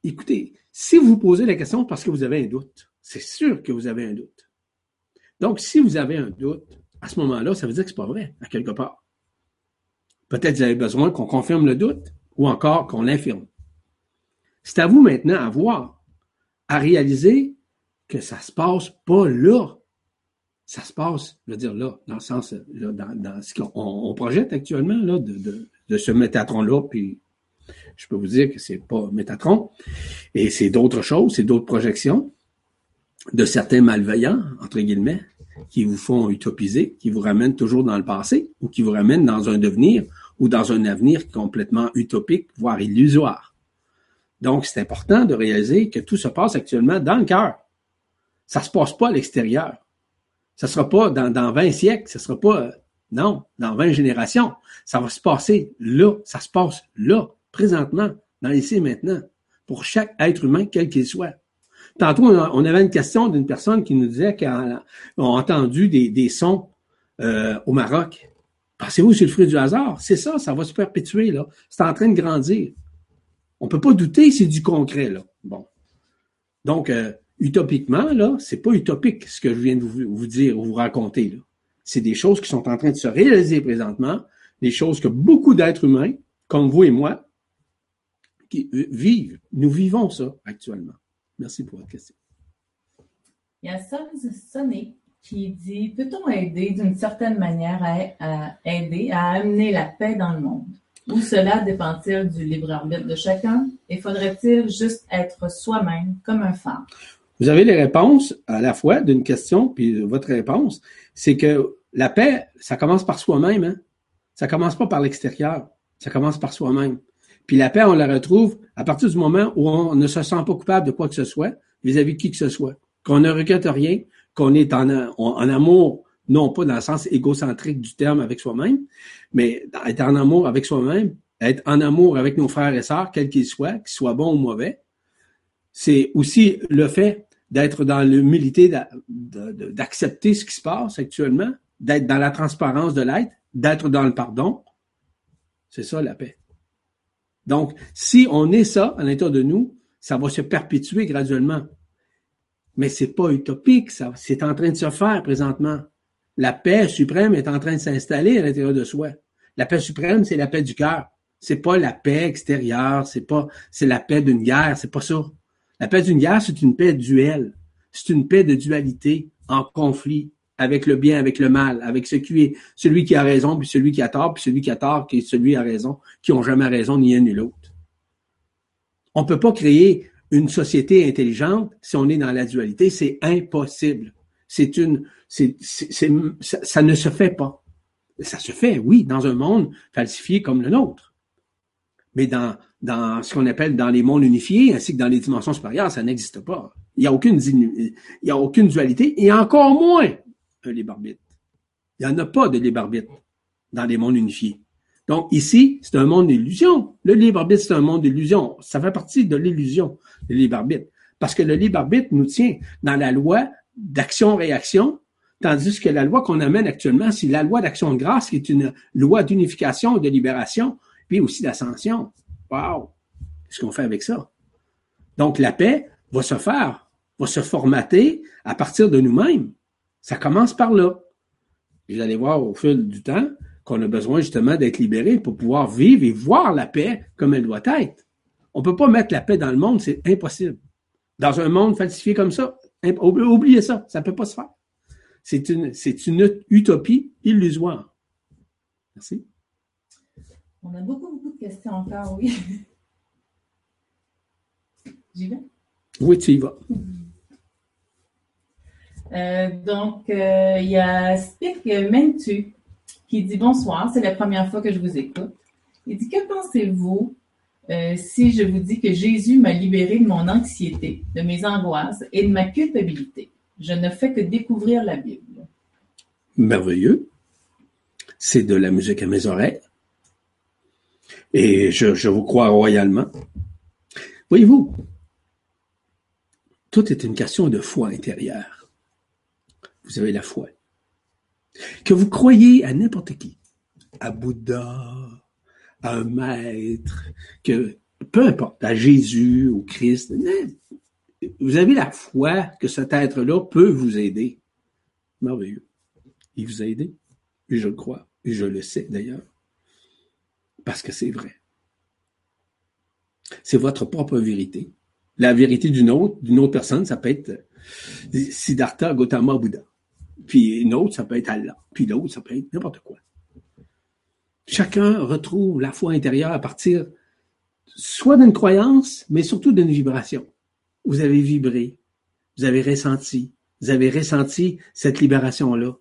Écoutez, si vous posez la question parce que vous avez un doute, c'est sûr que vous avez un doute. Donc, si vous avez un doute, à ce moment-là, ça veut dire que c'est pas vrai, à quelque part. Peut-être vous avez besoin qu'on confirme le doute ou encore qu'on l'infirme. C'est à vous maintenant à voir à réaliser que ça se passe pas là. Ça se passe, je veux dire là, dans le sens, là, dans, ce qu'on projette actuellement, là, de, de, de ce Métatron-là, puis je peux vous dire que c'est pas Métatron, et c'est d'autres choses, c'est d'autres projections de certains malveillants, entre guillemets, qui vous font utopiser, qui vous ramènent toujours dans le passé, ou qui vous ramènent dans un devenir, ou dans un avenir complètement utopique, voire illusoire. Donc, c'est important de réaliser que tout se passe actuellement dans le cœur. Ça se passe pas à l'extérieur. Ça sera pas dans, dans 20 siècles, ça sera pas, euh, non, dans 20 générations. Ça va se passer là, ça se passe là, présentement, dans ici et maintenant, pour chaque être humain, quel qu'il soit. Tantôt, on avait une question d'une personne qui nous disait qu'elle a entendu des, des sons euh, au Maroc. Pensez-vous c'est le fruit du hasard? C'est ça, ça va se perpétuer, là. C'est en train de grandir. On peut pas douter, c'est du concret, là. Bon. Donc, euh, utopiquement, là, c'est pas utopique ce que je viens de vous, dire ou vous raconter, là. C'est des choses qui sont en train de se réaliser présentement, des choses que beaucoup d'êtres humains, comme vous et moi, qui vivent. Nous vivons ça actuellement. Merci pour votre question. Il y a Sonny qui dit Peut-on aider d'une certaine manière à, aider à amener la paix dans le monde? Où cela dépend-il du libre arbitre de chacun? Et faudrait-il juste être soi-même comme un phare? Vous avez les réponses à la fois d'une question, puis votre réponse, c'est que la paix, ça commence par soi-même. Hein? Ça commence pas par l'extérieur. Ça commence par soi-même. Puis la paix, on la retrouve à partir du moment où on ne se sent pas coupable de quoi que ce soit vis-à-vis de qui que ce soit. Qu'on ne regrette rien, qu'on est en, en amour non pas dans le sens égocentrique du terme avec soi-même, mais être en amour avec soi-même, être en amour avec nos frères et sœurs, quels qu'ils soient, qu'ils soient bons ou mauvais. C'est aussi le fait d'être dans l'humilité, d'accepter ce qui se passe actuellement, d'être dans la transparence de l'être, d'être dans le pardon. C'est ça la paix. Donc, si on est ça à l'intérieur de nous, ça va se perpétuer graduellement. Mais c'est pas utopique, ça. C'est en train de se faire présentement. La paix suprême est en train de s'installer à l'intérieur de soi. La paix suprême, c'est la paix du cœur. C'est pas la paix extérieure, c'est pas, c'est la paix d'une guerre, c'est pas ça. La paix d'une guerre, c'est une paix duelle. C'est une paix de dualité, en conflit, avec le bien, avec le mal, avec celui qui a raison, puis celui qui a tort, puis celui qui a tort, qui celui qui a raison, qui ont jamais raison, ni un ni l'autre. On peut pas créer une société intelligente si on est dans la dualité. C'est impossible. C'est une, c'est, ça, ne se fait pas. Ça se fait, oui, dans un monde falsifié comme le nôtre. Mais dans, dans ce qu'on appelle dans les mondes unifiés, ainsi que dans les dimensions supérieures, ça n'existe pas. Il n'y a aucune, il y a aucune dualité et encore moins un libre arbitre. Il n'y en a pas de libre arbitre dans les mondes unifiés. Donc ici, c'est un monde d'illusion. Le libre arbitre, c'est un monde d'illusion. Ça fait partie de l'illusion, le libre arbitre. Parce que le libre arbitre nous tient dans la loi d'action-réaction, tandis que la loi qu'on amène actuellement, c'est la loi d'action de grâce, qui est une loi d'unification de libération, puis aussi d'ascension. Wow! Qu'est-ce qu'on fait avec ça? Donc, la paix va se faire, va se formater à partir de nous-mêmes. Ça commence par là. Vous allez voir au fil du temps qu'on a besoin justement d'être libéré pour pouvoir vivre et voir la paix comme elle doit être. On ne peut pas mettre la paix dans le monde, c'est impossible. Dans un monde falsifié comme ça, oubliez ça, ça ne peut pas se faire. C'est une, c'est une utopie illusoire. Merci. On a beaucoup, beaucoup de questions encore, oui. J'y vais? Oui, tu y vas. Euh, donc, euh, il y a Spic Mentu qui dit bonsoir, c'est la première fois que je vous écoute. Il dit Que pensez-vous euh, si je vous dis que Jésus m'a libéré de mon anxiété, de mes angoisses et de ma culpabilité? Je ne fais que découvrir la Bible. Merveilleux. C'est de la musique à mes oreilles. Et je, je vous crois royalement. Voyez-vous, tout est une question de foi intérieure. Vous avez la foi. Que vous croyez à n'importe qui, à Bouddha, un maître, que peu importe, à Jésus, au Christ, vous avez la foi que cet être-là peut vous aider. Merveilleux. Il vous a aidé. Et je le crois. Et je le sais d'ailleurs. Parce que c'est vrai. C'est votre propre vérité la vérité d'une autre, d'une autre personne, ça peut être Siddhartha Gautama Bouddha. Puis une autre, ça peut être Allah. Puis l'autre, ça peut être n'importe quoi. Chacun retrouve la foi intérieure à partir soit d'une croyance, mais surtout d'une vibration. Vous avez vibré, vous avez ressenti, vous avez ressenti cette libération-là.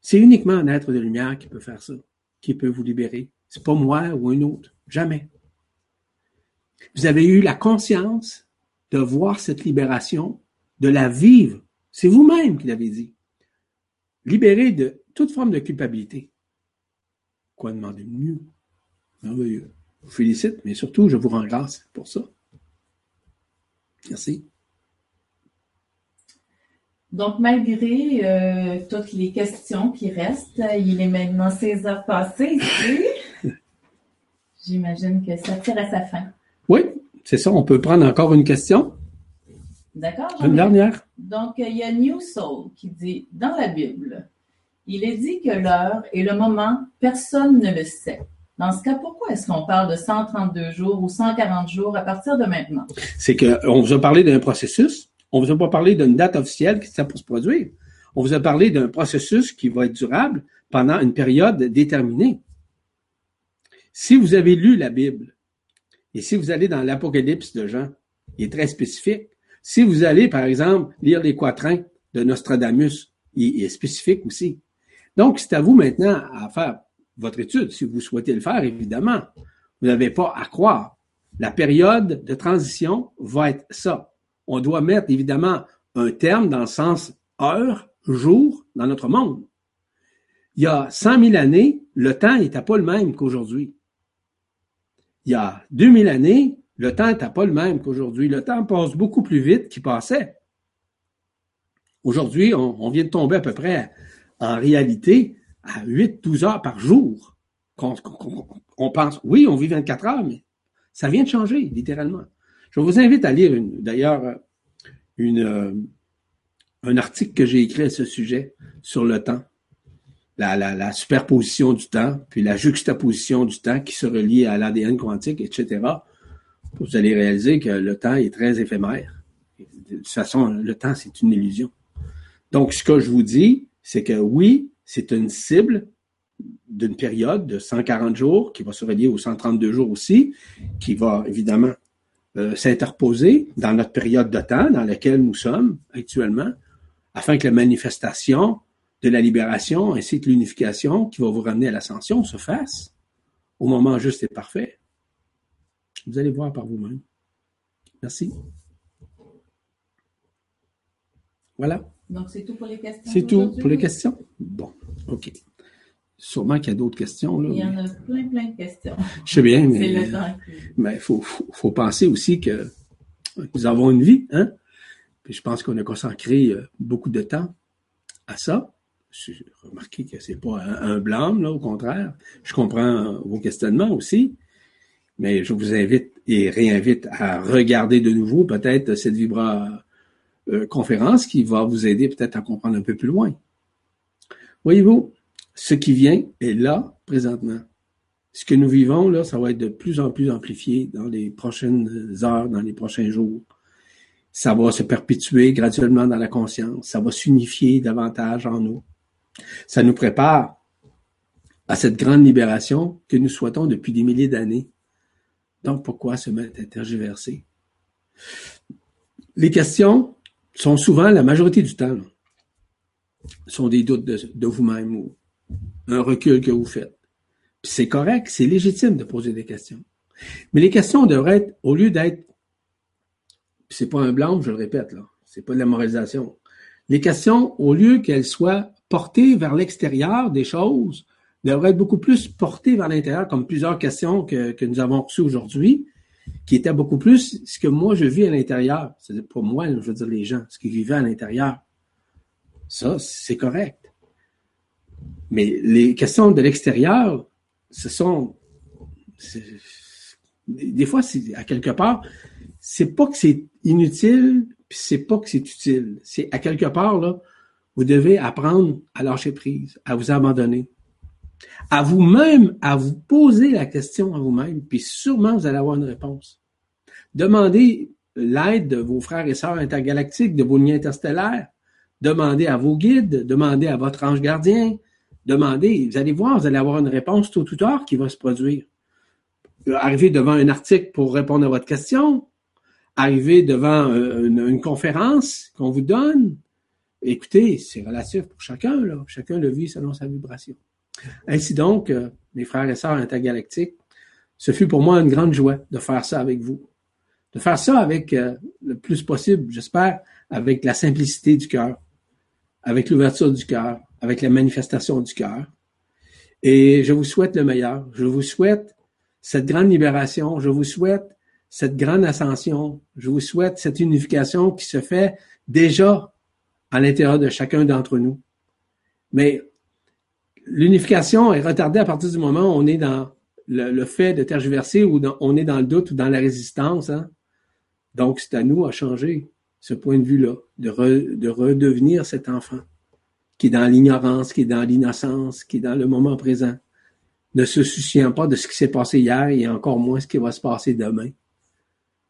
C'est uniquement un être de lumière qui peut faire ça, qui peut vous libérer. C'est pas moi ou un autre. Jamais. Vous avez eu la conscience de voir cette libération, de la vivre. C'est vous-même qui l'avez dit. Libéré de toute forme de culpabilité. Quoi demander de mieux? Merveilleux. Je vous félicite, mais surtout, je vous rends grâce pour ça. Merci. Donc, malgré euh, toutes les questions qui restent, il est maintenant 16 heures passées ici. J'imagine que ça tire à sa fin. Oui, c'est ça. On peut prendre encore une question. D'accord. Une dernière. Donc, il y a New Soul qui dit Dans la Bible, il est dit que l'heure et le moment, personne ne le sait. Dans ce cas, pourquoi est-ce qu'on parle de 132 jours ou 140 jours à partir de maintenant? C'est qu'on vous a parlé d'un processus. On vous a pas parlé d'une date officielle qui ça pour se produire. On vous a parlé d'un processus qui va être durable pendant une période déterminée. Si vous avez lu la Bible, et si vous allez dans l'Apocalypse de Jean, il est très spécifique. Si vous allez, par exemple, lire les quatrains de Nostradamus, il est spécifique aussi. Donc, c'est à vous maintenant à faire votre étude, si vous souhaitez le faire, évidemment. Vous n'avez pas à croire. La période de transition va être ça. On doit mettre, évidemment, un terme dans le sens heure, jour, dans notre monde. Il y a 100 000 années, le temps n'était pas le même qu'aujourd'hui il y a 2000 années, le temps n'était pas le même qu'aujourd'hui. Le temps passe beaucoup plus vite qu'il passait. Aujourd'hui, on, vient de tomber à peu près, en réalité, à 8-12 heures par jour. On, pense, oui, on vit 24 heures, mais ça vient de changer, littéralement. Je vous invite à lire, d'ailleurs, une, euh, un article que j'ai écrit à ce sujet sur le temps la, superposition du temps, puis la juxtaposition du temps qui se relie à l'ADN quantique, etc., vous allez réaliser que le temps est très éphémère. De toute façon, le temps, c'est une illusion. Donc, ce que je vous dis, c'est que oui, c'est une cible d'une période de 140 jours qui va se relier aux 132 jours aussi, qui va évidemment euh, s'interposer dans notre période de temps dans laquelle nous sommes actuellement, afin que la manifestation de la libération ainsi que l'unification qui va vous ramener à l'ascension se fasse au moment juste et parfait. Vous allez voir par vous-même. Merci. Voilà. Donc, c'est tout pour les questions. C'est tout pour les questions? Bon, OK. sûrement qu'il y a d'autres questions. Là, Il y en a plein, plein de questions. Je sais bien, C'est mais le temps qui... mais faut, faut, faut penser aussi que nous avons une vie, hein? Puis je pense qu'on a consacré euh, beaucoup de temps à ça. J'ai remarqué que c'est pas un, un blâme, là, au contraire. Je comprends vos questionnements aussi. Mais je vous invite et réinvite à regarder de nouveau peut-être cette Vibra euh, conférence qui va vous aider peut-être à comprendre un peu plus loin. Voyez-vous, ce qui vient est là présentement. Ce que nous vivons, là, ça va être de plus en plus amplifié dans les prochaines heures, dans les prochains jours. Ça va se perpétuer graduellement dans la conscience. Ça va s'unifier davantage en nous. Ça nous prépare à cette grande libération que nous souhaitons depuis des milliers d'années. Donc, pourquoi se mettre à tergiverser? Les questions sont souvent, la majorité du temps, sont des doutes de, vous-même ou un recul que vous faites. C'est correct, c'est légitime de poser des questions. Mais les questions devraient être, au lieu d'être, c'est pas un blanc, je le répète, là, c'est pas de la moralisation. Les questions, au lieu qu'elles soient portées vers l'extérieur des choses, devraient être beaucoup plus portées vers l'intérieur, comme plusieurs questions que, que nous avons reçues aujourd'hui, qui étaient beaucoup plus ce que moi je vis à l'intérieur. C'est pas moi, je veux dire les gens, ce qu'ils vivaient à l'intérieur. Ça, c'est correct. Mais les questions de l'extérieur, ce sont. Des fois, à quelque part, c'est pas que c'est inutile, puis c'est pas que c'est utile. C'est à quelque part, là, vous devez apprendre à lâcher prise, à vous abandonner, à vous-même, à vous poser la question à vous-même, puis sûrement vous allez avoir une réponse. Demandez l'aide de vos frères et sœurs intergalactiques, de vos liens interstellaires. Demandez à vos guides, demandez à votre ange gardien, demandez. Vous allez voir, vous allez avoir une réponse tôt ou tard qui va se produire. Arriver devant un article pour répondre à votre question, arriver devant euh, une, conférence qu'on vous donne. Écoutez, c'est relatif pour chacun. Chacun le vit selon sa vibration. Ainsi donc, euh, mes frères et sœurs intergalactiques, ce fut pour moi une grande joie de faire ça avec vous. De faire ça avec euh, le plus possible, j'espère, avec la simplicité du cœur, avec l'ouverture du cœur, avec la manifestation du cœur. Et je vous souhaite le meilleur. Je vous souhaite cette grande libération. Je vous souhaite cette grande ascension. Je vous souhaite cette unification qui se fait déjà à l'intérieur de chacun d'entre nous. Mais l'unification est retardée à partir du moment où on est dans le, le fait de tergiverser ou on est dans le doute ou dans la résistance. hein. Donc, c'est à nous à changer ce point de vue-là, de, re- de redevenir cet enfant qui est dans l'ignorance, qui est dans l'innocence, qui est dans le moment présent, ne se souciant pas de ce qui s'est passé hier et encore moins ce qui va se passer demain.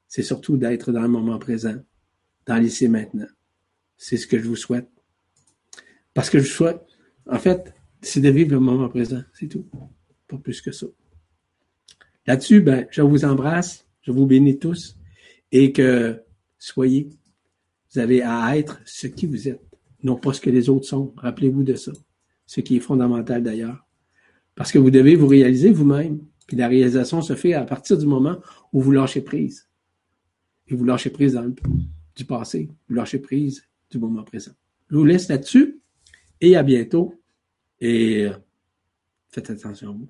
C'est surtout d'être dans le moment présent, dans et maintenant. C'est ce que je vous souhaite. Parce que je souhaite, en fait, c'est de vivre le moment présent, c'est tout. Pas plus que ça. Là-dessus, ben, je vous embrasse, je vous bénis tous et que soyez, vous avez à être ce qui vous êtes, non pas ce que les autres sont. Rappelez-vous de ça, ce qui est fondamental d'ailleurs. Parce que vous devez vous réaliser vous-même. Puis la réalisation se fait à partir du moment où vous lâchez prise. Et vous lâchez prise du passé, vous lâchez prise du moment présent. Je vous laisse là-dessus et à bientôt. Et euh, faites attention à vous.